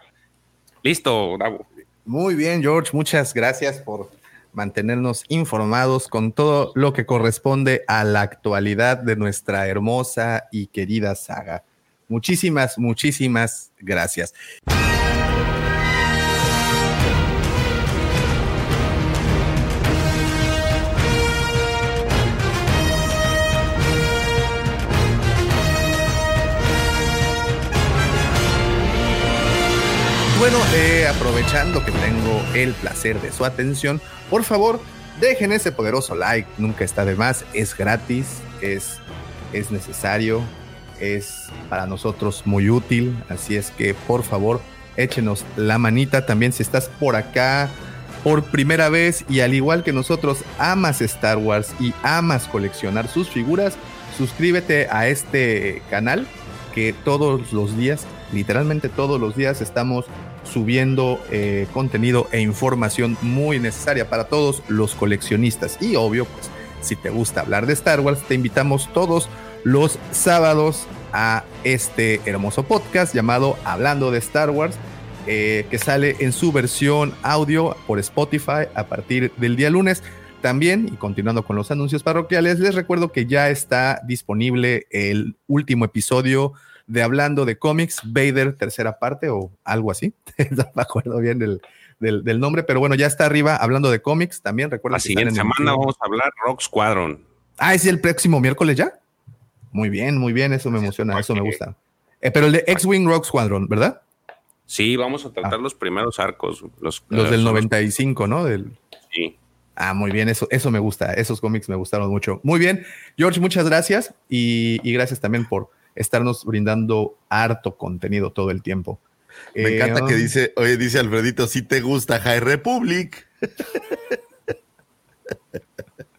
Listo, Bravo. Muy bien, George, muchas gracias por mantenernos informados con todo lo que corresponde a la actualidad de nuestra hermosa y querida saga. Muchísimas, muchísimas gracias. Bueno, eh, aprovechando que tengo el placer de su atención, por favor, dejen ese poderoso like, nunca está de más, es gratis, es, es necesario, es para nosotros muy útil, así es que por favor, échenos la manita también si estás por acá por primera vez y al igual que nosotros amas Star Wars y amas coleccionar sus figuras, suscríbete a este canal que todos los días, literalmente todos los días estamos subiendo eh, contenido e información muy necesaria para todos los coleccionistas. Y obvio, pues si te gusta hablar de Star Wars, te invitamos todos los sábados a este hermoso podcast llamado Hablando de Star Wars, eh, que sale en su versión audio por Spotify a partir del día lunes. También, y continuando con los anuncios parroquiales, les recuerdo que ya está disponible el último episodio de Hablando de Cómics, Vader, tercera parte o algo así. no me acuerdo bien del, del, nombre, pero bueno, ya está arriba Hablando de Cómics también. Recuerda La siguiente semana vamos a hablar Rock Squadron. Ah, ¿es el próximo miércoles ya? Muy bien, muy bien, eso me emociona, eso me gusta. Eh, pero el de X-Wing Rock Squadron, ¿verdad? Sí, vamos a tratar ah. los primeros arcos. Los, los del 95, ¿no? Del... Sí. Ah, muy bien, eso, eso me gusta, esos cómics me gustaron mucho. Muy bien, George, muchas gracias y gracias también por estarnos brindando harto contenido todo el tiempo. Me encanta que um, dice, oye, dice Alfredito, si te gusta High Republic.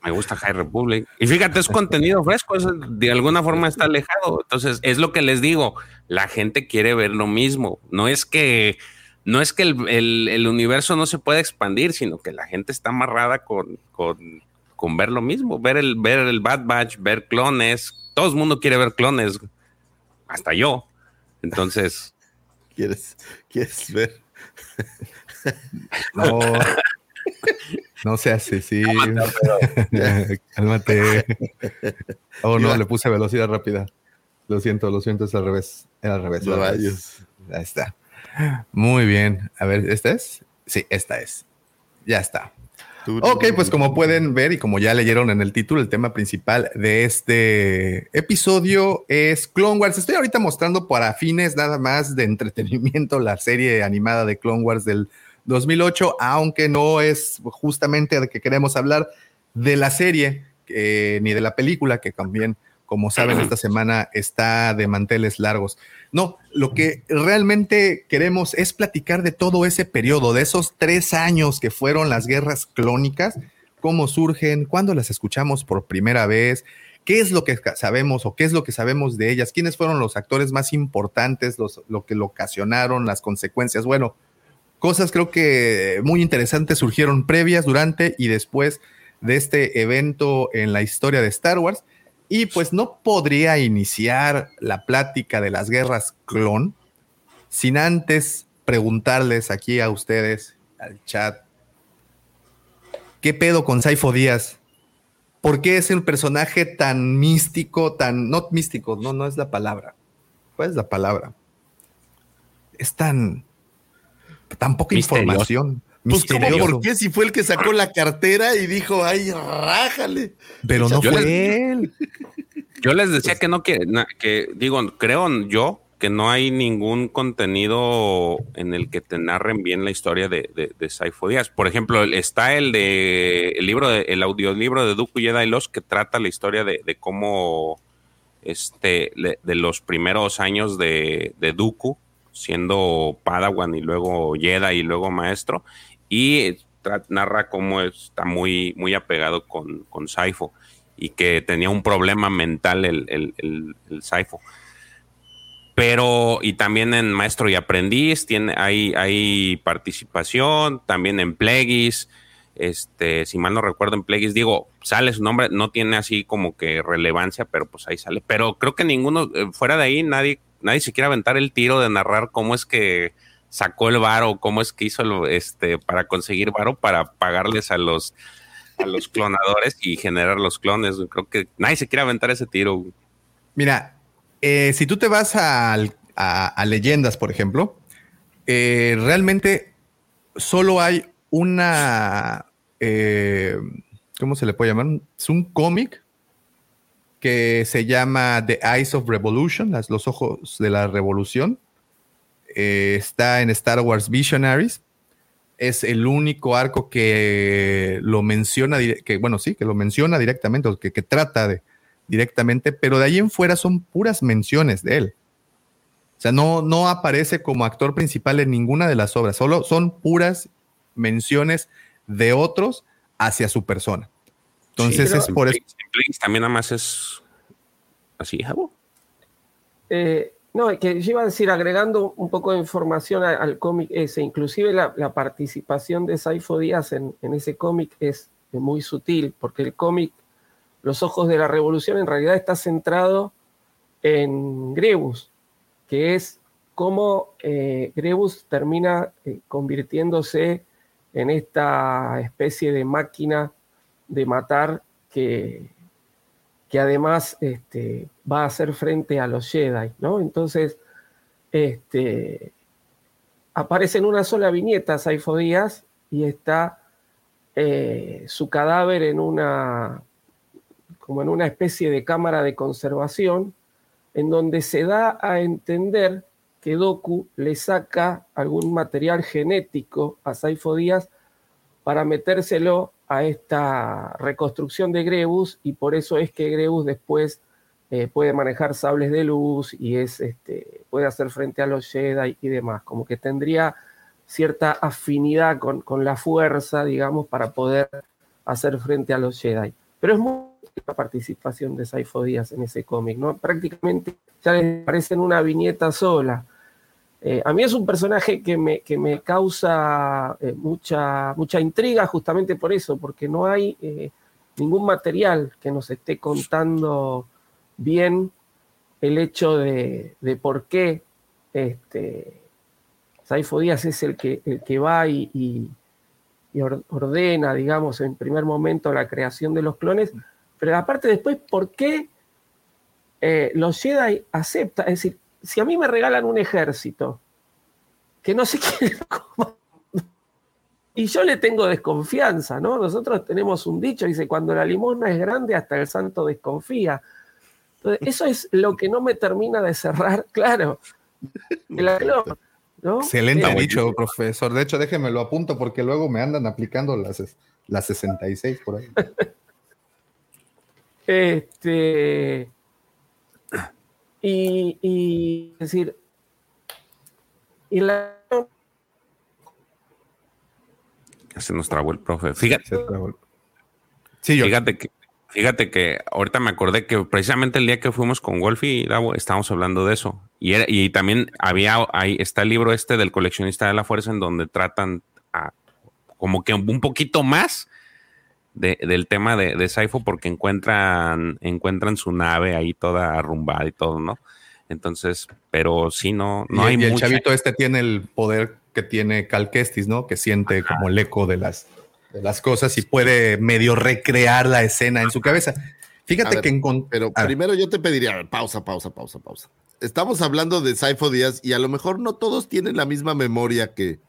Me gusta High Republic. Y fíjate, es contenido fresco, de alguna forma está alejado. Entonces, es lo que les digo, la gente quiere ver lo mismo. No es que, no es que el, universo no se pueda expandir, sino que la gente está amarrada con, con, con ver lo mismo, ver el, ver el Bad Batch, ver clones. Todo el mundo quiere ver clones hasta yo. Entonces. ¿Quieres, quieres ver? No. No se hace, sí. Cálmate. Oh, no, le puse velocidad rápida. Lo siento, lo siento, es al revés. Era al revés. Ahí está. Muy bien. A ver, ¿esta es? Sí, esta es. Ya está. Ok, pues como pueden ver y como ya leyeron en el título, el tema principal de este episodio es Clone Wars. Estoy ahorita mostrando para fines nada más de entretenimiento la serie animada de Clone Wars del 2008, aunque no es justamente de que queremos hablar de la serie ni de la película, que también como saben, esta semana está de manteles largos. No, lo que realmente queremos es platicar de todo ese periodo, de esos tres años que fueron las guerras clónicas, cómo surgen, cuándo las escuchamos por primera vez, qué es lo que sabemos o qué es lo que sabemos de ellas, quiénes fueron los actores más importantes, los, lo que lo ocasionaron, las consecuencias. Bueno, cosas creo que muy interesantes surgieron previas, durante y después de este evento en la historia de Star Wars. Y pues no podría iniciar la plática de las guerras clon sin antes preguntarles aquí a ustedes, al chat, ¿qué pedo con Saifo Díaz? ¿Por qué es un personaje tan místico, tan, no místico, no, no es la palabra. ¿Cuál es la palabra? Es tan, tan poca información. Pues, ¿por qué? Si fue el que sacó la cartera y dijo, ay, rájale. Pero no fue él. Yo les decía que no, que, que digo, creo yo que no hay ningún contenido en el que te narren bien la historia de, de, Saifo Díaz. Por ejemplo, está el de el libro de, el audiolibro de Dooku Jedi Los que trata la historia de, de cómo este de los primeros años de, de Dooku siendo Padawan y luego Jedi y luego maestro y narra cómo está muy, muy apegado con, con Saifo y que tenía un problema mental el, el, Saifo. Pero, y también en Maestro y Aprendiz, tiene, hay, hay participación, también en Plegis, este, si mal no recuerdo en Plegis, digo, sale su nombre, no tiene así como que relevancia, pero pues ahí sale. Pero creo que ninguno, eh, fuera de ahí, nadie, nadie se quiere aventar el tiro de narrar cómo es que sacó el varo, cómo es que hizo este para conseguir varo para pagarles a los a los clonadores y generar los clones. Creo que nadie se quiere aventar ese tiro. Mira, eh, si tú te vas a, leyendas, por ejemplo, eh, realmente solo hay una, eh, ¿cómo se le puede llamar? Es un cómic que se llama The Eyes of Revolution, los ojos de la revolución, eh, está en Star Wars Visionaries. Es el único arco que lo menciona, que bueno, sí, que lo menciona directamente, o que, trata de directamente, pero de ahí en fuera son puras menciones de él. O sea, no, no aparece como actor principal en ninguna de las obras, solo son puras menciones de otros hacia su persona. Entonces es por eso. También nada más es así, Jabo. Eh, no, que yo iba a decir, agregando un poco de información al, cómic ese, inclusive la, participación de Saifo Díaz en, ese cómic es muy sutil, porque el cómic Los Ojos de la Revolución en realidad está centrado en Grebus, que es cómo eh, Grebus termina eh, convirtiéndose en esta especie de máquina de matar que, que además este, va a hacer frente a los Jedi, ¿no? Entonces, este, aparece en una sola viñeta Saifo Díaz y está eh, su cadáver en una, como en una especie de cámara de conservación, en donde se da a entender que Doku le saca algún material genético a Saifo Díaz para metérselo a esta reconstrucción de Grebus y por eso es que Grebus después eh, puede manejar sables de luz y es, este, puede hacer frente a los Jedi y demás, como que tendría cierta afinidad con, con la fuerza, digamos, para poder hacer frente a los Jedi. Pero es muy la participación de Saifo Díaz en ese cómic, ¿no? Prácticamente ya les parece en una viñeta sola. Eh, a mí es un personaje que me, que me causa eh, mucha, mucha intriga justamente por eso, porque no hay ningún material que nos esté contando bien el hecho de, por qué este, Díaz es el que, el que va y, ordena, digamos, en primer momento la creación de los clones, pero aparte después, ¿por qué los Jedi aceptan? Es decir, si a mí me regalan un ejército que no sé quién y yo le tengo desconfianza, ¿no? Nosotros tenemos un dicho, dice, cuando la limosna es grande, hasta el santo desconfía. Entonces, eso es lo que no me termina de cerrar, claro. Excelente eh, dicho, profesor. De hecho, déjeme lo apunto porque luego me andan aplicando las, las 66 por ahí. Este, Y, y es decir, y la Se nos trabó el profe. Fíjate, fíjate que Fíjate que ahorita me acordé que precisamente el día que fuimos con Wolf y Davo estábamos hablando de eso. Y, y también había, ahí está el libro este del coleccionista de la fuerza en donde tratan como que un poquito más del tema de, de Saifo porque encuentran, encuentran su nave ahí toda arrumbada y todo, ¿no? Entonces, pero sí, no, no hay y el chavito este tiene el poder que tiene Cal Kestis, ¿no? Que siente como el eco de las de las cosas y puede medio recrear la escena en su cabeza. Fíjate que en Pero primero yo te pediría, pausa, pausa, pausa, pausa. Estamos hablando de Saifo Díaz y a lo mejor no todos tienen la misma memoria que,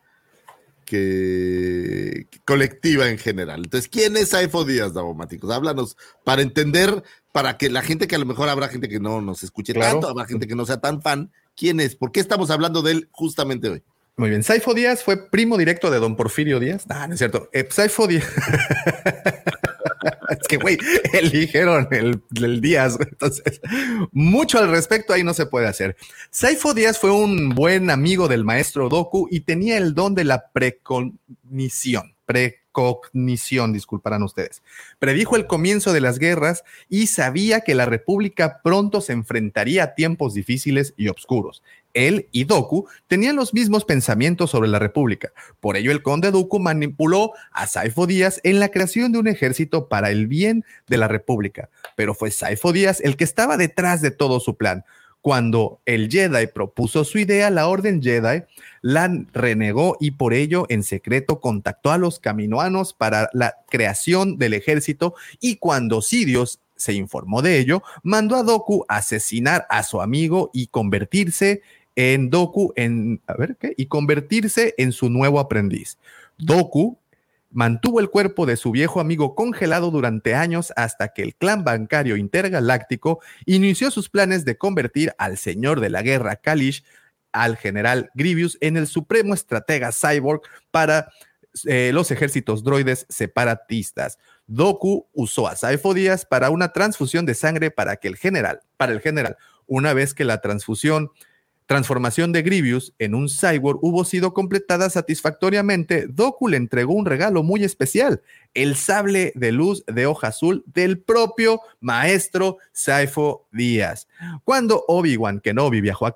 que, colectiva en general. Entonces, ¿quién es Saifo Díaz, Davomáticos? Háblanos para entender, para que la gente que a lo mejor habrá gente que no nos escuche tanto, habrá gente que no sea tan fan, ¿quién es? ¿Por qué estamos hablando de él justamente hoy? Muy bien. Saifo Díaz fue primo directo de don Porfirio Díaz. Ah, no es cierto. Eh, Saifo Díaz. es que, güey, eligieron el, el, Díaz. Entonces, mucho al respecto ahí no se puede hacer. Saifo Díaz fue un buen amigo del maestro Doku y tenía el don de la precognición. Precognición, disculparán ustedes. Predijo el comienzo de las guerras y sabía que la República pronto se enfrentaría a tiempos difíciles y oscuros él y Doku tenían los mismos pensamientos sobre la República. Por ello, el conde Doku manipuló a Saifo Díaz en la creación de un ejército para el bien de la República. Pero fue Saifo Díaz el que estaba detrás de todo su plan. Cuando el Jedi propuso su idea, la Orden Jedi la renegó y por ello en secreto contactó a los caminoanos para la creación del ejército y cuando Sidious se informó de ello, mandó a Doku asesinar a su amigo y convertirse en Doku en, a ver qué, y convertirse en su nuevo aprendiz. Doku mantuvo el cuerpo de su viejo amigo congelado durante años hasta que el clan bancario intergaláctico inició sus planes de convertir al señor de la guerra Kalish, al general Grievous, en el supremo estratega cyborg para eh, los ejércitos droides separatistas. Doku usó a Saifo Díaz para una transfusión de sangre para que el general, para el general, una vez que la transfusión transformación de Grievous en un cyborg hubo sido completada satisfactoriamente, Doku le entregó un regalo muy especial, el sable de luz de hoja azul del propio maestro Saifo Díaz. Cuando Obi-Wan Kenobi viajó a,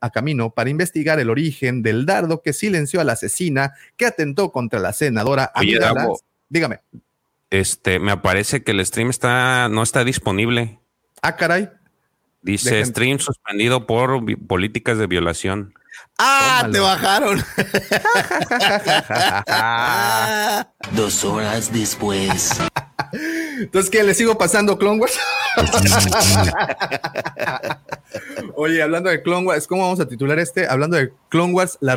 a camino para investigar el origen del dardo que silenció a la asesina que atentó contra la senadora dígame. Este, me aparece que el stream está, no está disponible. Ah, caray. Dice stream suspendido por políticas de violación. ¡Ah! Te bajaron. Dos horas después. Entonces, ¿qué? ¿Le sigo pasando Clone Wars? Oye, hablando de Clone Wars, ¿cómo vamos a titular este? Hablando de Clone Wars, la,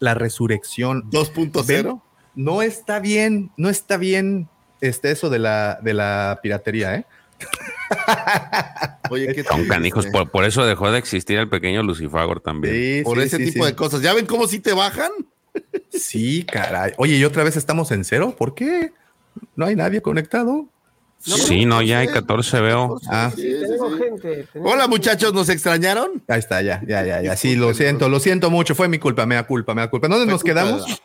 la resurrección 2.0. No está bien, no está bien este, eso de la, de la piratería, ¿eh? Oye, ¿qué Son canijos, por, eso dejó de existir el pequeño Lucifagor también. por ese tipo de cosas. ¿Ya ven cómo sí te bajan? Sí, caray. Oye, y otra vez estamos en cero. ¿Por qué? ¿No hay nadie conectado? sí, no, ya hay 14, veo. Ah. gente, Hola, muchachos, ¿nos extrañaron? Ahí está, ya, ya, ya, ya. Sí, lo siento, lo siento mucho. Fue mi culpa, me da culpa, me da culpa. ¿Dónde nos quedamos?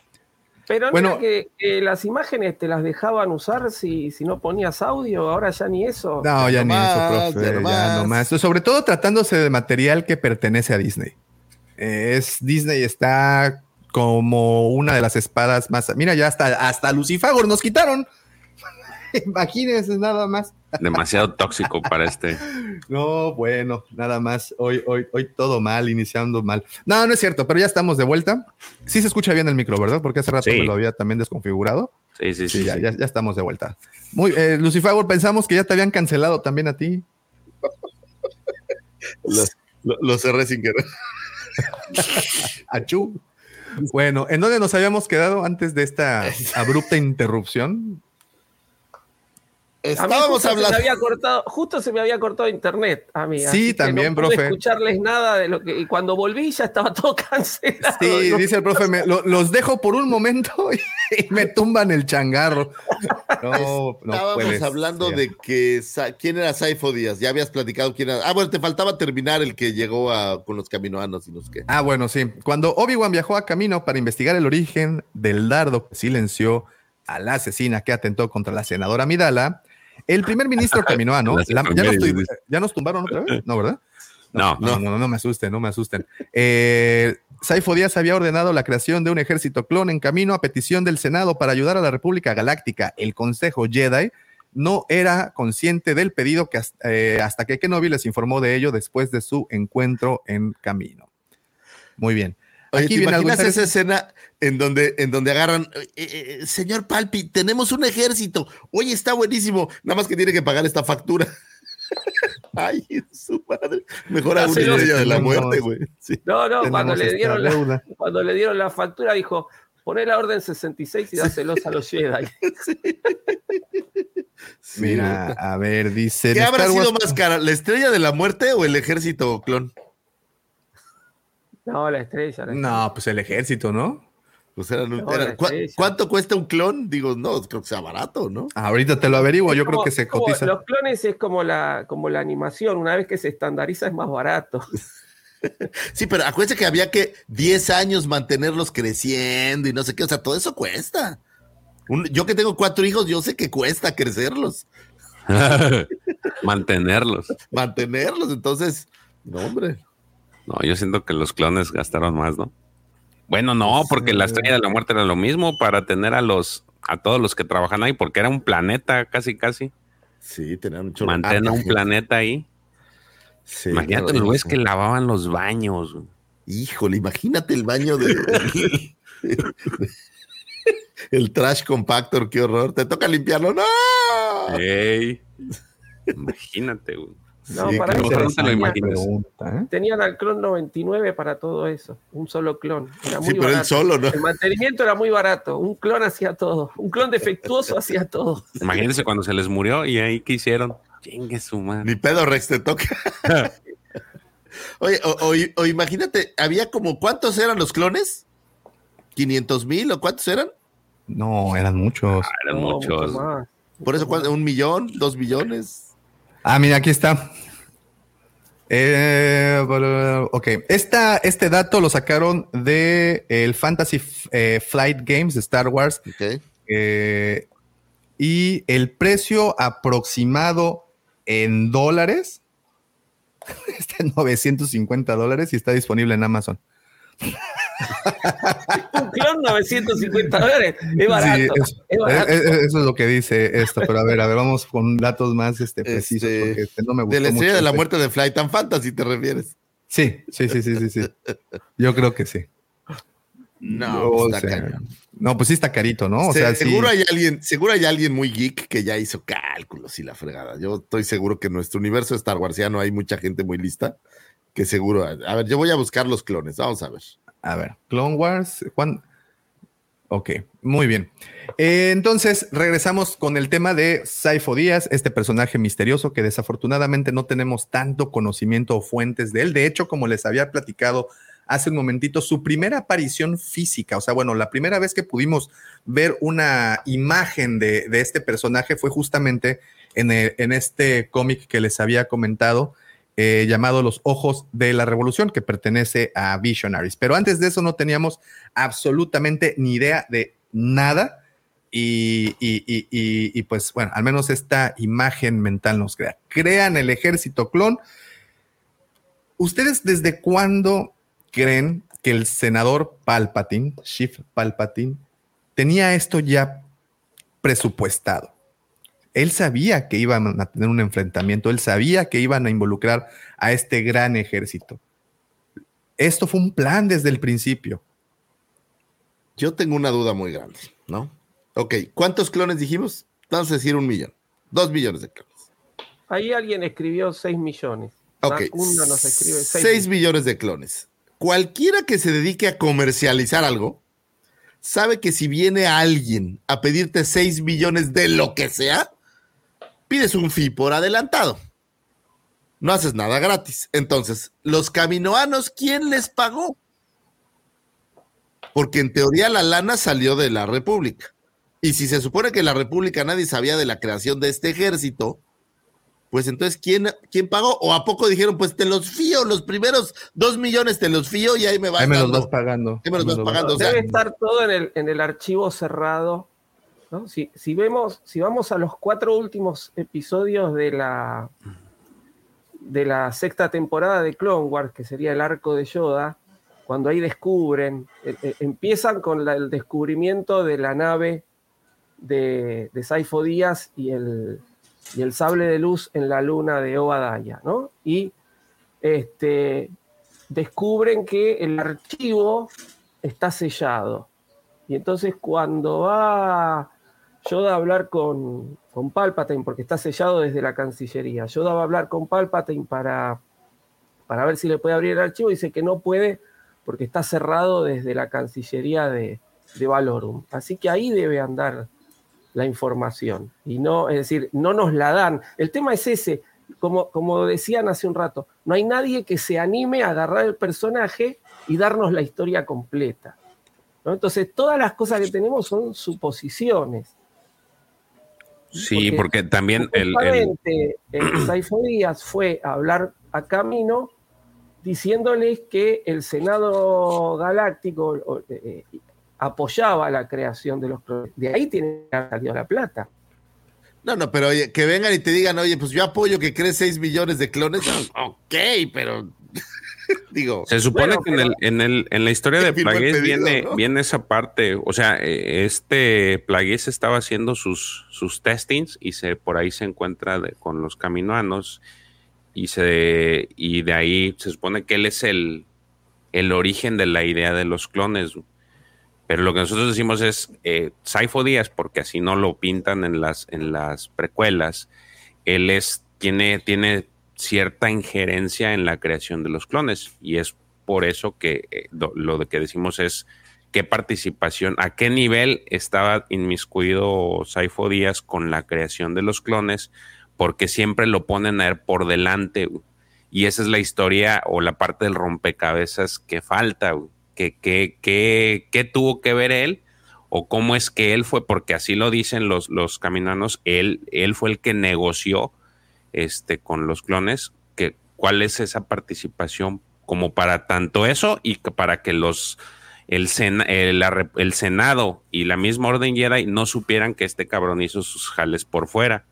Pero bueno, que, las imágenes te las dejaban usar si, si no ponías audio, ahora ya ni eso. No, ya, ni eso, profe, ya, no más. Sobre todo tratándose de material que pertenece a Disney. Es Disney está como una de las espadas más. Mira, ya hasta, hasta Lucifagor nos quitaron. Imagínense nada más. Demasiado tóxico para este. No, bueno, nada más. Hoy, hoy, hoy todo mal, iniciando mal. No, no es cierto, pero ya estamos de vuelta. Sí se escucha bien el micro, ¿verdad? Porque hace rato me lo había también desconfigurado. Sí, sí, sí. ya, Ya, estamos de vuelta. Muy, eh, Lucifer, pensamos que ya te habían cancelado también a ti. lo, cerré sin querer. Achú. Bueno, ¿en dónde nos habíamos quedado antes de esta abrupta interrupción? Estábamos hablando. había cortado, justo se me había cortado internet a mí. Sí, también, no profe. escucharles nada de lo que. Y cuando volví ya estaba todo cancelado. Sí, dice el profe, los dejo por un momento y, me tumban el changarro. No, no Estábamos hablando de que quién era Saifo Díaz. Ya habías platicado quién era. Ah, bueno, te faltaba terminar el que llegó a, con los caminoanos y los que. Ah, bueno, sí. Cuando Obi-Wan viajó a camino para investigar el origen del dardo que silenció a la asesina que atentó contra la senadora Midala, el primer ministro caminoano. Las la- ya, nos, ya tumbaron otra vez, ¿no, verdad? No, No, no, no, no me asusten, no me asusten. Eh, Saifo Díaz había ordenado la creación de un ejército clon en camino a petición del Senado para ayudar a la República Galáctica. El Consejo Jedi no era consciente del pedido que hasta, eh, hasta que Kenobi les informó de ello después de su encuentro en camino. Muy bien. Oye, Aquí ¿te viene algo imaginas esa escena en donde, en donde agarran, eh, eh, señor Palpi, tenemos un ejército. Oye, está buenísimo. Nada más que tiene que pagar esta factura. Ay, su madre. Mejor a una estrella de la muerte, güey. Sí. No, no, cuando le, dieron la, cuando le dieron la factura dijo, poné la orden 66 y dáselos a los Jedi. Sí, Mira, a ver, dice. ¿Qué habrá Star sido Wars- más cara, la estrella de la muerte o el ejército clon? No, la estrella. la No, pues el ejército, ¿no? Pues eran un- No, eran- la ¿cu- estrella. ¿Cuánto cuesta un clon? Digo, no, creo que sea barato, ¿no? Ahorita te lo averiguo, yo creo que se cotiza. Los clones es como la, como la animación, una vez que se estandariza es más barato. Sí, pero acuérdense que había que 10 años mantenerlos creciendo y no sé qué, o sea, todo eso cuesta. Un- yo que tengo cuatro hijos, yo sé que cuesta crecerlos, Mantenerlos. mantenerlos, entonces, no, hombre. No, yo siento que los clones gastaron más, ¿no? Bueno, no, porque la estrella de la muerte era lo mismo para tener a los a todos los que trabajan ahí, porque era un planeta casi, casi. Sí, tenían mucho. Mantener Ah, un planeta ahí. Sí, Imagínate los güeyes que lavaban los baños. Híjole, imagínate el baño de. el trash compactor, qué horror. Te toca limpiarlo, ¡no! Ey. Imagínate, güey. No, Sí, para eso no te lo tenían- imaginas. Pregunta, ¿eh? Tenían al clon 99 para todo eso, un solo clon. Era muy Sí, pero él solo, ¿no? El mantenimiento era muy barato, un clon hacía todo, un clon defectuoso hacía todo. Imagínense cuando se les murió y ahí qué hicieron. Chingue su madre. Ni pedo, Rex, te toca. Oye, o, o- o imagínate, había como, ¿cuántos eran los clones? ¿500 mil o cuántos eran? No, eran muchos. Eran No, muchos. mucho más. Por eso. ¿un millón? ¿Dos millones? Ah, mira, aquí está. Eh, ok, Esta, este dato lo sacaron de el Fantasy eh, Flight Games de Star Wars Ok. eh, y el precio aproximado en dólares está en 950 dólares y está disponible en Amazon. Un clon 950 dólares, es barato, Sí, es- es barato. eh, eh, eso es lo que dice esto, pero a ver, a ver, vamos con datos más este, precisos Este, porque este no me gustó De la estrella mucho de la este. muerte de Flight and Fantasy, ¿te refieres? Sí, sí, sí, sí, sí, sí. Yo creo que sí. No, O está sea, cañón. no, pues sí está carito, ¿no? O Se- sea, sí. seguro hay alguien, seguro hay alguien muy geek que ya hizo cálculos y la fregada. Yo estoy seguro que en nuestro universo Star Warsiano hay mucha gente muy lista que seguro. A ver, yo voy a buscar los clones. Vamos a ver. A ver, Clone Wars, Juan. Ok, muy bien. Eh, entonces, regresamos con el tema de Saifo Díaz, este personaje misterioso que desafortunadamente no tenemos tanto conocimiento o fuentes de él. De hecho, como les había platicado hace un momentito, su primera aparición física, o sea, bueno, la primera vez que pudimos ver una imagen de, de este personaje fue justamente en, el- en este cómic que les había comentado, eh, llamado Los Ojos de la Revolución, que pertenece a Visionaries. Pero antes de eso no teníamos absolutamente ni idea de nada. Y, y- pues bueno, al menos esta imagen mental nos crea. Crean el ejército clon. ¿Ustedes desde cuándo creen que el senador Palpatine, Chief Palpatine, tenía esto ya presupuestado? Él sabía que iban a tener un enfrentamiento, él sabía que iban a involucrar a este gran ejército. Esto fue un plan desde el principio. Yo tengo una duda muy grande, ¿no? Ok, ¿cuántos clones dijimos? Vamos a decir un millón. Dos millones de clones. Ahí alguien escribió 6 millones. Ok, nos escribe 6 6 millones de clones. Cualquiera que se dedique a comercializar algo, sabe que si viene alguien a pedirte 6 millones de lo que sea, pides un fee por adelantado. No haces nada gratis. Entonces, los caminoanos, ¿quién les pagó? Porque en teoría la lana salió de la República. Y si se supone que en la República nadie sabía de la creación de este ejército, pues entonces, ¿quién, ¿quién pagó? ¿O a poco dijeron, pues te los fío, los primeros dos millones te los fío y ahí me vas Ahí me los vas pagando. Ahí me los vas pagando. O sea, Debe estar todo en el, en el archivo cerrado. Si, si vemos, si vamos a los cuatro últimos episodios de la de la sexta temporada de Clone Wars, que sería el arco de Yoda, cuando ahí descubren, eh, eh, empiezan con el descubrimiento de la nave de, de Saifo Díaz y el, y el sable de luz en la luna de Obadaya, ¿no? Y este, descubren que el archivo está sellado. Y entonces cuando va Yoda a hablar con, con Palpatine, porque está sellado desde la Cancillería, Yoda va a hablar con Palpatine para, para ver si le puede abrir el archivo, dice que no puede porque está cerrado desde la Cancillería de, de Valorum. Así que ahí debe andar la información. Y no, es decir, no nos la dan. El tema es ese, como, como decían hace un rato, no hay nadie que se anime a agarrar el personaje y darnos la historia completa. Entonces, todas las cosas que tenemos son suposiciones. Sí, porque, también el, el- el Saifo Díaz fue a hablar a Camino diciéndoles que el Senado Galáctico eh, eh, apoyaba la creación de los clones. De ahí tiene que haber salido la plata. No, no, pero oye, que vengan y te digan, oye, pues yo apoyo que crees 6 millones de clones. ok, pero digo. Se supone Bueno, que en, el, en, el, en la historia de Plagueis pedido, viene, ¿no? viene esa parte. O sea, eh, este Plagueis estaba haciendo sus, sus testings y se por ahí se encuentra de- con los caminoanos y se y de ahí se supone que él es el, el origen de la idea de los clones. Pero lo que nosotros decimos es eh, Saifo Díaz, porque así no lo pintan en las, en las precuelas. Él es, tiene, tiene cierta injerencia en la creación de los clones. Y es por eso que eh, lo que decimos es qué participación, a qué nivel estaba inmiscuido Saifo Díaz con la creación de los clones, porque siempre lo ponen a él por delante. Y esa es la historia o la parte del rompecabezas que falta. que, ¿Qué tuvo que ver él? ¿O cómo es que él fue? Porque así lo dicen los, los caminanos. Él, él fue el que negoció este, con los clones. Que, ¿Cuál es esa participación como para tanto eso y que para que los el, Sena- el, Senado y la misma Orden Jedi no supieran que este cabrón hizo sus jales por fuera?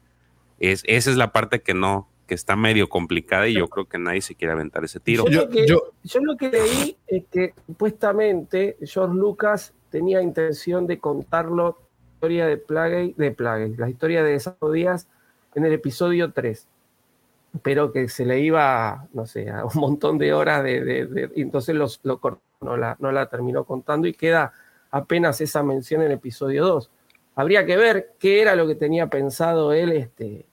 Es, esa es la parte que no, que está medio complicada y yo creo que nadie se quiere aventar ese tiro. Yo, lo que, yo lo que leí es que supuestamente George Lucas tenía intención de contarlo la historia de Plague, de Plague, la historia de Saifo Díaz en el episodio 3. Pero que se le iba, no sé, a un montón de horas de, de- entonces los, lo cortó, no la, no la terminó contando y queda apenas esa mención en episodio 2. Habría que ver qué era lo que tenía pensado él este,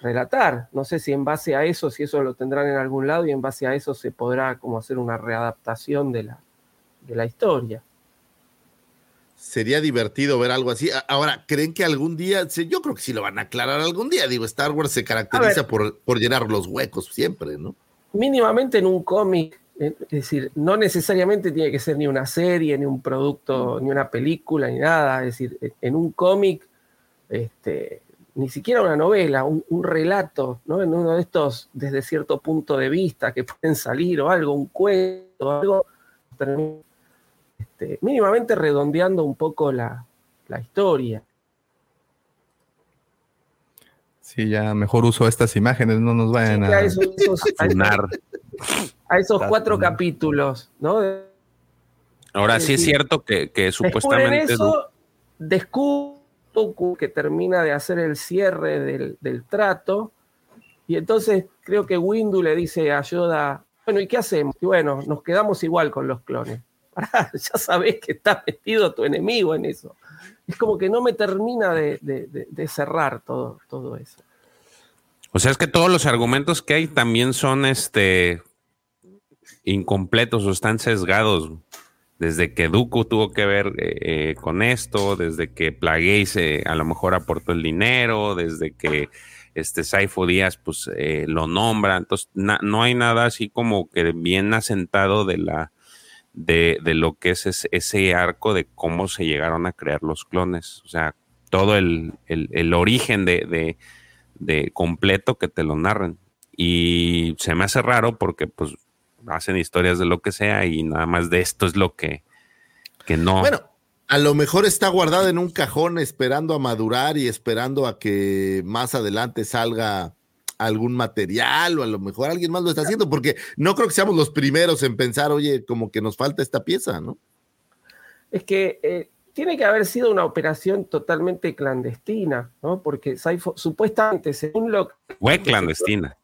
relatar. No sé si en base a eso, si eso lo tendrán en algún lado y en base a eso se podrá como hacer una readaptación de la, de la historia. Sería divertido ver algo así. Ahora, ¿creen que algún día? Yo creo que sí lo van a aclarar algún día. Digo, Star Wars se caracteriza por, por llenar los huecos siempre, ¿no? Mínimamente en un cómic, eh, es decir, no necesariamente tiene que ser ni una serie, ni un producto, ni una película, ni nada. Es decir, eh, en un cómic, este, ni siquiera una novela, un, un relato, ¿no? En uno de estos, desde cierto punto de vista, que pueden salir o algo, un cuento, algo, este, mínimamente redondeando un poco la, la historia. Sí, ya mejor uso estas imágenes, no nos vayan Sí, a a... esos, esos- a esos- a esos cuatro capítulos, ¿no? Ahora sí es cierto que, que supuestamente eso, descubre Dooku que termina de hacer el cierre del, del trato, y entonces creo que Windu le dice a Yoda, bueno, ¿y qué hacemos? Y bueno, nos quedamos igual con los clones. Ya sabés que está metido tu enemigo en eso. Es como que no me termina de, de- de- cerrar todo, todo eso. O sea, es que todos los argumentos que hay también son este incompletos o están sesgados. Desde que Dooku tuvo que ver eh, eh, con esto, desde que Plagueis eh, a lo mejor aportó el dinero, desde que este Saifo Díaz pues lo nombra. Entonces, no hay nada así como que bien asentado de la de, lo que es ese, arco de cómo se llegaron a crear los clones. O sea, todo el, origen de, de, completo que te lo narren. Y se me hace raro porque pues hacen historias de lo que sea y nada más de esto es lo que, que no. Bueno, a lo mejor está guardado en un cajón esperando a madurar y esperando a que más adelante salga algún material o a lo mejor alguien más lo está haciendo, porque no creo que seamos los primeros en pensar, oye, como que nos falta esta pieza, ¿no? Es que eh, tiene que haber sido una operación totalmente clandestina, ¿no? Porque Saifo, supuestamente, según lo que... Fue clandestina.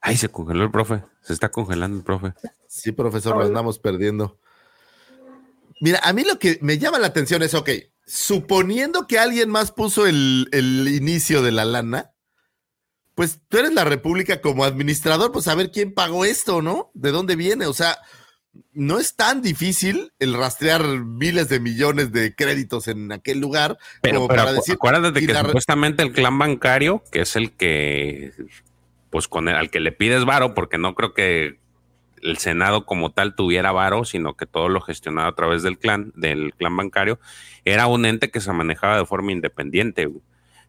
Ay, se congeló el profe. Se está congelando el profe. Sí, profesor, lo andamos perdiendo. Mira, a mí lo que me llama la atención es, ok, suponiendo que alguien más puso el, inicio de la lana, pues tú eres la República como administrador, pues a ver quién pagó esto, ¿no? ¿De dónde viene? O sea, no es tan difícil el rastrear miles de millones de créditos en aquel lugar. Pero, para decir, acuérdate que supuestamente el clan bancario, que es el que, pues con el, al que le pides varo, porque no creo que el Senado como tal tuviera varo, sino que todo lo gestionaba a través del clan, del clan bancario, era un ente que se manejaba de forma independiente.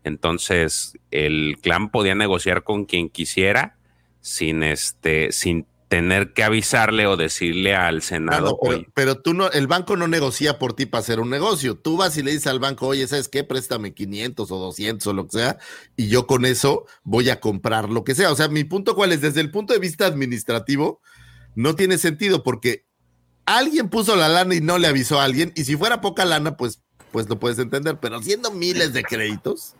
Entonces, el clan podía negociar con quien quisiera sin este, sin tener que avisarle o decirle al Senado. pero, tú no, el banco no negocia por ti para hacer un negocio. Tú vas y le dices al banco, oye, ¿sabes qué? Préstame 500 o 200 o lo que sea, y yo con eso voy a comprar lo que sea. O sea, mi punto cuál es, desde el punto de vista administrativo, no tiene sentido porque alguien puso la lana y no le avisó a alguien, y si fuera poca lana, pues, pues lo puedes entender, pero siendo miles de créditos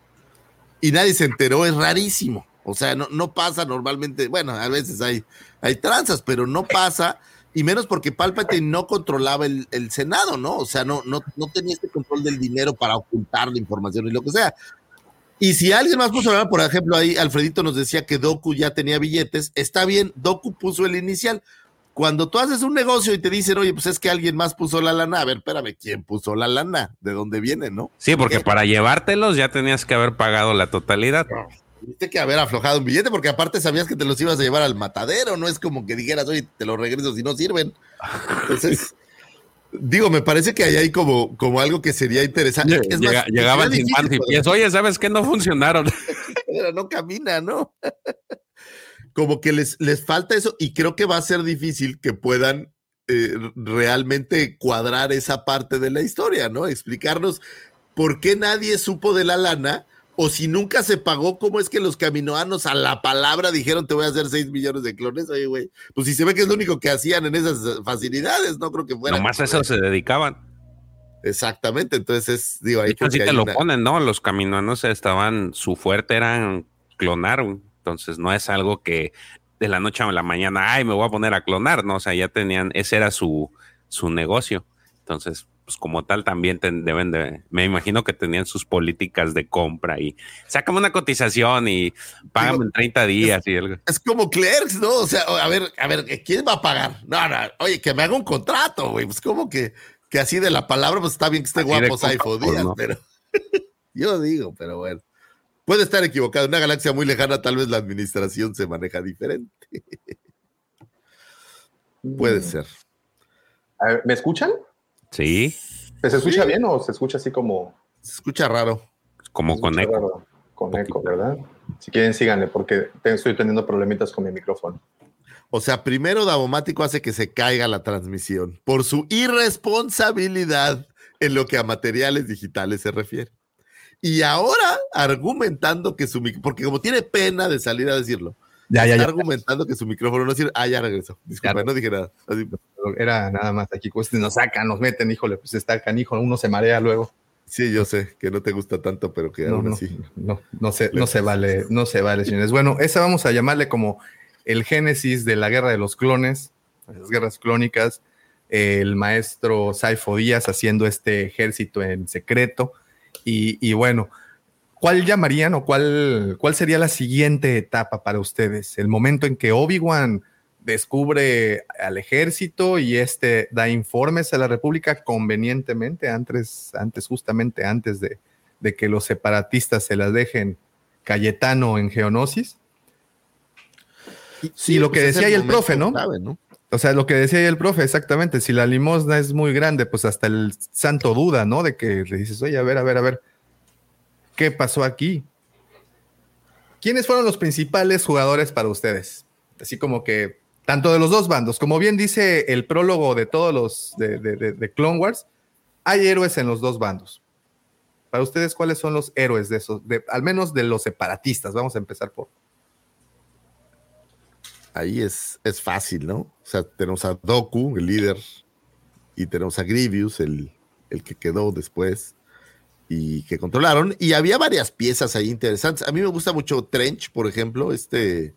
y nadie se enteró, es rarísimo. O sea, no, no pasa normalmente, bueno, a veces hay, hay tranzas, pero no pasa, y menos porque Palpatine no controlaba el, Senado, ¿no? O sea, no, no, no tenía este control del dinero para ocultar la información y lo que sea. Y si alguien más puso, por ejemplo, ahí Alfredito nos decía que Doku ya tenía billetes, está bien, Doku puso el inicial, cuando tú haces un negocio y te dicen, oye, pues es que alguien más puso la lana, a ver, espérame, ¿quién puso la lana? ¿De dónde viene, no? Sí, porque para llevártelos ya tenías que haber pagado la totalidad. Tienes que haber aflojado un billete, porque aparte sabías que te los ibas a llevar al matadero, no es como que dijeras, oye, te los regreso si no sirven. Entonces, digo, me parece que ahí hay como, como algo que sería interesante. llegaban sin pan y pies, oye, ¿sabes qué? No funcionaron. Pero no camina, ¿no? como que les, les falta eso y creo que va a ser difícil que puedan eh, realmente cuadrar esa parte de la historia, ¿no? Explicarnos por qué nadie supo de la lana o si nunca se pagó, cómo es que los caminoanos a la palabra dijeron te voy a hacer 6 millones de clones. Oye, güey, pues si se ve que es lo único que hacían en esas facilidades, no creo que fuera. Nomás a eso se dedicaban. Exactamente, entonces digo ahí. Así te lo ponen, ¿no? Los caminoanos estaban, su fuerte eran clonar, entonces no es algo que de la noche a la mañana, ay, me voy a poner a clonar, ¿no? O sea, ya tenían, ese era su, su negocio. Entonces, pues como tal también deben de, me imagino que tenían sus políticas de compra y sacan una cotización y pagan en 30 días es, y algo. Es como Clerks, ¿no? O sea, a ver, a ver, ¿quién va a pagar? No, no, oye, que me haga un contrato, güey. Pues como que, que así de la palabra, pues está bien que esté guapo Saifo Díaz, pero yo digo, pero bueno. Puede estar equivocado. En una galaxia muy lejana, tal vez la administración se maneja diferente. Puede mm. ser. ¿Me escuchan? Sí. ¿Se escucha bien o se escucha así como. Se escucha raro. Como con eco. Con eco, ¿verdad? Si quieren, síganle, porque estoy teniendo problemitas con mi micrófono. O sea, primero Davomático hace que se caiga la transmisión por su irresponsabilidad en lo que a materiales digitales se refiere. Y ahora argumentando que su porque como tiene pena de salir a decirlo, ya, ya, está argumentando que su micrófono no sirve. Ah, ya regresó. Disculpa, no dije nada. Era nada más aquí, pues nos sacan, nos meten, híjole, pues está canijo, uno se marea luego. Sí, yo sé que no te gusta tanto, pero que aún así. No, no, se, no se vale, no se vale, señores. Bueno, esa vamos a llamarle como el génesis de la guerra de los clones, las guerras clónicas, el maestro Saifo Díaz haciendo este ejército en secreto y, bueno, ¿cuál llamarían o cuál, cuál sería la siguiente etapa para ustedes? El momento en que Obi-Wan descubre al ejército y este da informes a la República convenientemente, antes, antes justamente antes de, de que los separatistas se las dejen Cayetano en Geonosis. Sí, lo que decía ahí el profe, ¿no? O sea, lo que decía ahí el profe, exactamente. Si la limosna es muy grande, pues hasta el santo duda, ¿no? De que le dices, oye, a ver, a ver, a ver, ¿qué pasó aquí? ¿Quiénes fueron los principales jugadores para ustedes? Así como que, tanto de los dos bandos, como bien dice el prólogo de todos los de, de Clone Wars, hay héroes en los dos bandos. Para ustedes, ¿cuáles son los héroes de esos? Al menos de los separatistas. Vamos a empezar por. Ahí es, es fácil, ¿no? O sea, tenemos a Doku, el líder, y tenemos a Grievous, el, el que quedó después y que controlaron. Y había varias piezas ahí interesantes. A mí me gusta mucho Trench, por ejemplo, este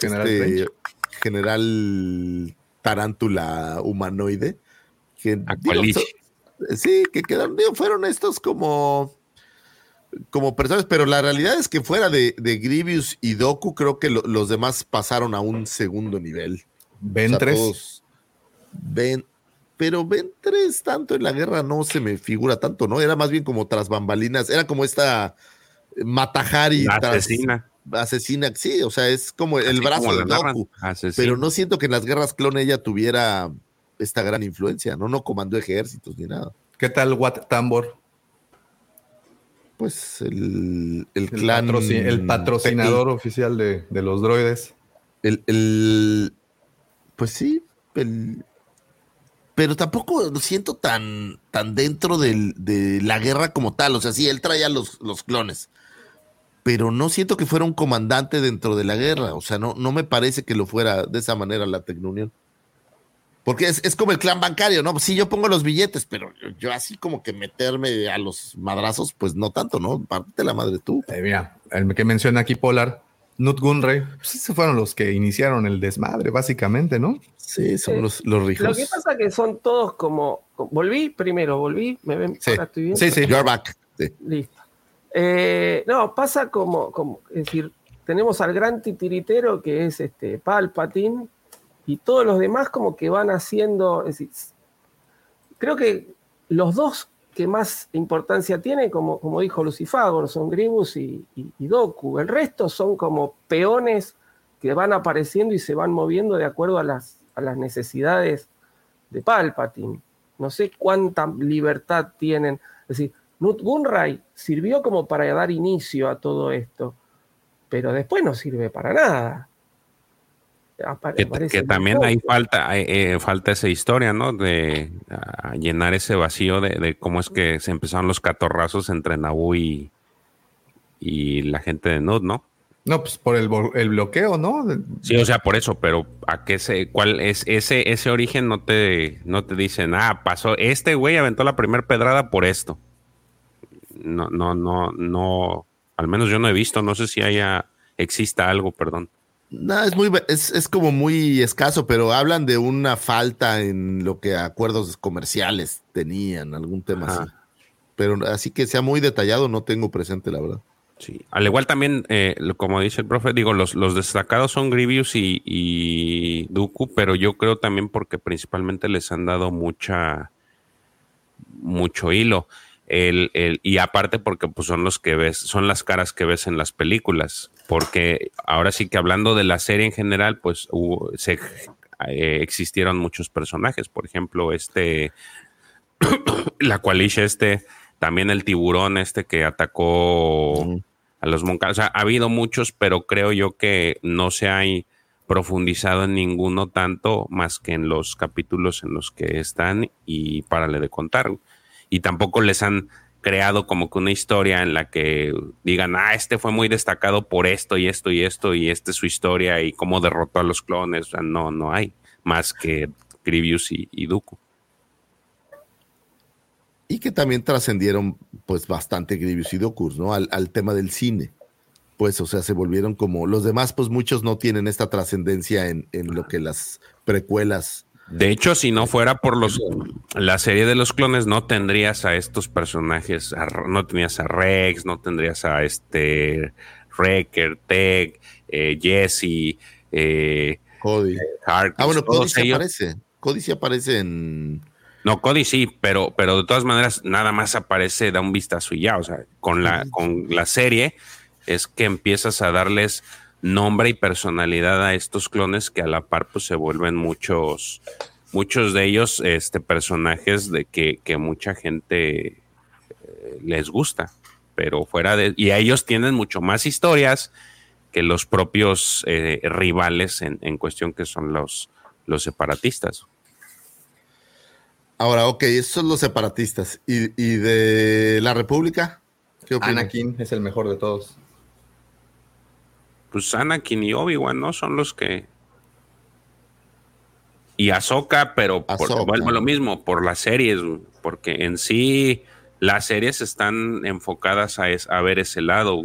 general, este, general tarántula humanoide. Que, Sí, que quedaron, fueron estos como, como personas, pero la realidad es que fuera de, de Grievous y Doku, creo que los demás pasaron a un segundo nivel. Ventres. ven, pero Ventres tanto en la guerra no se me figura tanto, ¿no? Era más bien como tras bambalinas, era como esta Matajari. asesina. asesina, sí, o sea, es como el brazo de Doku. Pero no siento que en las guerras clone ella tuviera esta gran influencia, ¿no? No comandó ejércitos ni nada. ¿Qué tal Wat Tambor? Pues el, el, clan. el patrocinador oficial de, los droides. El, pues sí, pero tampoco lo siento tan, tan dentro de la guerra como tal. O sea, sí, él traía los, los clones. Pero no siento que fuera un comandante dentro de la guerra. O sea, no, no me parece que lo fuera de esa manera la Tecnunión. Porque es, como el clan bancario, ¿no? Sí, yo pongo los billetes, pero yo, así como que meterme a los madrazos, pues no tanto, ¿no? Parte la madre tú. Eh, mira, el que menciona aquí Polar, Nut Gunray, pues esos fueron los que iniciaron el desmadre, básicamente, ¿no? Sí, son los, los rijos. Lo que pasa es que son todos como, Volví primero, volví, me ven, sí. estoy bien. Sí, sí, you're back. Listo. Eh, no, pasa como, como, es decir, tenemos al gran titiritero que es este Palpatine, y todos los demás como que van haciendo, creo que los dos que más importancia tienen, como, como dijo Lucifagor, son Gribus y, Doku. El resto son como peones que van apareciendo y se van moviendo de acuerdo a las, a las necesidades de Palpatine. No sé cuánta libertad tienen. Es decir, Nut Gunray sirvió como para dar inicio a todo esto, pero después no sirve para nada que, también hay falta, eh, falta esa historia, ¿no? De llenar ese vacío de, cómo es que se empezaron los catorrazos entre Naboo y, y la gente de Nud, ¿no? No, pues por el, bloqueo, ¿no? Sí, o sea, por eso, pero ¿a qué se, cuál es ese, ese origen? No te, no te dicen, ah, pasó, este güey aventó la primera pedrada por esto. No, no, no, no, al menos yo no he visto, no sé si haya, exista algo, perdón. No, es muy es, es, como muy escaso, pero hablan de una falta en lo que acuerdos comerciales tenían, algún tema así. Pero así que sea muy detallado, no tengo presente, la verdad. Sí. Al igual también, eh, como dice el profe, digo, los, los destacados son Grievous y, y Dooku, pero yo creo también porque principalmente les han dado mucha mucho hilo. El, el, y aparte porque pues, son los que ves, son las caras que ves en las películas. Porque ahora sí que hablando de la serie en general, pues se, eh, existieron muchos personajes. Por ejemplo, este, la Qualisha, este, también el tiburón, este que atacó a los moncanos. O sea, ha habido muchos, pero creo yo que no se ha profundizado en ninguno tanto más que en los capítulos en los que están y párale de contar y tampoco les han creado como que una historia en la que digan, ah, este fue muy destacado por esto y esto y esto y esta es su historia y cómo derrotó a los clones. O sea, no, no hay más que Grievous y, y Dooku. Y que también trascendieron pues bastante Grievous y Dooku, ¿no? Al, al, tema del cine. Pues, o sea, se volvieron como los demás, pues muchos no tienen esta trascendencia en, en lo que las precuelas de hecho, si no fuera por los la serie de los clones, no tendrías a estos personajes, no tendrías a Rex, no tendrías a este Wrecker, Tech, eh, Jesse, eh, Cody. ah, bueno, Cody sí aparece. Cody sí aparece en. No, Cody sí, pero, pero de todas maneras, nada más aparece, da un vistazo y ya. O sea, con la, con la serie es que empiezas a darles nombre y personalidad a estos clones que a la par pues se vuelven muchos, muchos de ellos este, personajes de que, que mucha gente eh, les gusta, pero fuera de... Y ellos tienen mucho más historias que los propios eh, rivales en, en, cuestión que son los, los separatistas. Ahora, ok, esos son los separatistas. ¿Y, y de la República? ¿Qué opinas? Anakin es el mejor de todos. Pues Anakin y Obi-Wan, ¿no? Son los que. Y Ahsoka, pero por, vuelvo lo mismo, por las series, porque en sí las series están enfocadas a, a ver ese lado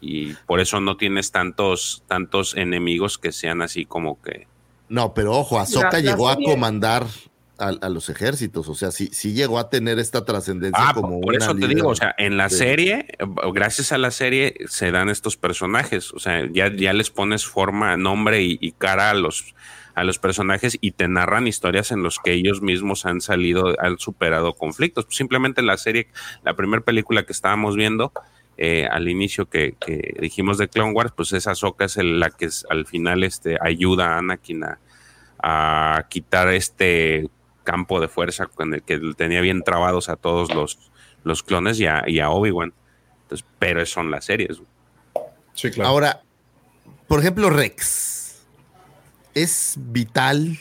y por eso no tienes tantos, tantos enemigos que sean así como que. No, pero ojo, Ahsoka llegó a comandar a, los ejércitos, o sea, sí, sí llegó a tener esta trascendencia ah, como por eso te digo, o sea, en la serie, gracias a la serie se dan estos personajes, o sea, ya, ya les pones forma, nombre y, cara a los a los personajes y te narran historias en los que ellos mismos han salido, han superado conflictos. Simplemente la serie, la primera película que estábamos viendo, eh, al inicio que, dijimos de Clone Wars, pues esa Soca es la que al final este, ayuda a Anakin a, a, quitar este campo de fuerza con el que tenía bien trabados a todos los, los clones y a, Obi-Wan. pero son las series. Sí, claro. Ahora, por ejemplo, Rex. ¿Es vital?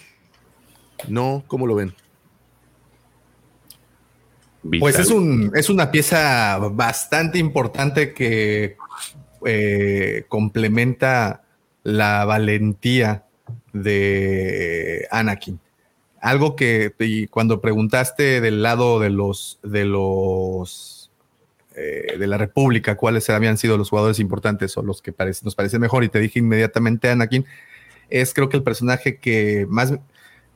¿No? ¿Cómo lo ven? Pues es, un, es una pieza bastante importante que eh, complementa la valentía de Anakin algo que cuando preguntaste del lado de los de los eh, de la República cuáles habían sido los jugadores importantes o los que nos parecen mejor y te dije inmediatamente Anakin es creo que el personaje que más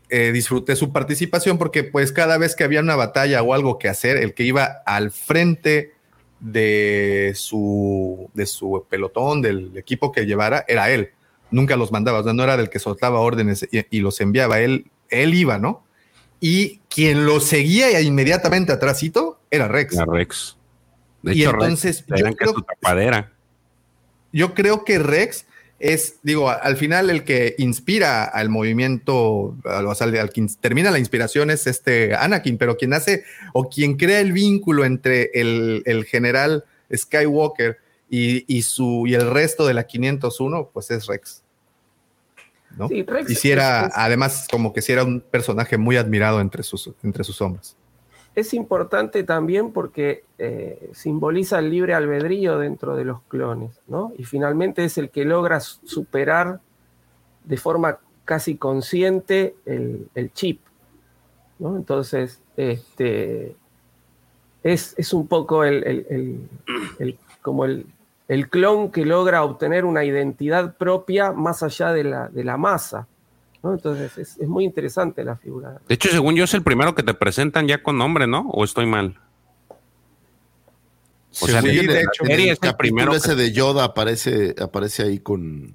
eh, disfruté su participación porque pues cada vez que había una batalla o algo que hacer el que iba al frente de su de su pelotón del equipo que llevara era él. Nunca los mandaba, o sea, no era del que soltaba órdenes y los enviaba, él él iba, ¿no? Y quien lo seguía inmediatamente atrásito era Rex. Era Rex. De y entonces, Rex, yo, creo, tapadera. yo creo que Rex es, digo, al final el que inspira al movimiento, o sea, al quien termina la inspiración es este Anakin, pero quien hace o quien crea el vínculo entre el, general Skywalker y, y, su, y el resto de la 501, pues es Rex. ¿No? Sí, además, como que si era un personaje muy admirado entre sus, entre sus hombres. Es importante también porque eh, simboliza el libre albedrío dentro de los clones, ¿no? Y finalmente es el que logra superar de forma casi consciente el, chip, ¿no? Entonces, este, es, es un poco el, como el, el clon que logra obtener una identidad propia más allá de la, de la masa. Entonces es, muy interesante la figura. De hecho, según yo, es el primero que te presentan ya con nombre, ¿no? ¿O estoy mal? O sea, de hecho, el, es el primero ese de Yoda aparece, aparece ahí con.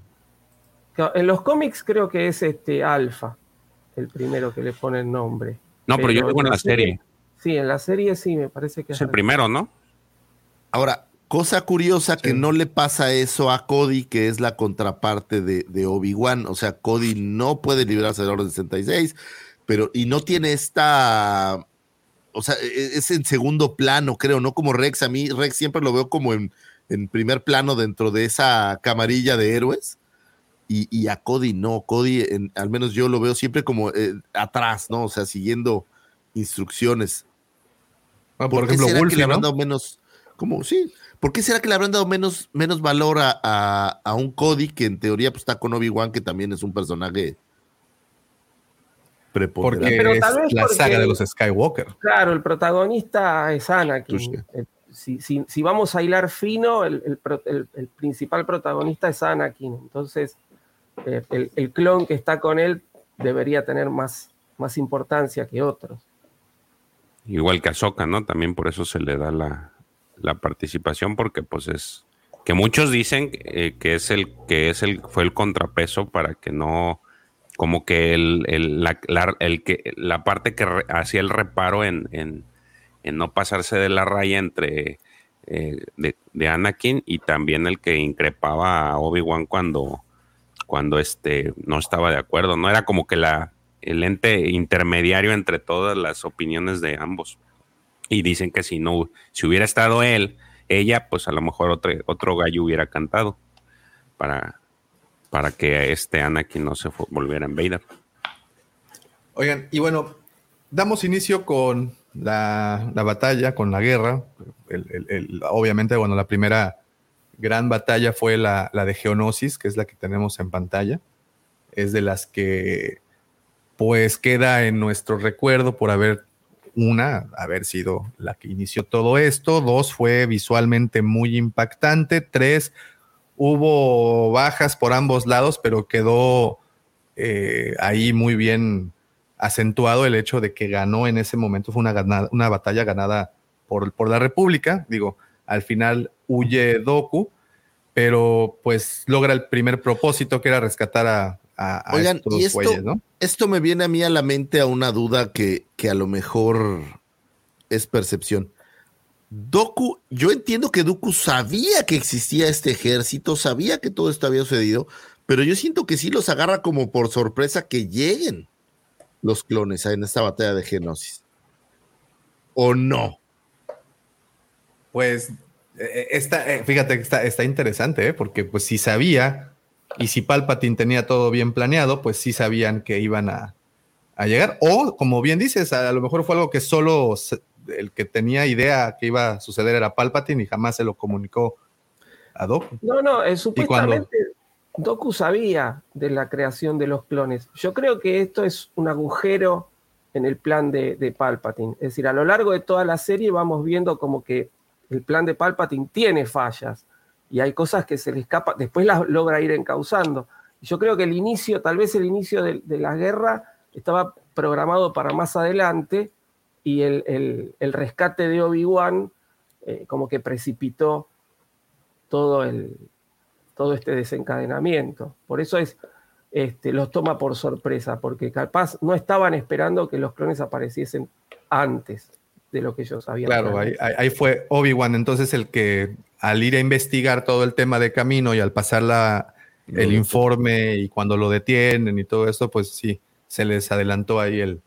En los cómics creo que es este Alpha, el primero que le pone el nombre. No, pero, yo digo en la serie. Sí, en la serie sí, me parece que es. Es el primero, ¿no? Ahora, Cosa curiosa que no le pasa eso a Cody, que es la contraparte de, Obi-Wan. O sea, Cody no puede librarse del orden 66, pero y no tiene esta. O sea, e, e, es en segundo plano, creo, no como Rex. A mí, Rex siempre lo veo como en, primer plano dentro de esa camarilla de héroes. Y, a Cody no. Cody, al menos yo lo veo siempre como eh, atrás, ¿no? O sea, siguiendo instrucciones. Ah, por, ejemplo, Wolfie, ¿no? menos. Como, sí, ¿Por qué será que le habrán dado menos, menos valor a, un Cody que en teoría pues, está con Obi-Wan, que también es un personaje preponderante? Porque es la saga de los Skywalker. Claro, el protagonista es Anakin. Eh, si, vamos a hilar fino, el, principal protagonista es Anakin. Entonces, eh, el, clon que está con él debería tener más, más importancia que otros. Igual que Ahsoka, ¿no? También por eso se le da la, la participación porque pues es que muchos dicen eh, que es el que es el fue el contrapeso para que no como que el, el, la, el que la parte que hacía el reparo en, en, no pasarse de la raya entre eh, de, de, Anakin y también el que increpaba a Obi-Wan cuando, cuando este, no estaba de acuerdo, ¿no? Era como que la, el ente intermediario entre todas las opiniones de ambos. Y dicen que si no, si hubiera estado él, ella, pues a lo mejor otro, otro gallo hubiera cantado para, para que este Anakin no se volviera en Vader. Oigan, y bueno, damos inicio con la, batalla, con la guerra. obviamente, bueno, la primera gran batalla fue la, la, de Geonosis, que es la que tenemos en pantalla. Es de las que, pues, queda en nuestro recuerdo por haber, una, haber sido la que inició todo esto. Dos, fue visualmente muy impactante. Tres, hubo bajas por ambos lados, pero quedó eh, ahí muy bien acentuado el hecho de que ganó en ese momento, fue una, una batalla ganada por, por la República. Digo, al final huye Doku, pero pues logra el primer propósito que era rescatar a, a, estos y esto, ¿no? Esto me viene a mí a la mente a una duda que, que a lo mejor es percepción. Doku, yo entiendo que Doku sabía que existía este ejército, sabía que todo esto había sucedido, pero yo siento que sí los agarra como por sorpresa que lleguen los clones en esta batalla de Genosis. ¿O no? Pues eh, eh, fíjate que está, está interesante, ¿eh? porque pues si sabía y si Palpatine tenía todo bien planeado, pues sí sabían que iban a, a llegar. O, como bien dices, a, lo mejor fue algo que solo el que tenía idea que iba a suceder era Palpatine y jamás se lo comunicó a Doku. No, no, es supuestamente Doku sabía de la creación de los clones. Yo creo que esto es un agujero en el plan de, de, Palpatine. Es decir, a lo largo de toda la serie vamos viendo como que el plan de Palpatine tiene fallas y hay cosas que se le escapan, después las logra ir encauzando. Yo creo que el inicio, tal vez el inicio de, la guerra estaba programado para más adelante y el, rescate de Obi-Wan eh, como que precipitó todo el, todo este desencadenamiento. Por eso es, este, los toma por sorpresa, porque capaz no estaban esperando que los clones apareciesen antes de lo que ellos habían. Claro, ahí, fue Obi-Wan entonces el que al ir a investigar todo el tema de camino y al pasar la, el informe y cuando lo detienen y todo esto, pues sí, se les adelantó ahí el,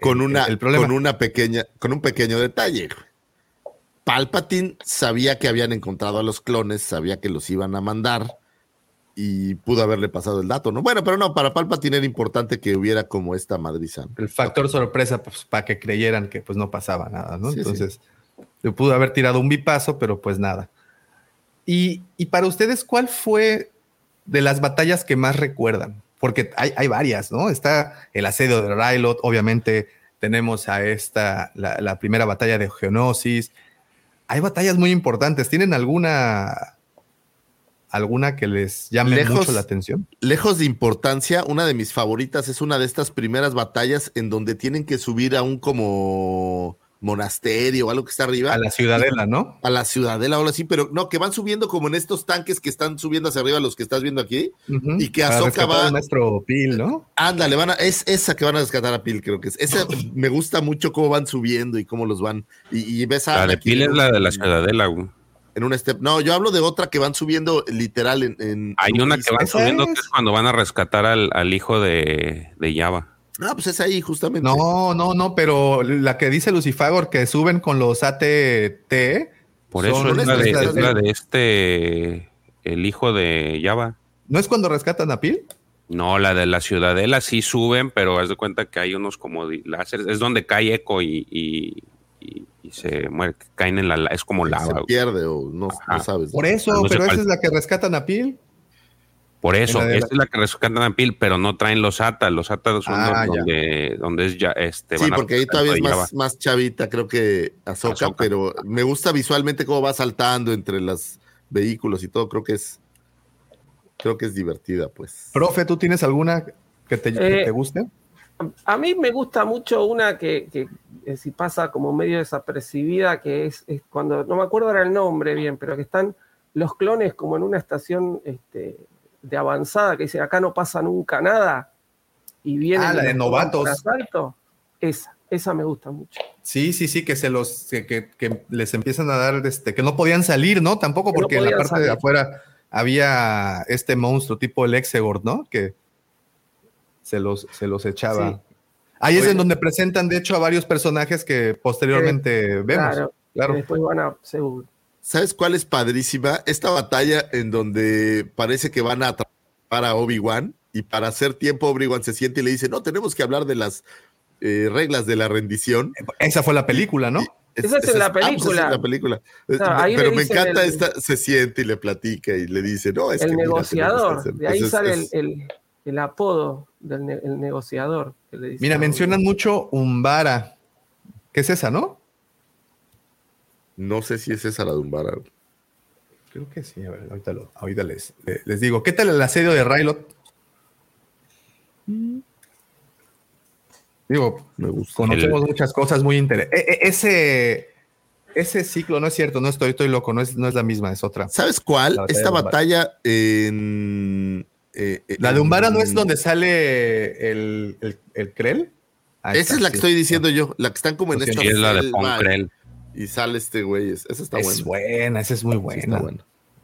con una, problema. Con una pequeña, con un pequeño detalle. Palpatine sabía que habían encontrado a los clones, sabía que los iban a mandar y pudo haberle pasado el dato, ¿no? Bueno, pero no, para Palpatine era importante que hubiera como esta madriza. El factor sorpresa, pues para que creyeran que pues no pasaba nada, ¿no? Entonces, le pudo haber tirado un bipazo, pero pues nada. Y, para ustedes, ¿cuál fue de las batallas que más recuerdan? Porque hay, hay varias, ¿no? Está el asedio de Rylot, obviamente tenemos a esta, la, la primera batalla de Geonosis, hay batallas muy importantes. ¿Tienen alguna alguna que les llame mucho la atención? Lejos de importancia, una de mis favoritas es una de estas primeras batallas en donde tienen que subir a un como monasterio o algo que está arriba. A la ciudadela, ¿no? A la ciudadela o algo así, pero no, que van subiendo como en estos tanques que están subiendo hacia arriba, los que estás viendo aquí, y que Ahsoka va. nuestro Pil, ¿no? Ándale, van a, es esa que van a rescatar a Pil, creo que es. Esa me gusta mucho cómo van subiendo y cómo los van. Y, ves a. La de Pil es la de la ciudadela, güey. En un step. No, yo hablo de otra que van subiendo literal en. Hay una que van subiendo que es cuando van a rescatar al, al hijo de, de Java. Ah, pues es ahí justamente. No, no, no, pero la que dice Lucifagor que suben con los ATT. Por eso es la, de, este, el hijo de Java. ¿No es cuando rescatan a Pil? No, la de la Ciudadela sí suben, pero haz de cuenta que hay unos como láseres. Es donde cae eco y, y, se muere, caen en la. Es como lava. Se pierde o no, sabes. Por eso, pero esa es la que rescatan a Pil. Por eso, esta es la que rescatan a Pil, pero no traen los ATA. Los ATA son ah, donde, donde, es ya este. Sí, porque ahí todavía es más, más, chavita, creo que Azoka, pero me gusta visualmente cómo va saltando entre los vehículos y todo. Creo que es, creo que es divertida, pues. Profe, ¿tú tienes alguna que te, te eh, guste? A mí me gusta mucho una que, que, eh, si pasa como medio desapercibida, que es, es, cuando, no me acuerdo ahora el nombre bien, pero que están los clones como en una estación este, de avanzada que dice acá no pasa nunca nada y viene ah, la de novatos. Esa, esa me gusta mucho. Sí, sí, sí, que se los, que, que, que les empiezan a dar, este, que no podían salir, ¿no? Tampoco no porque en la parte de afuera había este monstruo tipo el Exegord, ¿no? Que se los, se los echaba. Sí. Ahí es en donde presentan, de hecho, a varios personajes que posteriormente vemos. Claro, Claro. Después van a seguro. ¿Sabes cuál es padrísima? Esta batalla en donde parece que van a atrapar a Obi-Wan y para hacer tiempo Obi-Wan se siente y le dice, no, tenemos que hablar de las eh, reglas de la rendición. Esa fue la película, ¿no? Esa es en la ah, pues película. es la película. Eh, ahí Pero me encanta el- esta, se siente y le platica y le dice, no, es que el que negociador, hacer". de ahí Entonces, sale es- el, el- el apodo del ne- el negociador. que le dice Mira, mencionan mucho Umbara. ¿Qué es esa, no? No sé si es esa la Dumbara. Creo que sí, a ver, ahorita, lo- ahorita les, les digo. ¿Qué tal el asedio de Rylot? Digo, me gusta. conocemos El- muchas cosas muy interesantes. ese, ese ciclo no es cierto, no estoy, estoy loco, no es, no es la misma, es otra. ¿Sabes cuál? La batalla Esta de Umbara. batalla en... eh, La de Umbara no es donde sale el, el, el Krell. Ahí Esa está, es la sí. que estoy diciendo yo, la que están como en esta es la de selva Von Krell. Y sale este güey, es- esa está es buena. buena, esa es muy buena.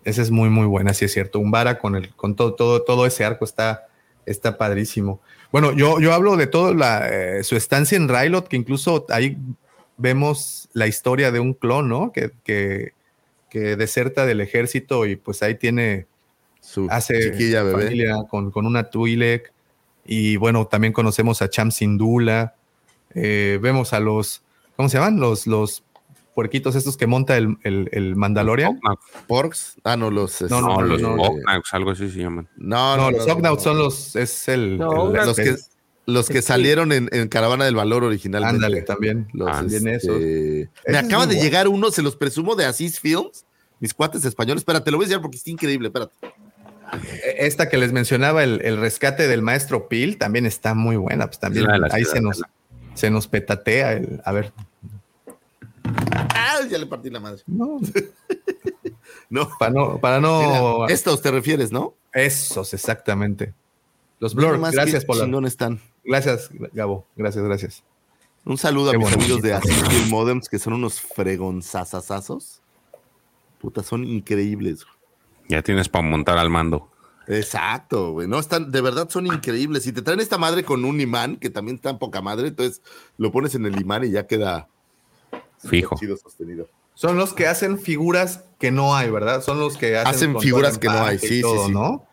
Esa es muy, muy buena, sí es cierto. Umbara con el, con todo, todo, todo ese arco está, está padrísimo. Bueno, yo, yo hablo de todo la, eh, su estancia en Rylot, que incluso ahí vemos la historia de un clon, ¿no? Que, que, que deserta del ejército y pues ahí tiene, Su hace chiquilla bebé. familia con, con una Twi'lek. Y bueno, también conocemos a Cham Syndulla. Eh, vemos a los, ¿cómo se llaman? Los, los puerquitos estos que monta el, el, el Mandalorian. Porks. Ah, no, los. No, No, no, los no, Ognax, algo así se llaman. No, No, no, los no, Ognauts no. son los, es el, No, el- Los que, los que salieron en, en Caravana del Valor originalmente. ándale también. Los, Ah, también este, esos. Me Ese es acaba de llegar uno, se los presumo de Asís Films, mis cuates españoles. Espérate, lo voy a enseñar porque está increíble. Espérate. E, Esta que les mencionaba, el, el rescate del maestro Pil, también está muy buena. Pues también La de la ahí se nos, se nos petatea el, a ver, Ah, ya le partí la madre. no, No. para no, para no, Mira, estos te refieres, ¿no? esos exactamente. Los Blur, gracias por la, están. gracias Gabo, gracias, gracias. Un saludo a mis amigos de Asís Film Modems, que son unos fregonzazazazos. Puta, son increíbles. Ya tienes para montar al mando. Exacto, güey. No, están, de verdad son increíbles. Si te traen esta madre con un imán, que también está en poca madre, entonces lo pones en el imán y ya queda Fijo. chido sostenido. Son los que hacen figuras que no hay, ¿verdad? Son los que hacen, Hacen figuras que no hay, sí, sí. ¿no?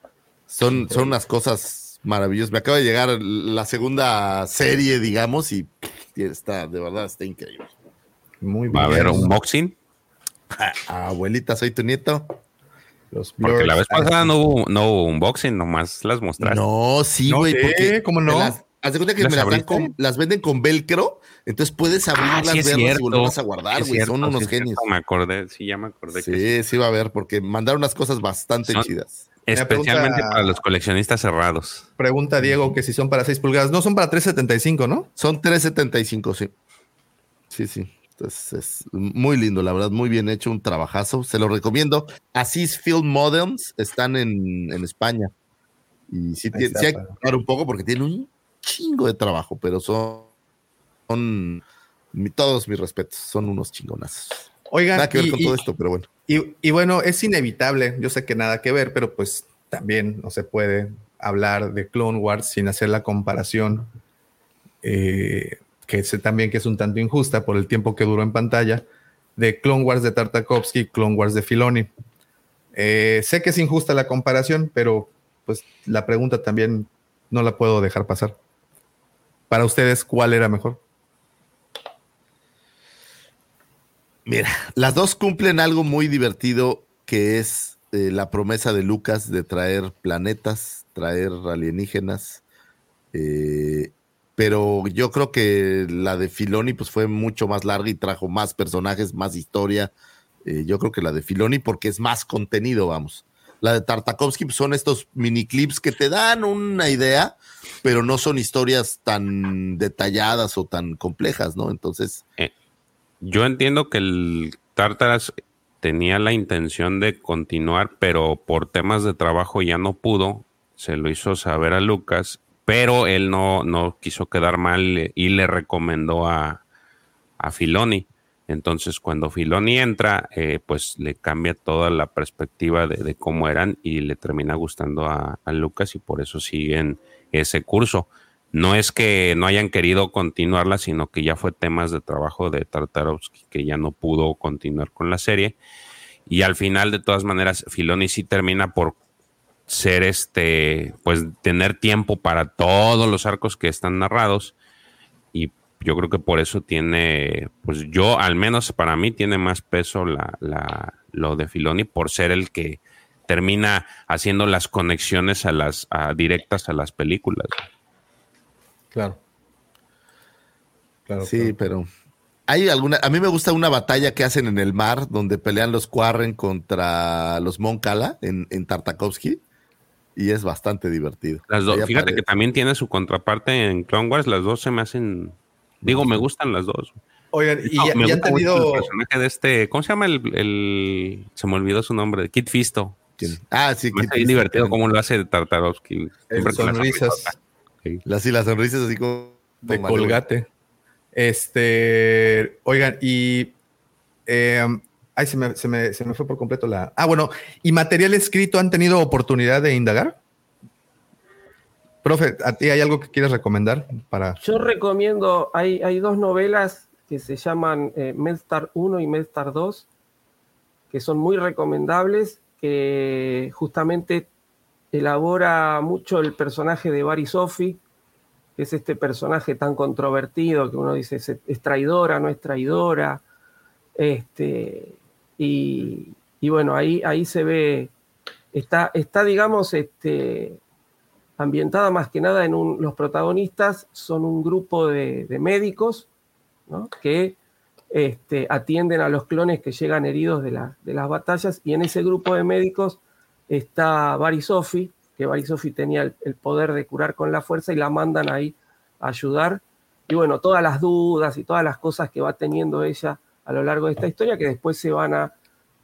Son, son unas cosas maravillosas. Me acaba de llegar la segunda serie, digamos, y está, de verdad, está increíble. Muy Va a bien. haber un boxing. Ah, abuelita, soy tu nieto. Los Porque la vez pasada no hubo, no hubo un boxing, nomás las mostraste. No, sí, No güey, sé, porque ¿cómo no? Las, haz de cuenta que ¿Las me las, dan abriste? con- las venden con velcro, entonces puedes abrirlas, Ah, sí es verlas y volverlas a guardar, güey. Son sí unos cierto, genios. Me acordé, sí, ya me acordé. que sí. Sí, sí va a haber, porque mandaron unas cosas bastante Son- chidas. Especialmente pregunta- para los coleccionistas cerrados. Pregunta Diego que si son para 6 pulgadas. No, son para 375, ¿no? Son 3.75, sí. Sí, sí. Es muy lindo, la verdad, muy bien hecho, un trabajazo. Se lo recomiendo. Asís Film Modems están en, en España. Y sí, Ahí tie- está, sí hay que pagar un poco porque tienen un chingo de trabajo, pero son, son todos mis respetos, son unos chingonazos. Oigan, Nada que ver y- con y- todo esto, pero bueno. Y, y bueno, es inevitable, yo sé que nada que ver, pero pues también no se puede hablar de Clone Wars sin hacer la comparación, eh, que sé también que es un tanto injusta por el tiempo que duró en pantalla, de Clone Wars de Tartakovsky y Clone Wars de Filoni. Eh, sé que es injusta la comparación, pero pues la pregunta también no la puedo dejar pasar. Para ustedes, ¿cuál era mejor? Mira, las dos cumplen algo muy divertido que es eh, la promesa de Lucas de traer planetas, traer alienígenas. eh, pero yo creo que la de Filoni pues fue mucho más larga y trajo más personajes, más historia. Eh, yo creo que la de Filoni porque es más contenido, vamos. La de Tartakovsky pues, son estos mini clips que te dan una idea, pero no son historias tan detalladas o tan complejas, ¿no? Entonces, Yo entiendo que el Tartaras tenía la intención de continuar, pero por temas de trabajo ya no pudo. Se lo hizo saber a Lucas pero él no, no quiso quedar mal y le recomendó a, a Filoni. Entonces, cuando Filoni entra, eh, pues le cambia toda la perspectiva de, cómo eran y le termina gustando a, Lucas y por eso siguen ese curso. No es que no hayan querido continuarla, sino que ya fue temas de trabajo de Tartarovsky que ya no pudo continuar con la serie. Y al final, de todas maneras, Filoni sí termina por ser este, pues tener tiempo para todos los arcos que están narrados y yo creo que por eso tiene, pues yo al menos para mí tiene más peso la, la, lo de Filoni por ser el que termina haciendo las conexiones a las directas a las películas. Claro. claro sí, pero hay alguna, a mí me gusta una batalla que hacen en el mar donde pelean los Quarren contra los Moncala en, en Tartakovsky y es bastante divertido. Las dos, fíjate que también tiene su contraparte en Clone Wars, las dos se me hacen Digo, me gustan las dos. Oigan, y ya, han tenido. El personaje de este. ¿Cómo se llama el, Se me olvidó su nombre. Kit Fisto. Ah, sí, Kit Fisto. divertido cómo lo hace Tartarovsky. Sonrisas. Las, sí, las sonrisas así como. De colgate. Este. Oigan, y. Eh, ay, se me, se, me, se me fue por completo la. Ah, bueno. ¿Y material escrito han tenido oportunidad de indagar? Profe, ¿a ti hay algo que quieres recomendar para...? Yo recomiendo, hay, hay dos novelas que se llaman eh, Medstar 1 y Medstar 2, que son muy recomendables, que justamente elabora mucho el personaje de Barry Sophie, que es este personaje tan controvertido que uno dice es, traidora, no es traidora. Este, y, bueno, ahí, ahí se ve, está, está digamos, este, ambientada más que nada en un, los protagonistas son un grupo de, médicos que este, atienden a los clones que llegan heridos de, de, las batallas y en ese grupo de médicos está Barisofi, que Barisofi tenía el, poder de curar con la fuerza y la mandan ahí a ayudar. Y bueno, todas las dudas y todas las cosas que va teniendo ella a lo largo de esta historia que después se van a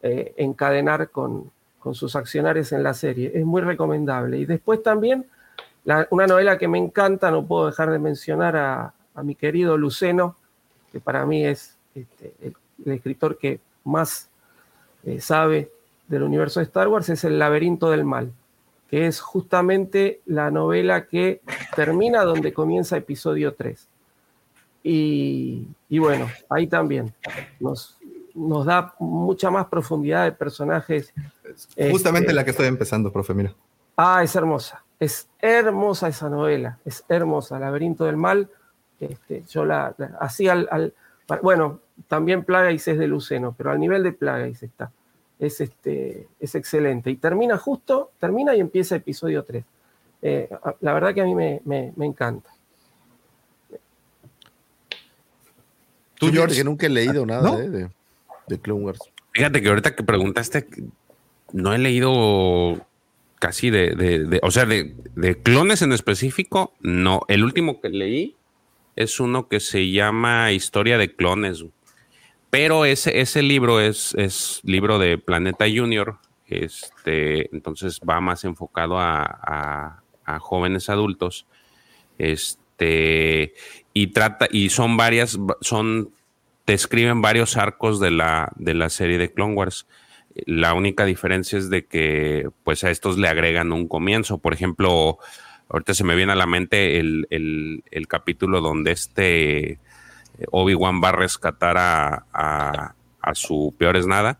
eh, encadenar con, con sus accionarios en la serie. Es muy recomendable. Y después también una novela que me encanta, no puedo dejar de mencionar a, mi querido Luceno, que para mí es este, el, escritor que más eh, sabe del universo de Star Wars, es El laberinto del mal, que es justamente la novela que termina donde comienza episodio 3. Y, bueno, ahí también nos, nos da mucha más profundidad de personajes. Justamente este, la que estoy empezando, profe, mira. Ah, es hermosa. Es hermosa esa novela, es hermosa, Laberinto del Mal. Este, yo la, hacía al, bueno, también Plagueis es de Luceno, pero al nivel de Plagueis está. Es, este, es excelente. Y termina justo, termina y empieza episodio 3. Eh, la verdad que a mí me, encanta. Tú, George, que nunca he leído nada eh, de, de Clone Wars. Fíjate que ahorita que preguntaste, no he leído casi de, o sea, de, clones en específico, no. El último que leí es uno que se llama Historia de Clones. Pero ese, ese libro es, es libro de Planeta Junior. Este, entonces va más enfocado a, jóvenes adultos. Este, y trata, y son varias, son, describen varios arcos de la, de la serie de Clone Wars. La única diferencia es de que pues a estos le agregan un comienzo. Por ejemplo, ahorita se me viene a la mente el, capítulo donde este Obi-Wan va a rescatar a, a, su peor es nada,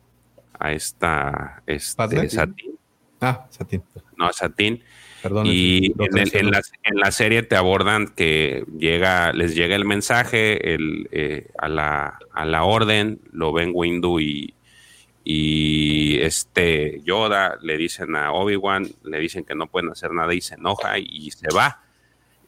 a esta este, Satín. Ah, Satín. No, a Satín. Perdón, y en, la, serie te abordan que llega, les llega el mensaje el, eh, a, la, a la orden, lo ven Windu y, y este Yoda le dicen a Obi-Wan, le dicen que no pueden hacer nada y se enoja y, se va.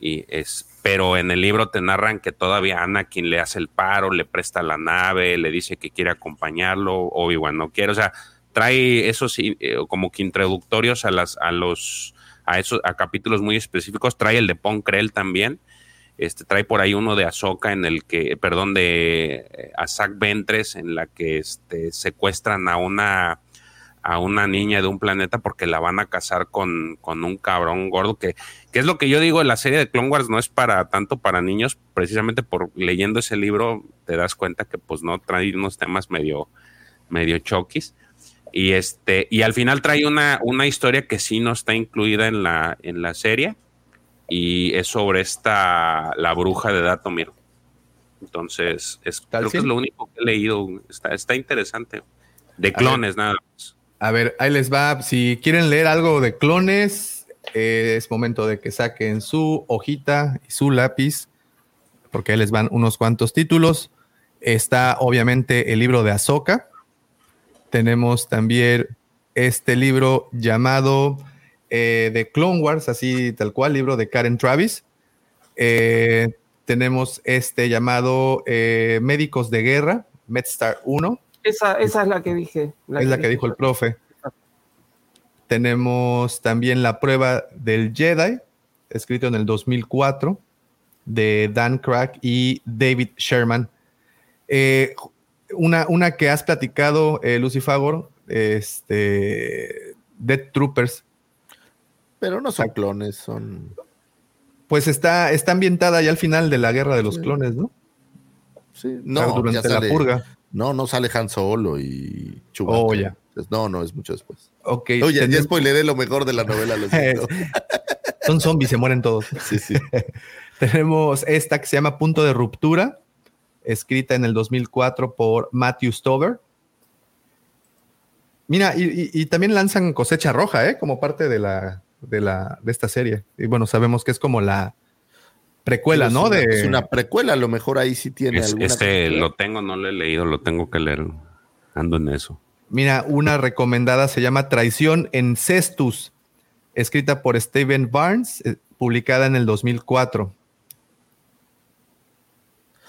Y es, pero en el libro te narran que todavía Anakin le hace el paro, le presta la nave, le dice que quiere acompañarlo, Obi-Wan no quiere, o sea, trae esos eh, como que introductorios a las a los a esos a capítulos muy específicos, trae el de Ponkrell también. Este, trae por ahí uno de Ahsoka en el que, perdón, de eh, Ventres, en la que este, secuestran a una, a una niña de un planeta porque la van a casar con, con un cabrón gordo que, que es lo que yo digo, la serie de Clone Wars no es para tanto para niños, precisamente por leyendo ese libro te das cuenta que pues no trae unos temas medio, medio choquis. Y este, y al final trae una, una historia que sí no está incluida en la, en la serie, y es sobre esta la bruja de Datomir. Entonces, es, creo que es lo único que he leído. Está, está interesante. De clones, nada más. A ver, ahí les va. Si quieren leer algo de clones, eh, es momento de que saquen su hojita y su lápiz, porque ahí les van unos cuantos títulos. Está obviamente el libro de Ahsoka. Tenemos también este libro llamado eh, de Clone Wars, así tal cual, libro de Karen Travis. Eh, tenemos este llamado Médicos de Guerra, MedStar 1. Esa, esa es la que dije. es la que dijo el profe. Tenemos también la prueba del Jedi, escrito en el 2004, de Dan Crack y David Sherman. Eh, una, una, que has platicado, eh, Lucy Fagor, este, Dead Troopers. Pero no son clones, son... Pues está, está ambientada ya al final de la guerra de los clones, ¿no? Sí, no, durante la purga. No, no sale Han Solo y Chewbacca. Oh, ya. No, no, es mucho después. Ok. Oye, ya spoileré lo mejor de la novela. Son zombies, se mueren todos. Sí, sí. Tenemos esta que se llama Punto de Ruptura, escrita en el 2004 por Matthew Stover. Mira, y, también lanzan Cosecha Roja, ¿eh? Como parte de la, de la, de esta serie. Y bueno, sabemos que es como la, precuela, ¿no? de... Es una precuela, a lo mejor ahí sí tiene Este lo tengo, no lo he leído, lo tengo que leer. Ando en eso. Mira, una recomendada se llama Traición en Cestus, escrita por Steven Barnes, eh, publicada en el 2004.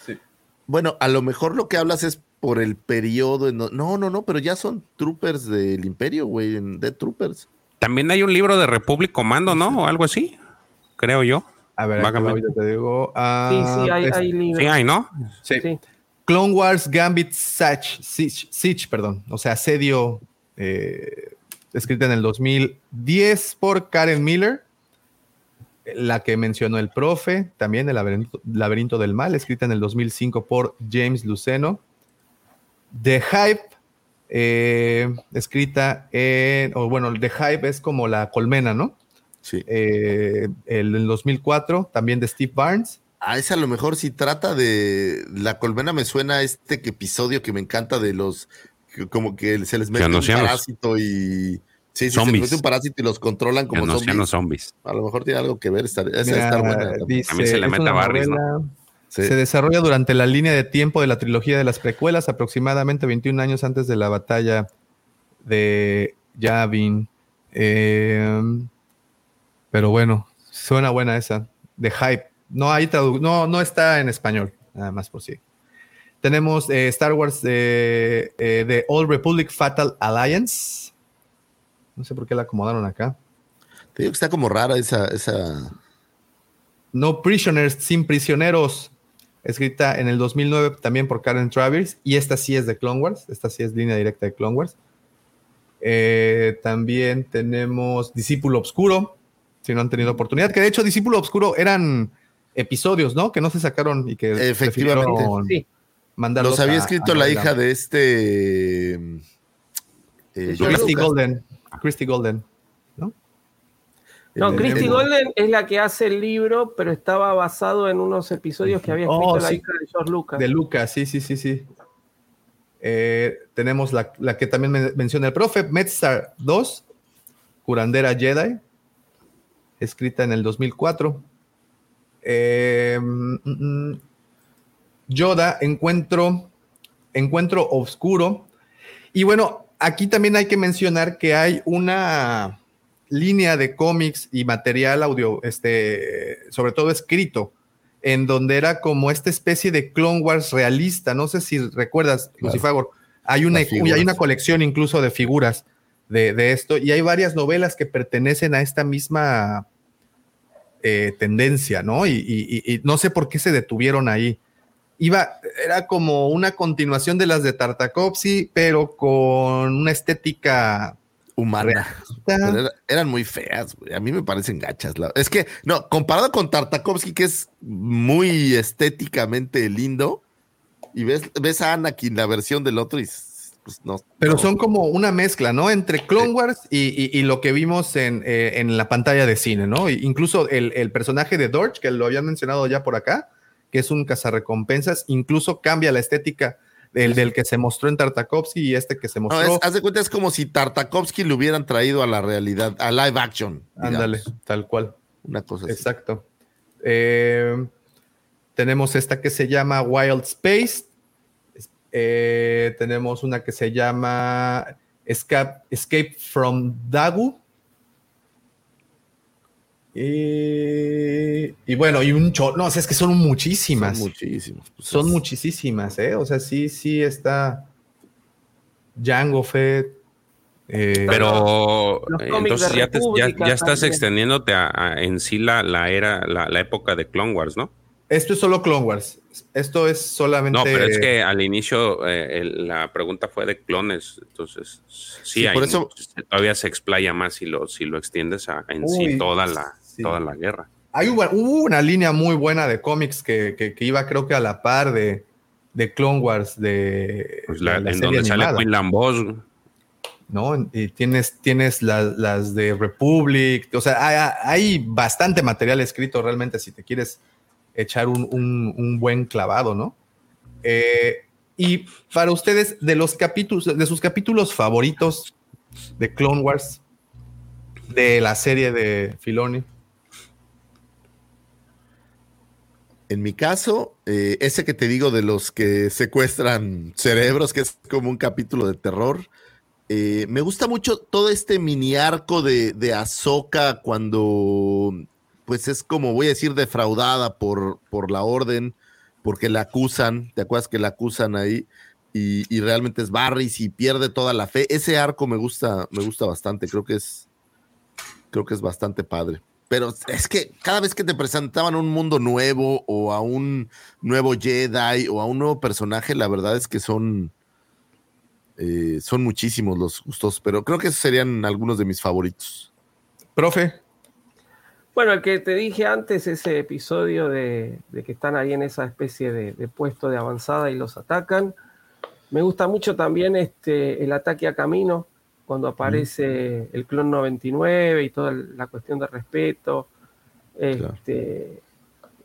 Sí. Bueno, a lo mejor lo que hablas es por el periodo. No, no, no, pero ya son troopers del Imperio, güey, de Troopers. También hay un libro de Republic Commando, ¿no? O algo así, creo yo. A ver, ahorita te digo. sí, sí, hay, hay libros. Sí, hay, ¿no? Sí. Clone Wars Gambit Siege, Siege, perdón, o sea, asedio, eh, escrita en el 2010 por Karen Miller, la que mencionó el profe, también el laberinto, del mal, escrita en el 2005 por James Luceno. The Hype, eh, escrita en, o bueno, The Hype es como la colmena, ¿no? Sí. Eh, el, 2004, también de Steve Barnes. Ah, ese a lo mejor si trata de. La colmena me suena a este episodio que me encanta de los. como que se les mete un parásito y. Sí, sí, se les mete un parásito y los controlan como zombies. zombies. A lo mejor tiene algo que ver. Estar buena. Dice, a mí se le mete a Barry, ¿no? Se desarrolla durante la línea de tiempo de la trilogía de las precuelas, aproximadamente 21 años antes de la batalla de Yavin. Eh, pero bueno, suena buena esa. De hype. No hay no, no está en español, nada más por sí. Tenemos eh, Star Wars de eh, Old Republic Fatal Alliance. No sé por qué la acomodaron acá. Te digo que está como rara esa, esa. No Prisoners, sin prisioneros. Escrita en el 2009 también por Karen Travers. Y esta sí es de Clone Wars. Esta sí es línea directa de Clone Wars. Eh, también tenemos Discípulo Obscuro si no han tenido oportunidad. Que de hecho, Discípulo Obscuro eran episodios, ¿no? Que no se sacaron y que efectivamente sí. Los había escrito la hija de este eh, Christy Golden. Christy Golden, ¿no? No, Christy Golden es la que hace el libro, pero estaba basado en unos episodios que había escrito oh, la hija de George Lucas. De Lucas, sí, sí, sí, sí. Eh, tenemos la, la, que también menciona el profe, Medstar 2, Curandera Jedi, escrita en el 2004. Eh, mm, mm, Yoda, encuentro, encuentro oscuro. Y bueno, aquí también hay que mencionar que hay una línea de cómics y material audio, este, sobre todo escrito, en donde era como esta especie de Clone Wars realista. No sé si recuerdas, claro. Hay una, hay una colección incluso de figuras de, esto, y hay varias novelas que pertenecen a esta misma eh, tendencia, ¿no? Y, no sé por qué se detuvieron ahí. Iba, era como una continuación de las de Tartakovsky, pero con una estética Humana. eran muy feas, güey. A mí me parecen gachas. Es que, no, comparado con Tartakovsky, que es muy estéticamente lindo, y ves, ves a Anakin, la versión del otro, y pues no. Pero son como una mezcla, ¿no? Entre Clone Wars y, lo que vimos eh, en, la pantalla de cine, ¿no? Incluso el, el personaje de Dorch, que lo habían mencionado ya por acá, que es un cazarrecompensas, incluso cambia la estética el del que se mostró en Tartakovsky y este que se mostró. haz de cuenta, es como si Tartakovsky lo hubieran traído a la realidad, a live action. Ándale, tal cual. Una cosa Exacto. Eh, tenemos esta que se llama Wild Space. Eh, tenemos una que se llama Escape, Escape from Dagu. Eh, y, bueno, y un chorro, no, o sea, es que son muchísimas. Son muchísimas. Pues son muchísimas, ¿eh? O sea, sí, sí está Django Fett. Eh, pero entonces ya, ya, estás extendiéndote en sí la, la era, la, época de Clone Wars, ¿no? Esto es solo Clone Wars. Esto es solamente. No, pero es que al inicio eh, la pregunta fue de clones. Entonces, sí, por eso... todavía se explaya más si lo, si lo extiendes a, en sí toda la, toda la guerra. Hay, hubo una línea muy buena de cómics que, iba, creo que a la par de, de Clone Wars, de. Pues en donde sale Queen Lambos. ¿no? Y tienes, tienes las de Republic, o sea, hay, hay, bastante material escrito realmente si te quieres echar un, buen clavado, ¿no? Eh, y para ustedes, de los capítulos, de sus capítulos favoritos de Clone Wars, de la serie de Filoni. En mi caso, eh, ese que te digo de los que secuestran cerebros, que es como un capítulo de terror. Eh, me gusta mucho todo este mini arco de, de Ahsoka cuando pues es como voy a decir defraudada por, por la orden, porque la acusan, ¿te acuerdas que la acusan ahí? Y, realmente es Barris y pierde toda la fe. Ese arco me gusta, me gusta bastante, creo que es, creo que es bastante padre. Pero es que cada vez que te presentaban un mundo nuevo o a un nuevo Jedi o a un nuevo personaje, la verdad es que son, eh, son muchísimos los gustos, pero creo que esos serían algunos de mis favoritos. Profe, bueno, el que te dije antes, ese episodio de, que están ahí en esa especie de, puesto de avanzada y los atacan. Me gusta mucho también este, el ataque a camino, cuando aparece el clon 99 y toda la cuestión de respeto. Este,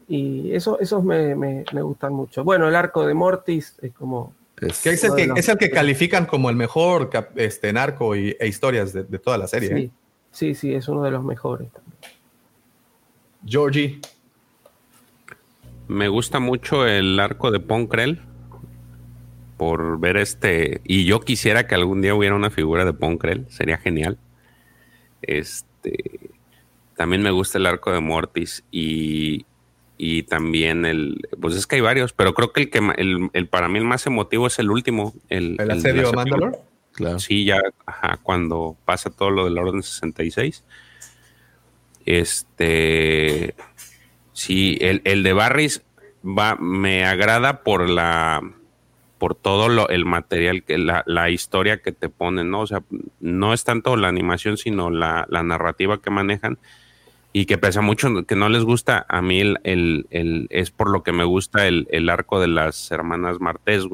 y eso, esos me, gustan mucho. Bueno, el arco de Mortis es como... Es, que es, el que, es el que califican como el mejor este, narco y, e historias de, toda la serie. Sí, ¿eh? sí, sí, es uno de los mejores también. Georgie. Me gusta mucho el arco de Ponkrell por ver este. Y yo quisiera que algún día hubiera una figura de Ponkrell, sería genial. Este. También me gusta el arco de Mortis y, y también el. Pues es que hay varios, pero creo que el que el, para mí el más emotivo es el último. El, ¿El asedio Mandalor? Claro. Sí, ya cuando pasa todo lo de la Orden 66 este, sí, el, de Barris va, me agrada por la, por todo lo, el material, que la, la, historia que te ponen, ¿no? O sea, no es tanto la animación, sino la, la narrativa que manejan y que pesa mucho, que no les gusta, a mí el, el, es por lo que me gusta el, el arco de las hermanas Martes,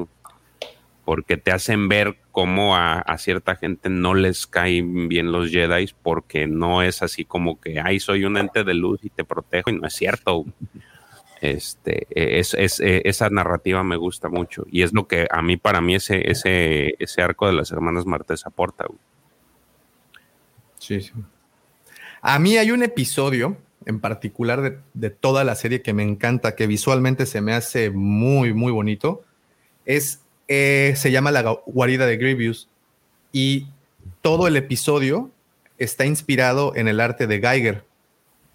porque te hacen ver cómo a, cierta gente no les caen bien los Jedi porque no es así como que, ay, soy un ente de luz y te protejo, y no es cierto. Este, es, e, esa narrativa me gusta mucho y es lo que a mí, para mí, ese, ese, ese arco de las hermanas Martes aporta. Sí, sí. A mí hay un episodio en particular de, de, toda la serie que me encanta, que visualmente se me hace muy, muy bonito. Es eh, se llama La guarida de Grievous y todo el episodio está inspirado en el arte de Geiger.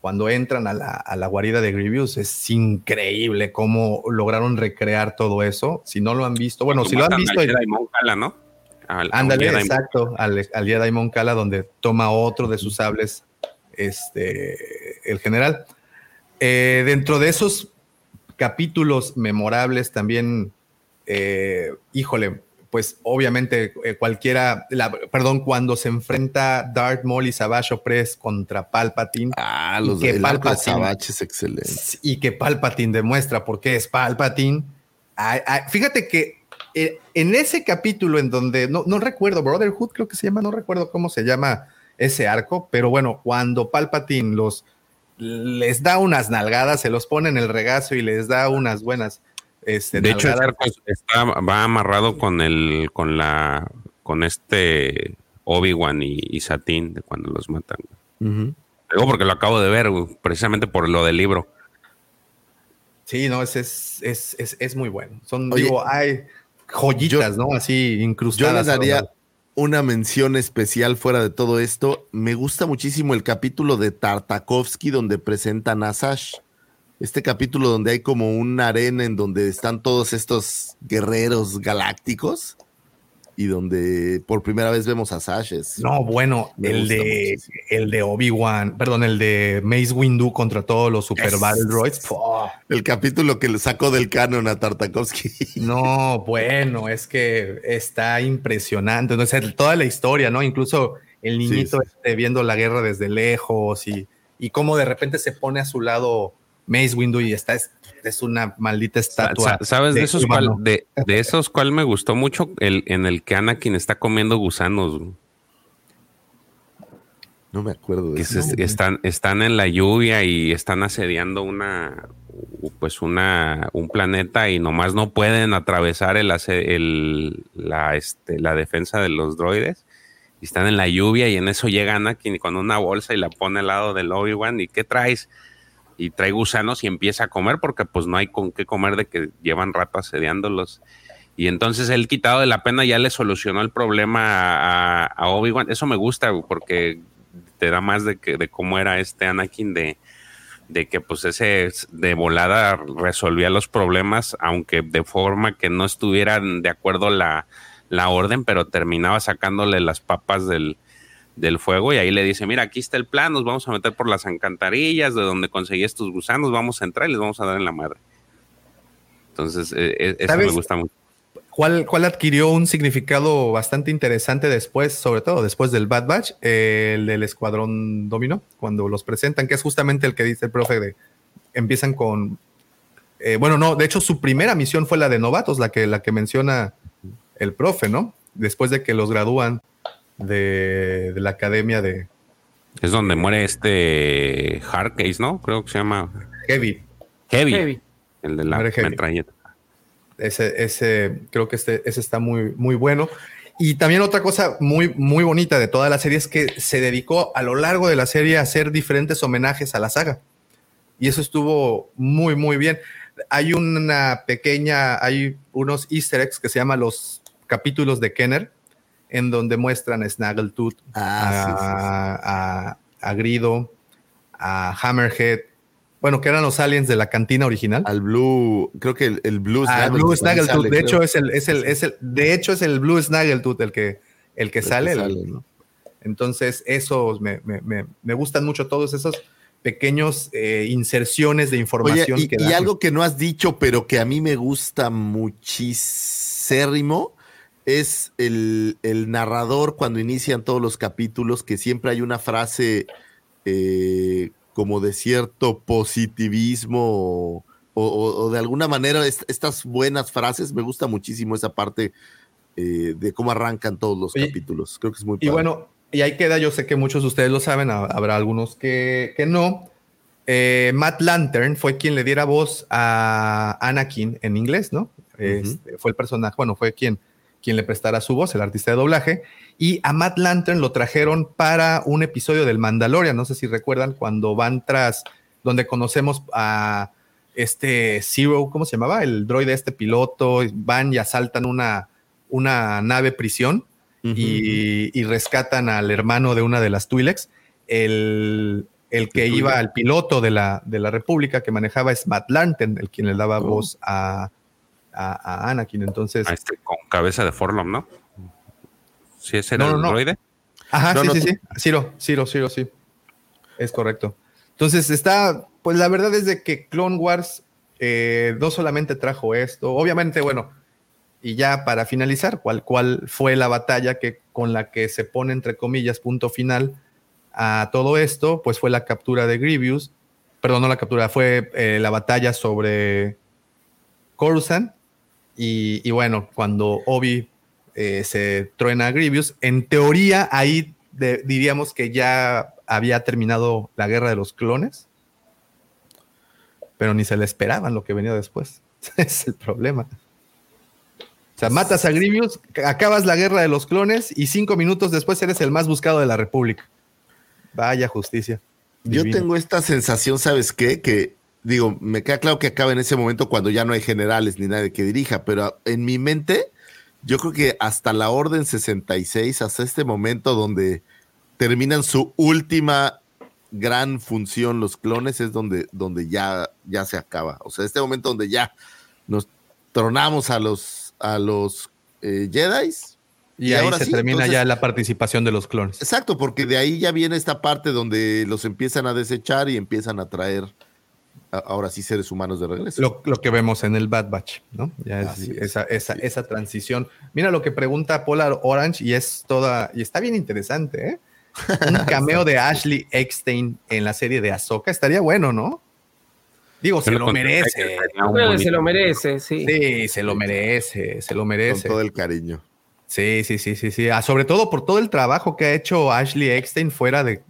Cuando entran a la, guarida de Grievous es increíble cómo lograron recrear todo eso. Si no lo han visto, bueno, si lo han visto... Al Jedi Moncala, ¿no? ándale, exacto, al, al Jedi Moncala donde toma otro de sus sables este, el general. Eh, dentro de esos capítulos memorables también eh, híjole, pues obviamente eh, cualquiera, la, perdón, cuando se enfrenta Darth Maul y Savage Press contra Palpatine. Ah, los que de Palpatine, Savage es excelente. Y que Palpatine demuestra por qué es Palpatine. Ay, ay, fíjate que eh, en ese capítulo en donde, no, no recuerdo, Brotherhood creo que se llama, no recuerdo cómo se llama ese arco, pero bueno, cuando Palpatine los les da unas nalgadas, se los pone en el regazo y les da unas buenas este, de hecho, arco está, va amarrado con el, con la, con este Obi-Wan y, y Satín de cuando los matan. Digo porque lo acabo de ver, precisamente por lo del libro. Sí, no, es, es, es, es, es muy bueno. Son, Oye, digo, hay joyitas, ¿no? Así Yo incrustadas. le daría una mención especial fuera de todo esto. Me gusta muchísimo el capítulo de Tartakovsky donde presentan a Sash. Este capítulo donde hay como una arena en donde están todos estos guerreros galácticos y donde por primera vez vemos a Sash. Es- No, bueno, Me el de, el de Obi-Wan, perdón, el de Mace Windu contra todos los Super Es- Battle Droids. ¡fua! El capítulo que le sacó del canon a Tartakovsky. No, bueno, es que está impresionante. sea, toda la historia, ¿no? Incluso el niñito sí. este, viendo la guerra desde lejos y, y cómo de repente se pone a su lado Mace Windu y está, es, es una maldita estatua. Sa- ¿Sabes de, esos de, de esos cuál me gustó mucho? El, en el que Anakin está comiendo gusanos. No me acuerdo de que eso. se- están, están en la lluvia y están asediando una pues una un planeta y nomás no pueden atravesar el- la, este, la defensa de los droides y están en la lluvia y en eso llega Anakin con una bolsa y la pone al lado del Obi-Wan y ¿qué traes? Y trae gusanos y empieza a comer porque pues no hay con qué comer de que llevan rato asediándolos. Y entonces él quitado de la pena ya le solucionó el problema a, a Obi-Wan. Eso me gusta porque te da más de que de cómo era este Anakin de, de que pues ese de volada resolvía los problemas, aunque de forma que no estuvieran de acuerdo la, la orden, pero terminaba sacándole las papas del, del fuego y ahí le dice, mira, aquí está el plan, nos vamos a meter por las alcantarillas de donde conseguí estos gusanos, vamos a entrar y les vamos a dar en la madre. Entonces, eh, eh, eso me gusta mucho. ¿Cuál, cuál adquirió un significado bastante interesante después, sobre todo después del Bad Batch? Eh, el del Escuadrón Domino, cuando los presentan, que es justamente el que dice el profe de empiezan con. eh, bueno, no, de hecho, su primera misión fue la de novatos, la que, la que menciona el profe, ¿no? Después de que los gradúan de, de la academia de Es donde muere este Hardcase, ¿no? Creo que se llama Heavy. Heavy, Heavy. el de la metralleta. Ese, ese, creo que este, ese está muy, muy bueno. Y también otra cosa muy, muy bonita de toda la serie es que se dedicó a lo largo de la serie a hacer diferentes homenajes a la saga. Y eso estuvo muy, muy bien. Hay una pequeña, hay unos easter eggs que se llaman los capítulos de Kenner, en donde muestran a Snaggletooth, Ah, a, a- a Grido, a Hammerhead, bueno, que eran los aliens de la cantina original. Al Blue, creo que el, el Blue Snaggletooth Blue también Snaggletooth. sale, de creo. hecho, es el, es el, es el, de hecho, es el Blue Snaggletooth el que, el que El sale. el- sale, ¿no? Entonces, esos me, me- me- me gustan mucho todos esos pequeños eh, inserciones de Oye, información y, que y algo que no has dicho, pero que a mí me gusta muchísimo, es el, el narrador cuando inician todos los capítulos, que siempre hay una frase eh, como de cierto positivismo o, o- o de alguna manera est- estas buenas frases, me gusta muchísimo esa parte eh, de cómo arrancan todos los Oye, capítulos. Creo que es muy Y bueno, y ahí queda, yo sé que muchos de ustedes lo saben, ha- habrá algunos que, que no. Eh, Matt Lantern fue quien le diera voz a Anakin en inglés, ¿no? Este, fue el personaje, bueno, fue quien, quien le prestara su voz, el artista de doblaje. Y a Matt Lantern lo trajeron para un episodio del Mandalorian, no sé si recuerdan, cuando van tras, donde conocemos a este Zero, ¿cómo se llamaba? El droide, este piloto, van y asaltan una, una nave prisión y, y rescatan al hermano de una de las Twi'leks. El, el que iba al piloto de la, de la República que manejaba es Matt Lantern, el quien le daba Oh. voz a, a- a Anakin. Entonces, A este con cabeza de Forlom, ¿no? Sí, No, no, el no. droide. Ajá, sí, sí, sí. Ciro, Ciro, Ciro, sí. Es correcto. Entonces está, pues la verdad es de que Clone Wars eh, no solamente trajo esto, obviamente, bueno, y ya para finalizar, ¿cuál, ¿cuál fue la batalla que, con la que se pone, entre comillas, punto final a todo esto? Pues fue la captura de Grievous, perdón, no la captura, fue eh, la batalla sobre Coruscant. Y, bueno, cuando Obi eh, se truena a Grievous, en teoría ahí diríamos que ya había terminado la guerra de los clones, pero ni se le esperaban lo que venía después. es el problema. O sea, matas a Grievous, acabas la guerra de los clones y cinco minutos después eres el más buscado de la República. Vaya justicia. Yo tengo esta sensación, ¿sabes qué? Que digo, me queda claro que acaba en ese momento cuando ya no hay generales ni nadie que dirija, pero en mi mente, yo creo que hasta la Orden 66, hasta este momento donde terminan su última gran función los clones, es donde, donde ya, ya se acaba. O sea, este momento donde ya nos tronamos a los a los eh, Jedi. Y, ahí se termina ya la participación de los clones. Exacto, porque de ahí ya viene esta parte donde los empiezan a desechar y empiezan a traer ahora sí seres humanos de regreso. Lo, que vemos en el Bad Batch, ¿no? Ya es, esa, esa, esa, transición. Mira lo que pregunta Polar Orange y es toda, y está bien interesante, ¿eh? Un cameo de Ashley Eckstein en la serie de Ahsoka estaría bueno, ¿no? Digo, se lo merece. Creo que se lo merece, sí. Sí, se lo merece, se lo merece. Con todo el cariño. Sí, sí, sí, sí, sí. Ah, sobre todo por todo el trabajo que ha hecho Ashley Eckstein fuera de,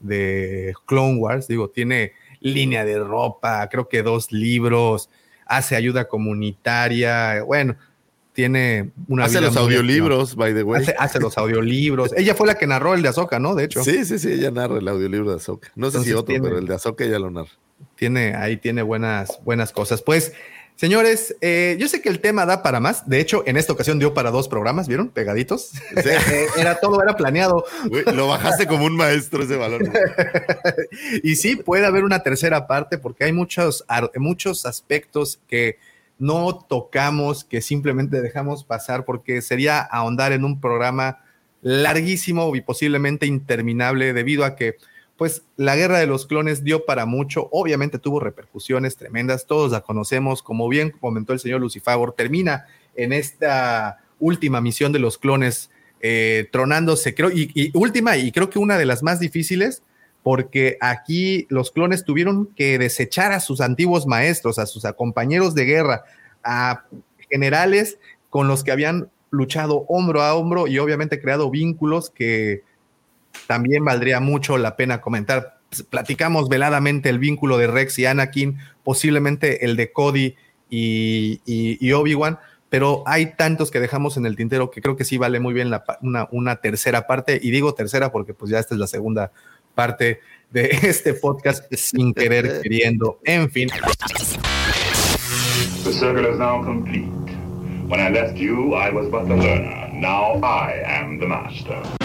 de, Clone Wars. Digo, tiene línea de ropa, creo que dos libros, hace ayuda comunitaria. Bueno, tiene una. Hace los audiolibros, by the way. Hace, los audiolibros. ella fue la que narró el de Azoka, ¿no? De hecho. Sí, sí, sí, ella narra el audiolibro de Azoka. No sé si otro, pero el de Azoka ella lo narra tiene, ahí tiene buenas, buenas cosas. Pues, señores, eh, yo sé que el tema da para más. De hecho, en esta ocasión dio para dos programas, ¿vieron? Pegaditos. era todo, era planeado. lo bajaste como un maestro ese balón. y sí, puede haber una tercera parte porque hay muchos, muchos aspectos que no tocamos, que simplemente dejamos pasar porque sería ahondar en un programa larguísimo y posiblemente interminable debido a que pues la guerra de los clones dio para mucho, obviamente tuvo repercusiones tremendas, todos la conocemos, como bien comentó el señor Lucifagor, termina en esta última misión de los clones eh, tronándose, creo, y, última, y creo que una de las más difíciles, porque aquí los clones tuvieron que desechar a sus antiguos maestros, a sus compañeros de guerra, a generales con los que habían luchado hombro a hombro y obviamente creado vínculos que también valdría mucho la pena comentar. Platicamos veladamente el vínculo de Rex y Anakin, posiblemente el de Cody y, Obi-Wan, pero hay tantos que dejamos en el tintero que creo que sí vale muy bien una, una, tercera parte, y digo tercera porque pues ya esta es la segunda parte de este podcast sin querer queriendo, en fin. The circle is now complete. When I left you, I was but the learner. Now I am the master.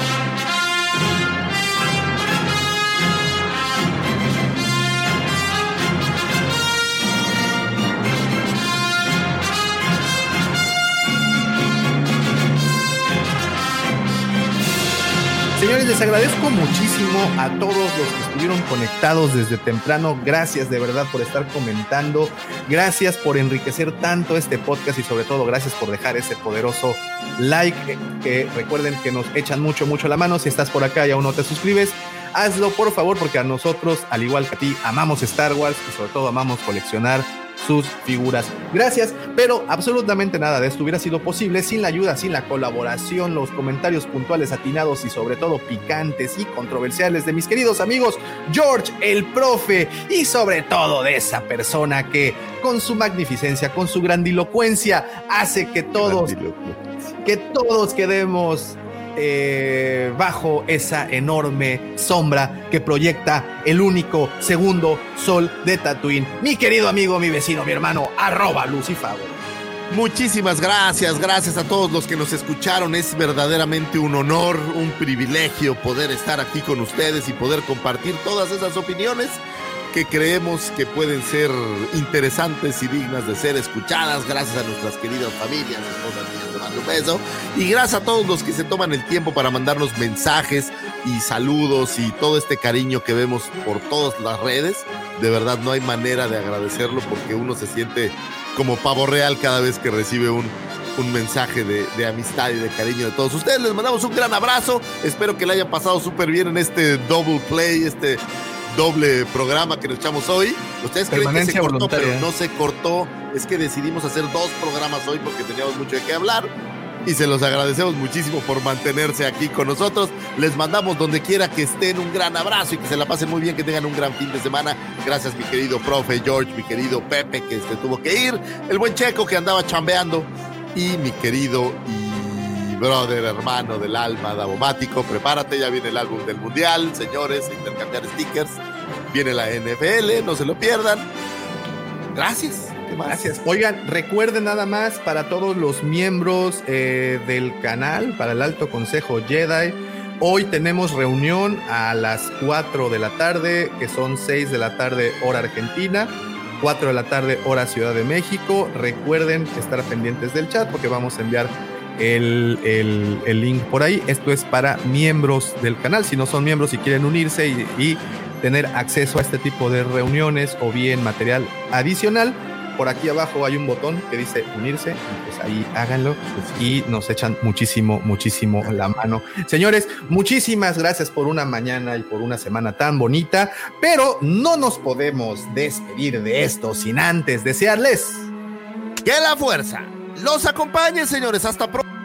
Señores, les agradezco muchísimo a todos los que estuvieron conectados desde temprano. Gracias de verdad por estar comentando. Gracias por enriquecer tanto este podcast y sobre todo gracias por dejar ese poderoso like que recuerden que nos echan mucho, mucho la mano. Si estás por acá y aún no te suscribes, hazlo por favor porque a nosotros, al igual que a ti, amamos Star Wars y sobre todo amamos coleccionar sus figuras. Gracias, pero absolutamente nada de esto hubiera sido posible sin la ayuda, sin la colaboración, los comentarios puntuales, atinados y sobre todo picantes y controversiales de mis queridos amigos George, el profe, y sobre todo de esa persona que con su magnificencia, con su grandilocuencia, hace que todos, que todos quedemos eh, bajo esa enorme sombra que proyecta el único segundo sol de Tatooine. Mi querido amigo, mi vecino, mi hermano, arroba Lucifago. Muchísimas gracias, gracias a todos los que nos escucharon. Es verdaderamente un honor, un privilegio poder estar aquí con ustedes y poder compartir todas esas opiniones que creemos que pueden ser interesantes y dignas de ser escuchadas. Gracias a nuestras queridas familias, esposas, un beso. Y gracias a todos los que se toman el tiempo para mandarnos mensajes y saludos y todo este cariño que vemos por todas las redes. De verdad no hay manera de agradecerlo porque uno se siente como pavo real cada vez que recibe un un mensaje de, de, amistad y de cariño de todos ustedes. Les mandamos un gran abrazo. Espero que le hayan pasado súper bien en este double play, este doble programa que nos echamos hoy. Ustedes creen que se cortó, pero no se cortó. Es que decidimos hacer dos programas hoy porque teníamos mucho de qué hablar y se los agradecemos muchísimo por mantenerse aquí con nosotros. Les mandamos donde quiera que estén un gran abrazo y que se la pasen muy bien, que tengan un gran fin de semana. Gracias mi querido profe George, mi querido Pepe que este tuvo que ir, el buen Checo que andaba chambeando y mi querido y brother, hermano del alma, Davomático. Prepárate, ya viene el álbum del Mundial, señores, intercambiar stickers. Viene la NFL, no se lo pierdan. Gracias. Gracias. Oigan, recuerden nada más para todos los miembros eh, del canal, para el Alto Consejo Jedi. Hoy tenemos reunión a las 4 de la tarde, que son 6 de la tarde hora argentina, 4 de la tarde hora Ciudad de México. Recuerden estar pendientes del chat porque vamos a enviar el, el, link por ahí. Esto es para miembros del canal. Si no son miembros y quieren unirse y tener acceso a este tipo de reuniones o bien material adicional, por aquí abajo hay un botón que dice unirse, pues ahí háganlo y nos echan muchísimo, muchísimo la mano. Señores, muchísimas gracias por una mañana y por una semana tan bonita, pero no nos podemos despedir de esto sin antes desearles que la fuerza los acompañe, señores. Hasta pronto.